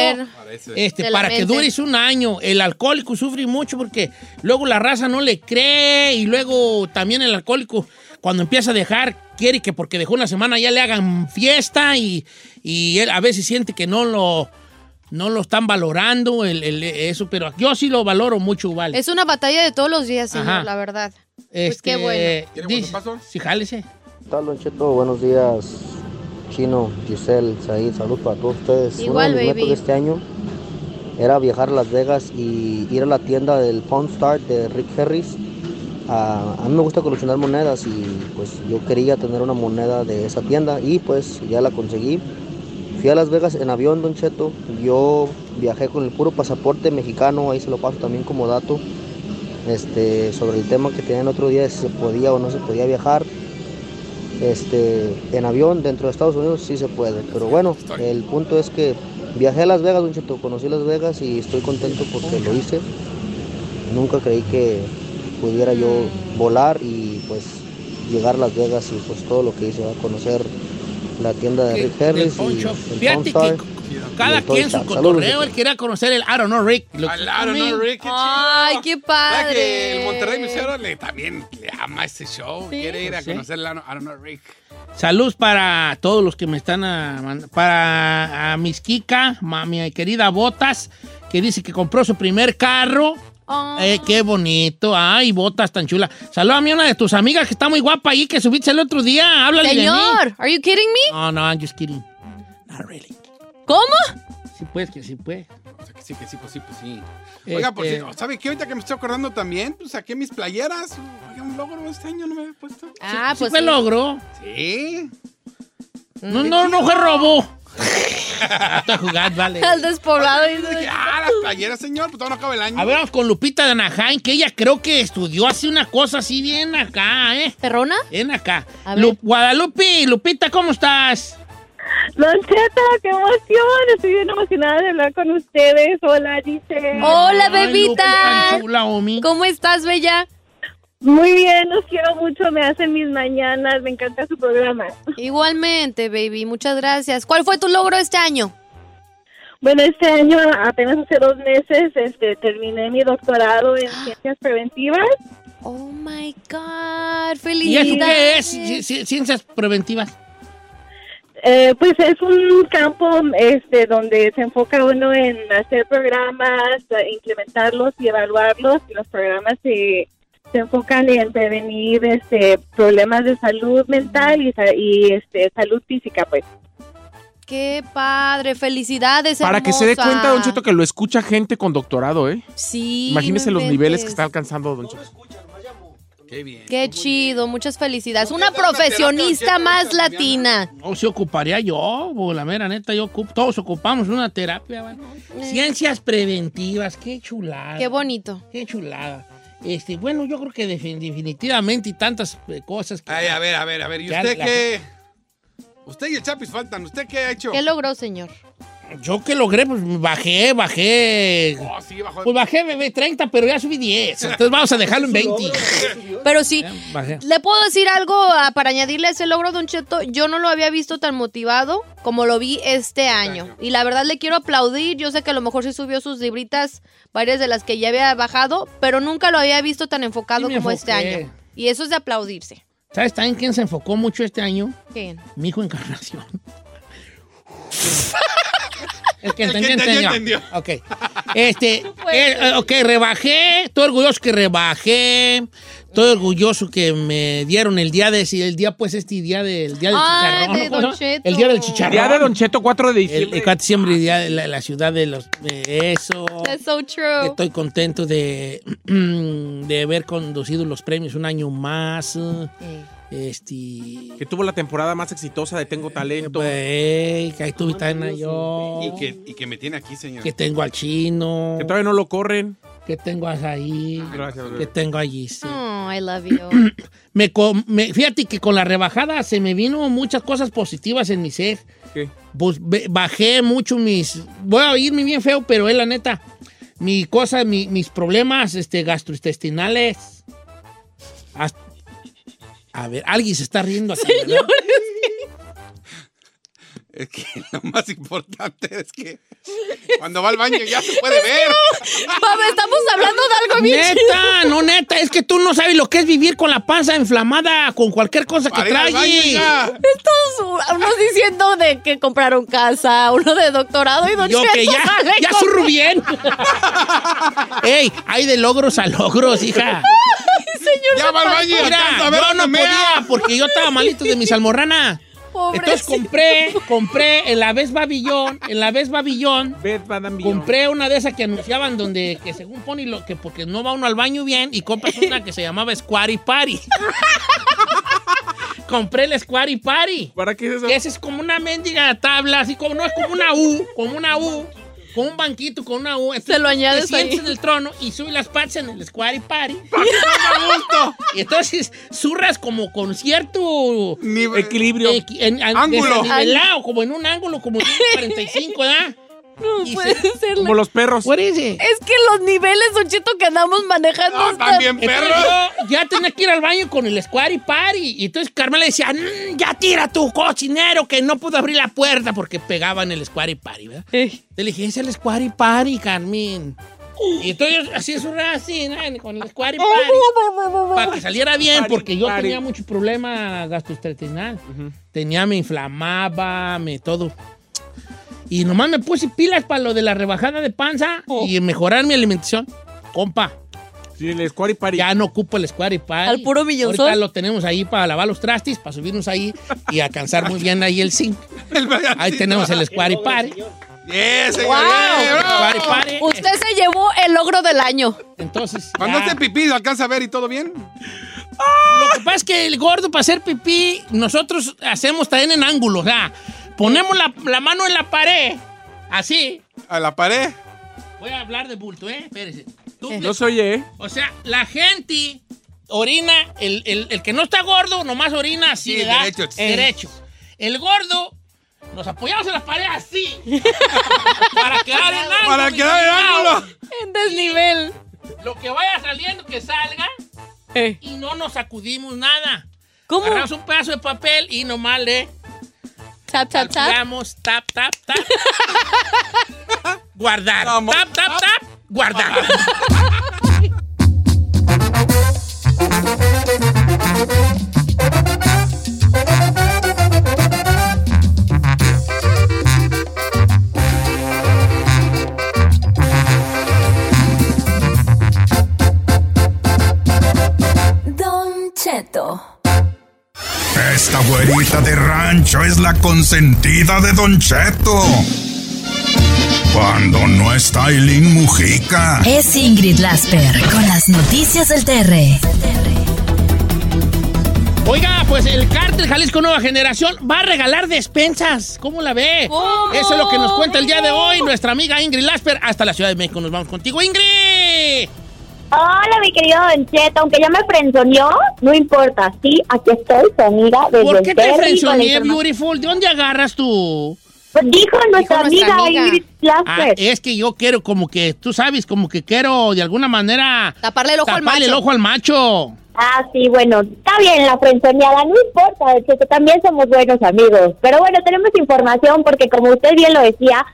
Este, para que dures un año. El alcohólico sufre mucho porque luego la raza no le cree y luego también el alcohólico cuando empieza a dejar quiere que porque dejó una semana ya le hagan fiesta y, y él a veces siente que no lo, no lo están valorando el- el- eso, pero yo sí lo valoro mucho, vale. Es una batalla de todos los días, señor, Ajá. la verdad. Este, Pues qué bueno. dice- Sí, jálese. ¿Qué tal, Cheto? Buenos días, Chino, Giselle, Said, salud para todos ustedes. Igual, Uno de mis baby. de este año era viajar a Las Vegas y ir a la tienda del Pawn Star de Rick Harris. Ah, a mí me gusta coleccionar monedas y pues yo quería tener una moneda de esa tienda y pues ya la conseguí. Fui a Las Vegas en avión, Don Cheto. Yo viajé con el puro pasaporte mexicano, ahí se lo paso también como dato. Este, sobre el tema que tenían otro día, si se podía o no se podía viajar. Este, en avión dentro de Estados Unidos sí se puede, pero bueno, el punto es que viajé a Las Vegas, Don Cheto, conocí Las Vegas y estoy contento porque lo hice. Nunca creí que pudiera yo volar y pues llegar a Las Vegas y pues todo lo que hice, a conocer la tienda de Rick Harris y el Fíjate cada quien su cotorreo, él quería conocer el I don't know Rick. Lo Al I don't know, Rick, qué chido. Ay, qué ¿Verdad que padre. el Monterrey Museo le, también le ama este show? Quiere ir a Sí. conocer el I don't know, Rick. Saludos para todos los que me están a, mand- para a Miss Kika, ma- mi querida Botas, que dice que compró su primer carro. Eh, qué bonito. Ay, Botas tan chula. Saludos a mí, una de tus amigas que está muy guapa ahí, que subiste el otro día. Háblale de mí. Señor, are you kidding me? No, no, I'm just kidding. ¿Cómo? Sí, pues, que sí, pues. O sea, que sí, que sí, pues sí, pues sí. Oiga, por Este- cierto, ¿sabe qué? Ahorita que me estoy acordando también, pues saqué mis playeras. Oiga, un logro este año no me había puesto. Ah, Sí fue logro. Sí. No, no, no fue robo. Está jugando, vale. Al despoblado. Dije, ah, las playeras, señor, pues todavía no acaba el año. A ver, vamos con Lupita de Anaheim, que ella creo que estudió así una cosa así bien acá, ¿eh? ¿Perrona? Bien acá. Lu- Guadalupe, Lupita, ¿cómo estás? Don Cheto, qué emoción. Estoy bien emocionada de hablar con ustedes. Hola, dice. Hola, Ay, bebita. chula, Omi. ¿Cómo estás, bella? Muy bien, los quiero mucho. Me hacen mis mañanas. Me encanta su programa. Igualmente, baby. Muchas gracias. ¿Cuál fue tu logro este año? Bueno, este año, apenas hace dos meses, este, terminé mi doctorado en ciencias preventivas. Oh my God, ¿Y eso felicidades. qué es? Ci- ci- Ciencias preventivas. Eh, pues es un campo este donde se enfoca uno en hacer programas, eh, implementarlos y evaluarlos. Y los programas se, se enfocan en prevenir este problemas de salud mental y, y este salud física, pues. Qué padre, felicidades, Para que se dé cuenta, Don Cheto, que lo escucha gente con doctorado, ¿eh? Sí. Imagínese no los niveles que está alcanzando Don Cheto. Qué bien. Qué chido, muchas felicidades. Una profesionista más latina. No se ocuparía yo, bo, la mera neta, yo ocupo, todos ocupamos una terapia. ¿vale? Ciencias preventivas, qué chulada. Qué bonito. Qué chulada. Este, bueno, yo creo que defin- definitivamente y tantas eh, cosas que... Ay, a ver, a ver, a ver. ¿Y usted la- qué? Usted y el Chapis faltan. ¿Usted qué ha hecho? ¿Qué logró, señor? Yo que logré, pues bajé, bajé. Oh, sí, bajó. Pues bajé, bebé, 30, pero ya subí 10. Entonces vamos a dejarlo en 20. Pero sí, Bajé. le puedo decir algo ah, para añadirle a ese logro, Don Cheto. Yo no lo había visto tan motivado como lo vi este año. Y la verdad le quiero aplaudir. Yo sé que a lo mejor sí subió sus libritas, varias de las que ya había bajado, pero nunca lo había visto tan enfocado Sí como este año. Y eso es de aplaudirse. ¿Sabes también quién se enfocó mucho este año? ¿Quién? Mi hijo Encarnación. El que El que entendió, entendió, entendió. Ok. Este, eh, ok, rebajé. Estoy orgulloso que rebajé. Estoy orgulloso que me dieron el día de, si el día pues este día del día del Ay, chicharrón. de ¿no? ¿Cómo Don se llama? Cheto. El día del chicharrón. Día de Don Cheto, 4 de El, diciembre. el 4 de diciembre, día de la, la ciudad de los de eso. That's so true. Estoy contento de, de haber conducido los premios un año más. Este. Que tuvo la temporada más exitosa de Tengo Talento. Güey, que ahí tuve también yo. Y que, y que me tiene aquí, señor. Que tengo al chino. Que todavía no lo corren. Que tengo a ahí. Gracias. Que tengo allí. sí. Oh, I love you. Me, me- fíjate que con la rebajada se me vino muchas cosas positivas en mi ser. ¿Qué? Pues bajé mucho mis. Voy a oírme bien feo, pero es la neta. Mi cosa, mi- mis problemas este, gastrointestinales. Hasta- a ver, alguien se está riendo aquí. Es que lo más importante es que cuando va al baño ya se puede ver. Papá, estamos hablando de algo bien Neta, chido. no neta, es que tú no sabes lo que es vivir con la panza inflamada con cualquier cosa que Para trae. Estos, unos diciendo de que compraron casa, uno de doctorado y Don Yo que ya, ya con- surro bien. Ey, hay de logros a logros, hija. Señor Ya va al baño y Mira, alcanza a ver yo no podía porque yo estaba malito de mi Entonces compré, compré en la vez Babillón, en la vez Babillón, compré una de esas que anunciaban donde que según pone lo que porque no va uno al baño bien y compras una que se llamaba Squatty Party. compré el Squatty Party. ¿Para qué es eso? Que esa es como una mendiga tabla, así como no es como una U, como una U, con un banquito, con una U. Se lo añades Te sientes ahí. en el trono y subes las patas en el Squatty Party. Para que tenga gusto. Y entonces zurras como con cierto Nivel- Equilibrio. equi- en- en- Ángulo. desnivelado, como en un ángulo, como en un 45, ¿verdad? No Y puede se- ser. Como los perros. What is it? Es que los niveles, Don Cheto, que andamos manejando. No, están- también Entonces perros. yo ya tenía que ir al baño con el Squatty Party. Y entonces Carmela decía, "Mm, ya tira tu cochinero, que no pudo abrir la puerta porque pegaba en el Squatty Party, ¿verdad? Ey. Le dije, es el Squatty Party, Carmen. Y entonces así surra así, ¿no? con el Squatty Party. Para que saliera bien, porque yo tenía mucho problema gastrointestinal. Tenía, me inflamaba, me todo. Y nomás me puse pilas para lo de la rebajada de panza y mejorar mi alimentación. Compa, Sí, el Squatty Party. ya no ocupo el Squatty Party. Al puro millonzón. Ahorita lo tenemos ahí para lavar los trastes, para subirnos ahí y alcanzar muy bien ahí el zinc. El. Ahí tenemos el Squatty Party. Yes, señor, Wow. Usted se llevó el logro del año. Entonces, Cuando hace pipí, ¿lo alcanza a ver y todo bien? Lo que pasa es que el gordo para hacer pipí, nosotros hacemos también en ángulo. O sea, ponemos la, la mano en la pared, así. A la pared. Voy a hablar de bulto, ¿eh? Espérese. Tú, No soy, ¿eh? O sea, la gente orina, el, el- el que no está gordo, nomás orina así, Sí, ¿verdad? derecho. Eh, derecho. El gordo, nos apoyamos en la pared así. para quedar en ángulo. Para quedar en ángulo. En desnivel. Lo que vaya saliendo, que salga. Eh. Y no nos sacudimos nada. ¿Cómo? Agarramos un pedazo de papel y nomás le Tap, tap, tap. calculamos, tap, tap, tap. guardar. Vamos. Tap, tap, tap. Guardar. Don Cheto. Esta güerita de rancho es la consentida de Don Cheto. Cuando no está Eileen Mujica. Es Ingrid Lasper con las noticias del TR. Oiga, pues el cártel Jalisco Nueva Generación va a regalar despensas. ¿Cómo la ve? ¿Cómo? Eso es lo que nos cuenta el día de hoy nuestra amiga Ingrid Lasper. Hasta la Ciudad de México nos vamos contigo, Ingrid. Hola, mi querido Don Cheto, aunque ya me frenzoneó, no importa, sí, aquí estoy, su amiga desde ¿Por qué te frenzoneé. Beautiful? ¿De dónde agarras tú? Pues dijo nuestra, nuestra amiga, amiga. Ingrid Ah, es que yo quiero como que, tú sabes, como que quiero de alguna manera Taparle el ojo al el macho. ojo al macho. Ah, sí, bueno, está bien la frenzoneada, no importa, Don Cheto, también somos buenos amigos. Pero bueno, tenemos información porque como usted bien lo decía,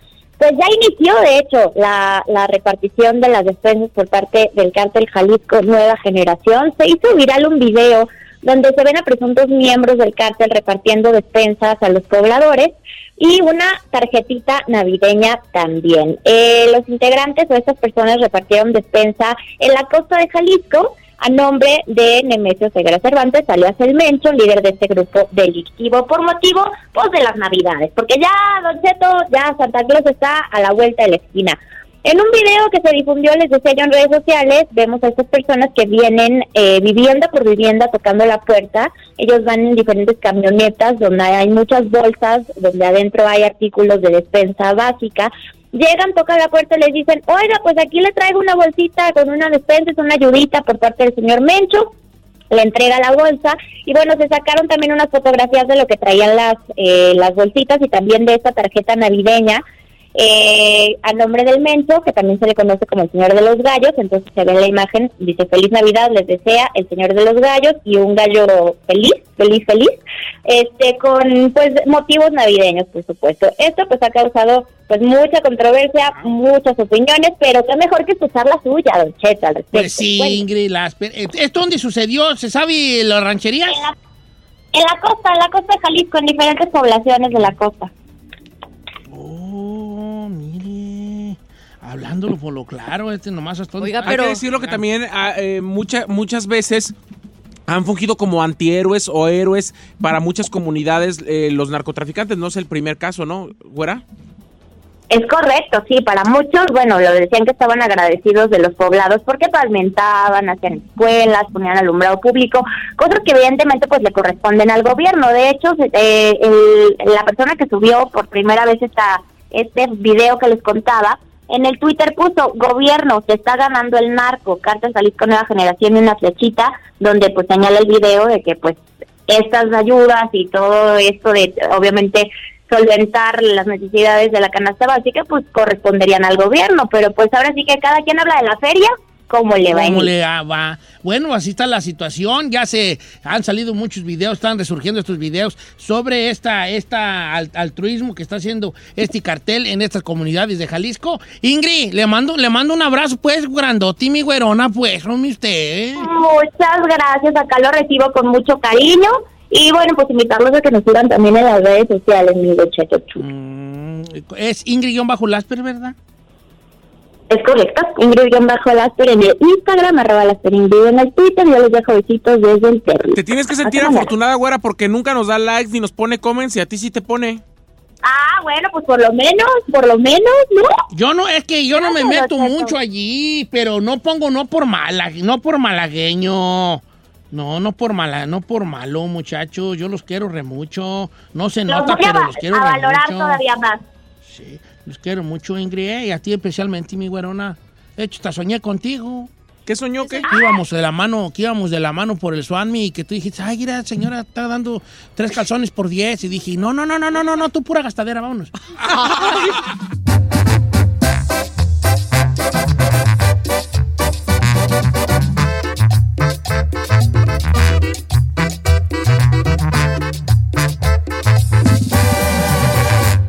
pues ya inició de hecho la, la repartición de las despensas por parte del cártel Jalisco Nueva Generación. Se hizo viral un video donde se ven a presuntos miembros del cártel repartiendo despensas a los pobladores y una tarjetita navideña también. Eh, los integrantes o estas personas repartieron despensa en la costa de Jalisco a nombre de Nemesio Segura Cervantes, alias El Mencho, líder de este grupo delictivo, por motivo pues, de las Navidades, porque ya, Don Cheto, ya Santa Claus está a la vuelta de la esquina. En un video que se difundió, les decía yo en redes sociales, vemos a estas personas que vienen eh, vivienda por vivienda tocando la puerta. Ellos van en diferentes camionetas donde hay muchas bolsas, donde adentro hay artículos de despensa básica. Llegan, tocan la puerta y les dicen, oiga, pues aquí le traigo una bolsita con una despensa, es una ayudita por parte del señor Mencho le entrega la bolsa y bueno se sacaron también unas fotografías de lo que traían las eh, las bolsitas y también de esta tarjeta navideña eh, a nombre del Mencho que también se le conoce como el señor de los gallos entonces se ve en la imagen dice feliz navidad les desea el señor de los gallos y un gallo feliz feliz feliz este con pues motivos navideños, por supuesto. Esto pues ha causado pues mucha controversia, muchas opiniones, pero qué mejor que escuchar la suya, Don Cheto, al respecto. Pues sí, Bueno, Ingrid Lasper. Eh, ¿Esto dónde sucedió? ¿Se sabe las rancherías? en la costa, en la costa de Jalisco, en diferentes poblaciones de la costa. Hablándolo por lo claro, este nomás hasta Hay que decirlo que también ah, eh, mucha- muchas veces han fungido como antihéroes o héroes para muchas comunidades eh, los narcotraficantes. No es el primer caso, ¿no, güera? Es correcto, sí, para muchos, bueno, lo decían que estaban agradecidos de los poblados porque pavimentaban, hacían escuelas, ponían alumbrado público, cosas que evidentemente pues le corresponden al gobierno. De hecho, eh, el- la persona que subió por primera vez esta, este video que les contaba, en el Twitter puso, gobierno, se está ganando el narco, Cartas Jalisco Nueva Generación y una flechita, donde pues señala el video de que pues estas ayudas y todo esto de obviamente solventar las necesidades de la canasta básica pues corresponderían al gobierno, pero pues ahora sí que cada quien habla de la feria como le va. ¿Cómo el- le va? Bueno, así está la situación. Ya se han salido muchos videos, están resurgiendo estos videos sobre esta, esta al- altruismo que está haciendo este cartel en estas comunidades de Jalisco. Ingrid, le mando, le mando un abrazo, pues, grandote, mi güerona, pues, hombre, usted. ¿eh? Muchas gracias, acá lo recibo con mucho cariño y bueno, pues invitarlos a que nos sigan también en las redes sociales, mi Chu. Mm, Es Ingrid-Lasper, ¿verdad? Es correcto, Ingrid-Lasper en el Instagram, arroba Lasper Ingrid en el Twitter, yo les dejo besitos desde el Terry. Te tienes que sentir afortunada, güera, porque nunca nos da likes ni nos pone comments y a ti sí te pone. Ah, bueno, pues por lo menos, por lo menos, ¿no? Yo no, es que yo no me meto mucho allí, pero no pongo no por mala, no por malagueño. No, no por mala, no por malo, muchachos. Yo los quiero re mucho. No se Los nota, a, pero los quiero a re valorar mucho. todavía más. Sí, los quiero mucho, Ingrid, eh, y a ti especialmente, mi güerona. De hecho, hasta soñé contigo. ¿Qué soñó qué? Que íbamos de la mano, que íbamos de la mano por el Swanmi y que tú dijiste, ay, mira, señora, está dando tres calzones por diez. Y dije, no, no, no, no, no, no, no, tú pura gastadera, vámonos.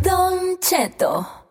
Don Cheto.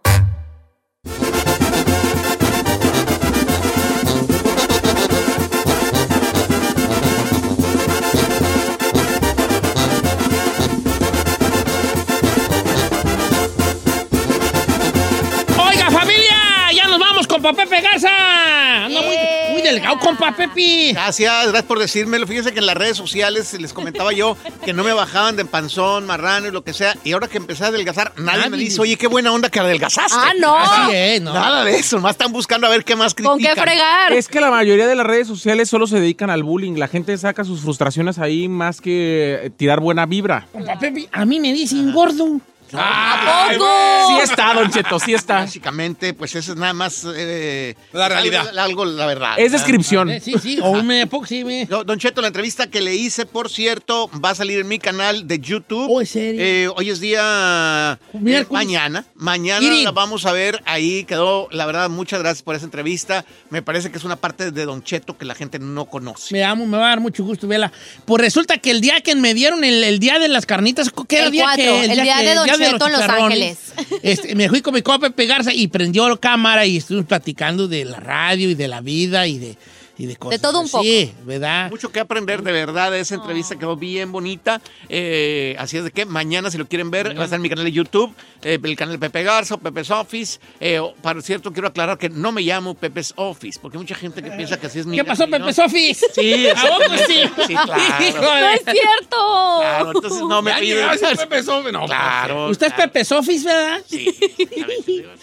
Con Pepe Garza. Anda muy, muy delgado, compa Pepe. Gracias, gracias por decírmelo. Fíjense que en las redes sociales les comentaba yo que no me bajaban de panzón, marrano y lo que sea. Y ahora que empecé a adelgazar, nadie me dice, oye, qué buena onda que adelgazaste. Ah, no. Así es, ¿no? Nada de eso, más están buscando a ver qué más critican. Es que la mayoría de las redes sociales solo se dedican al bullying. La gente saca sus frustraciones ahí más que tirar buena vibra. Compa Pepe, a mí me dicen gordo. ¿A poco? Sí está, Don Cheto, sí está. Básicamente, pues eso es nada más... eh, La realidad. Algo, algo, la verdad. Es descripción. Eh, Sí, sí, o me sí, me. Don Cheto, la entrevista que le hice, por cierto, va a salir en mi canal de YouTube. Oh, ¿en serio? Eh, hoy es día... eh, mañana. Mañana la vamos a ver. Ahí quedó, la verdad, muchas gracias por esa entrevista. Me parece que es una parte de Don Cheto que la gente no conoce. Me amo, me va a dar mucho gusto verla. Pues resulta que el día que me dieron el, el día de las carnitas, ¿qué era El día cuatro, que? el día que- de Don Cheto en Los Ángeles. este, me fui con mi copa Pepe Garza y prendió la cámara y estuvimos platicando de la radio y de la vida y de, y de cosas. todo un poco. Sí, ¿verdad? Mucho que aprender, de verdad. Esa entrevista quedó bien bonita. Eh, así es de que mañana, si lo quieren ver, va a estar en mi canal de YouTube, eh, el canal de Pepe Garza, o Pepe's Office. Eh, para cierto, quiero aclarar que no me llamo Pepe's Office, porque hay mucha gente que piensa que así es mi ¿Qué pasó, ¿no? Pepe Sofis? Sí, ¿A poco sí? Sí, claro. No es cierto. Claro, entonces no me Ya piden. llegaste, Pepe Sobe, no. Claro. Usted es Pepe Sofis, ¿verdad?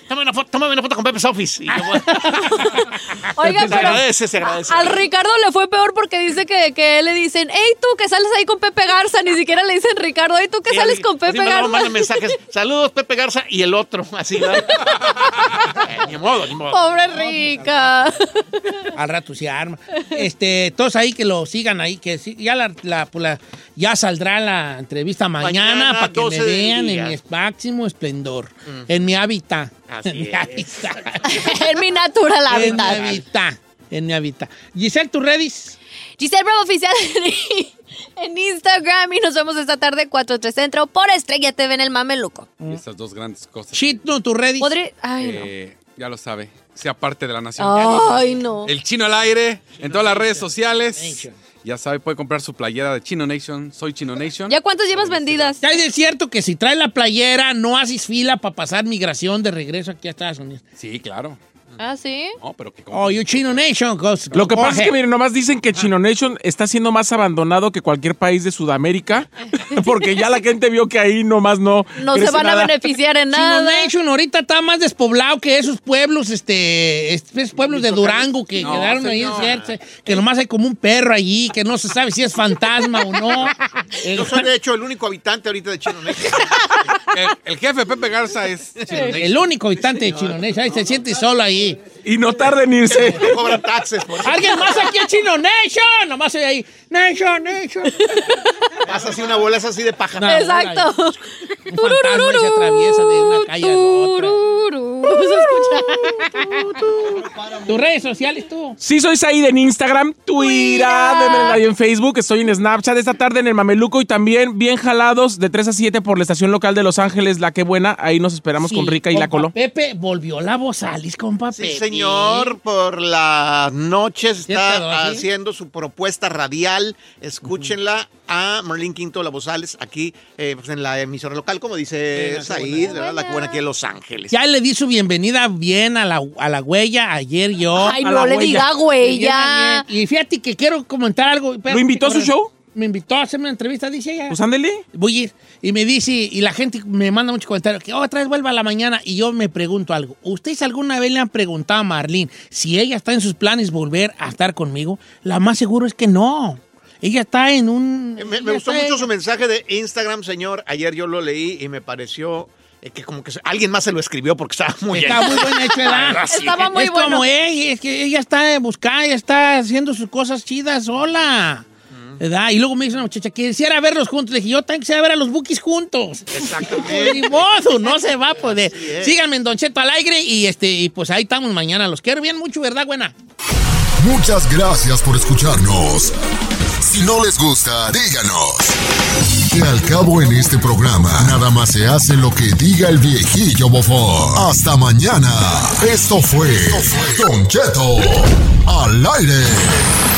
Tómame una foto, tómame una foto con Pepe's Office. Y yo voy- Oiga, se pero agradece, se agradece. Al Ricardo le fue peor porque dice que, que le dicen, hey, tú que sales ahí con Pepe Garza, ni siquiera le dicen Ricardo, hey, tú que sales con así Pepe Garza. mandan mensajes. Saludos, Pepe Garza, y el otro, así. Eh, ni modo, ni modo. Pobre Rica. Al rato se arma. Este, todos ahí que lo sigan ahí, que sí, ya la, la- pues la- ya saldrá la entrevista mañana, Mañana, para que me 12 del vean en mi máximo esplendor, en mi hábitat. Así en mi hábitat. en mi natural En mi hábitat. En mi hábitat. Giselle, ¿tus? Giselle Bravo Oficial en Instagram y nos vemos esta tarde 4-3 Centro por Estrella TV en el Mameluco. Y Esas dos grandes cosas. Ready. Podré- Ay, Eh, Ya lo sabe. Sea parte de la nación. no. Ay, no. El chino al aire en todas las redes sociales. Ya sabe, puede comprar su playera de Chino Nation. Soy Chino Nation. ¿Ya cuántas llevas vendidas? Ya es cierto que si traes la playera, no haces fila para pasar migración de regreso aquí a Estados Unidos. Sí, claro. ¿Ah, sí? No, pero que Oh, you Chino Nation. Lo que pasa es que, miren, nomás dicen que Chino Nation está siendo más abandonado que cualquier país de Sudamérica, porque ya la gente vio que ahí nomás no. No se van a beneficiar en Chino nada. Nation ahorita está más despoblado que esos pueblos, este, esos pueblos de Durango que No, quedaron ahí en cierto, que nomás hay como un perro allí, que no se sabe si es fantasma o no. Yo soy, de hecho, el único habitante ahorita de Chino Nation. El, el jefe Pepe Garza es Chino Nation. El único habitante de Chino Nation, ahí se siente solo ahí. Lee. Y no tarda en irse. No cobran taxes por eso. Alguien más aquí en Chino Nation, nomás soy ahí. Nation, Nation. Pasa así una bola es así de paja. No, Exacto. Un fantasma y se atraviesa de una calle a la otra. Vamos a escuchar. Tus redes sociales, tú. Sí, soy Said en Instagram, Twitter, en Facebook, estoy en Snapchat esta tarde en el Mameluco y también bien jalados de 3 a 7 por la estación local de Los Ángeles, La Que Buena. Ahí nos esperamos con Rica y La Colo. Pepe volvió la voz Alice, compa Sí, Pepe. Señor, por las noches ¿Sí está haciendo su propuesta radial. Escúchenla a Merlin Quinto La Bozales aquí eh, pues, en la emisora local, como dice Said, ¿verdad? La que buena aquí en Los Ángeles. Ya le di su bienvenida bien a la, a la huella ayer yo. Ay, A no la le huella. diga huella. Y fíjate que quiero comentar algo. ¿Lo invitó a su show? Me invitó a hacerme una entrevista, dice ella. Pues ándele. Voy a ir. Y me dice, y la gente me manda muchos comentarios, que oh, otra vez vuelva a la mañana. Y yo me pregunto algo. ¿Ustedes alguna vez le han preguntado a Marlene si ella está en sus planes volver a estar conmigo? La más seguro es que no. Ella está en un... Eh, Me, gustó mucho en- su mensaje de Instagram, señor. Ayer yo lo leí y me pareció eh, que como que se- alguien más se lo escribió porque estaba muy Está muy buena hecho. Estaba muy es bueno. como ella, es que ella está buscando, ella está haciendo sus cosas chidas sola. ¿Verdad? Y luego me dice una muchacha que quisiera verlos juntos. Le dije, yo también quisiera ver a los bookies juntos. Exactamente. Ni modo, no se va a poder. Así es. Síganme en Don Cheto al aire y este y pues ahí estamos mañana. Los quiero bien mucho, ¿verdad, buena? Muchas gracias por escucharnos. Si no les gusta, díganos. Que al cabo en este programa, nada más se hace lo que diga el viejillo bofón. Hasta mañana. Esto fue Don Cheto al aire.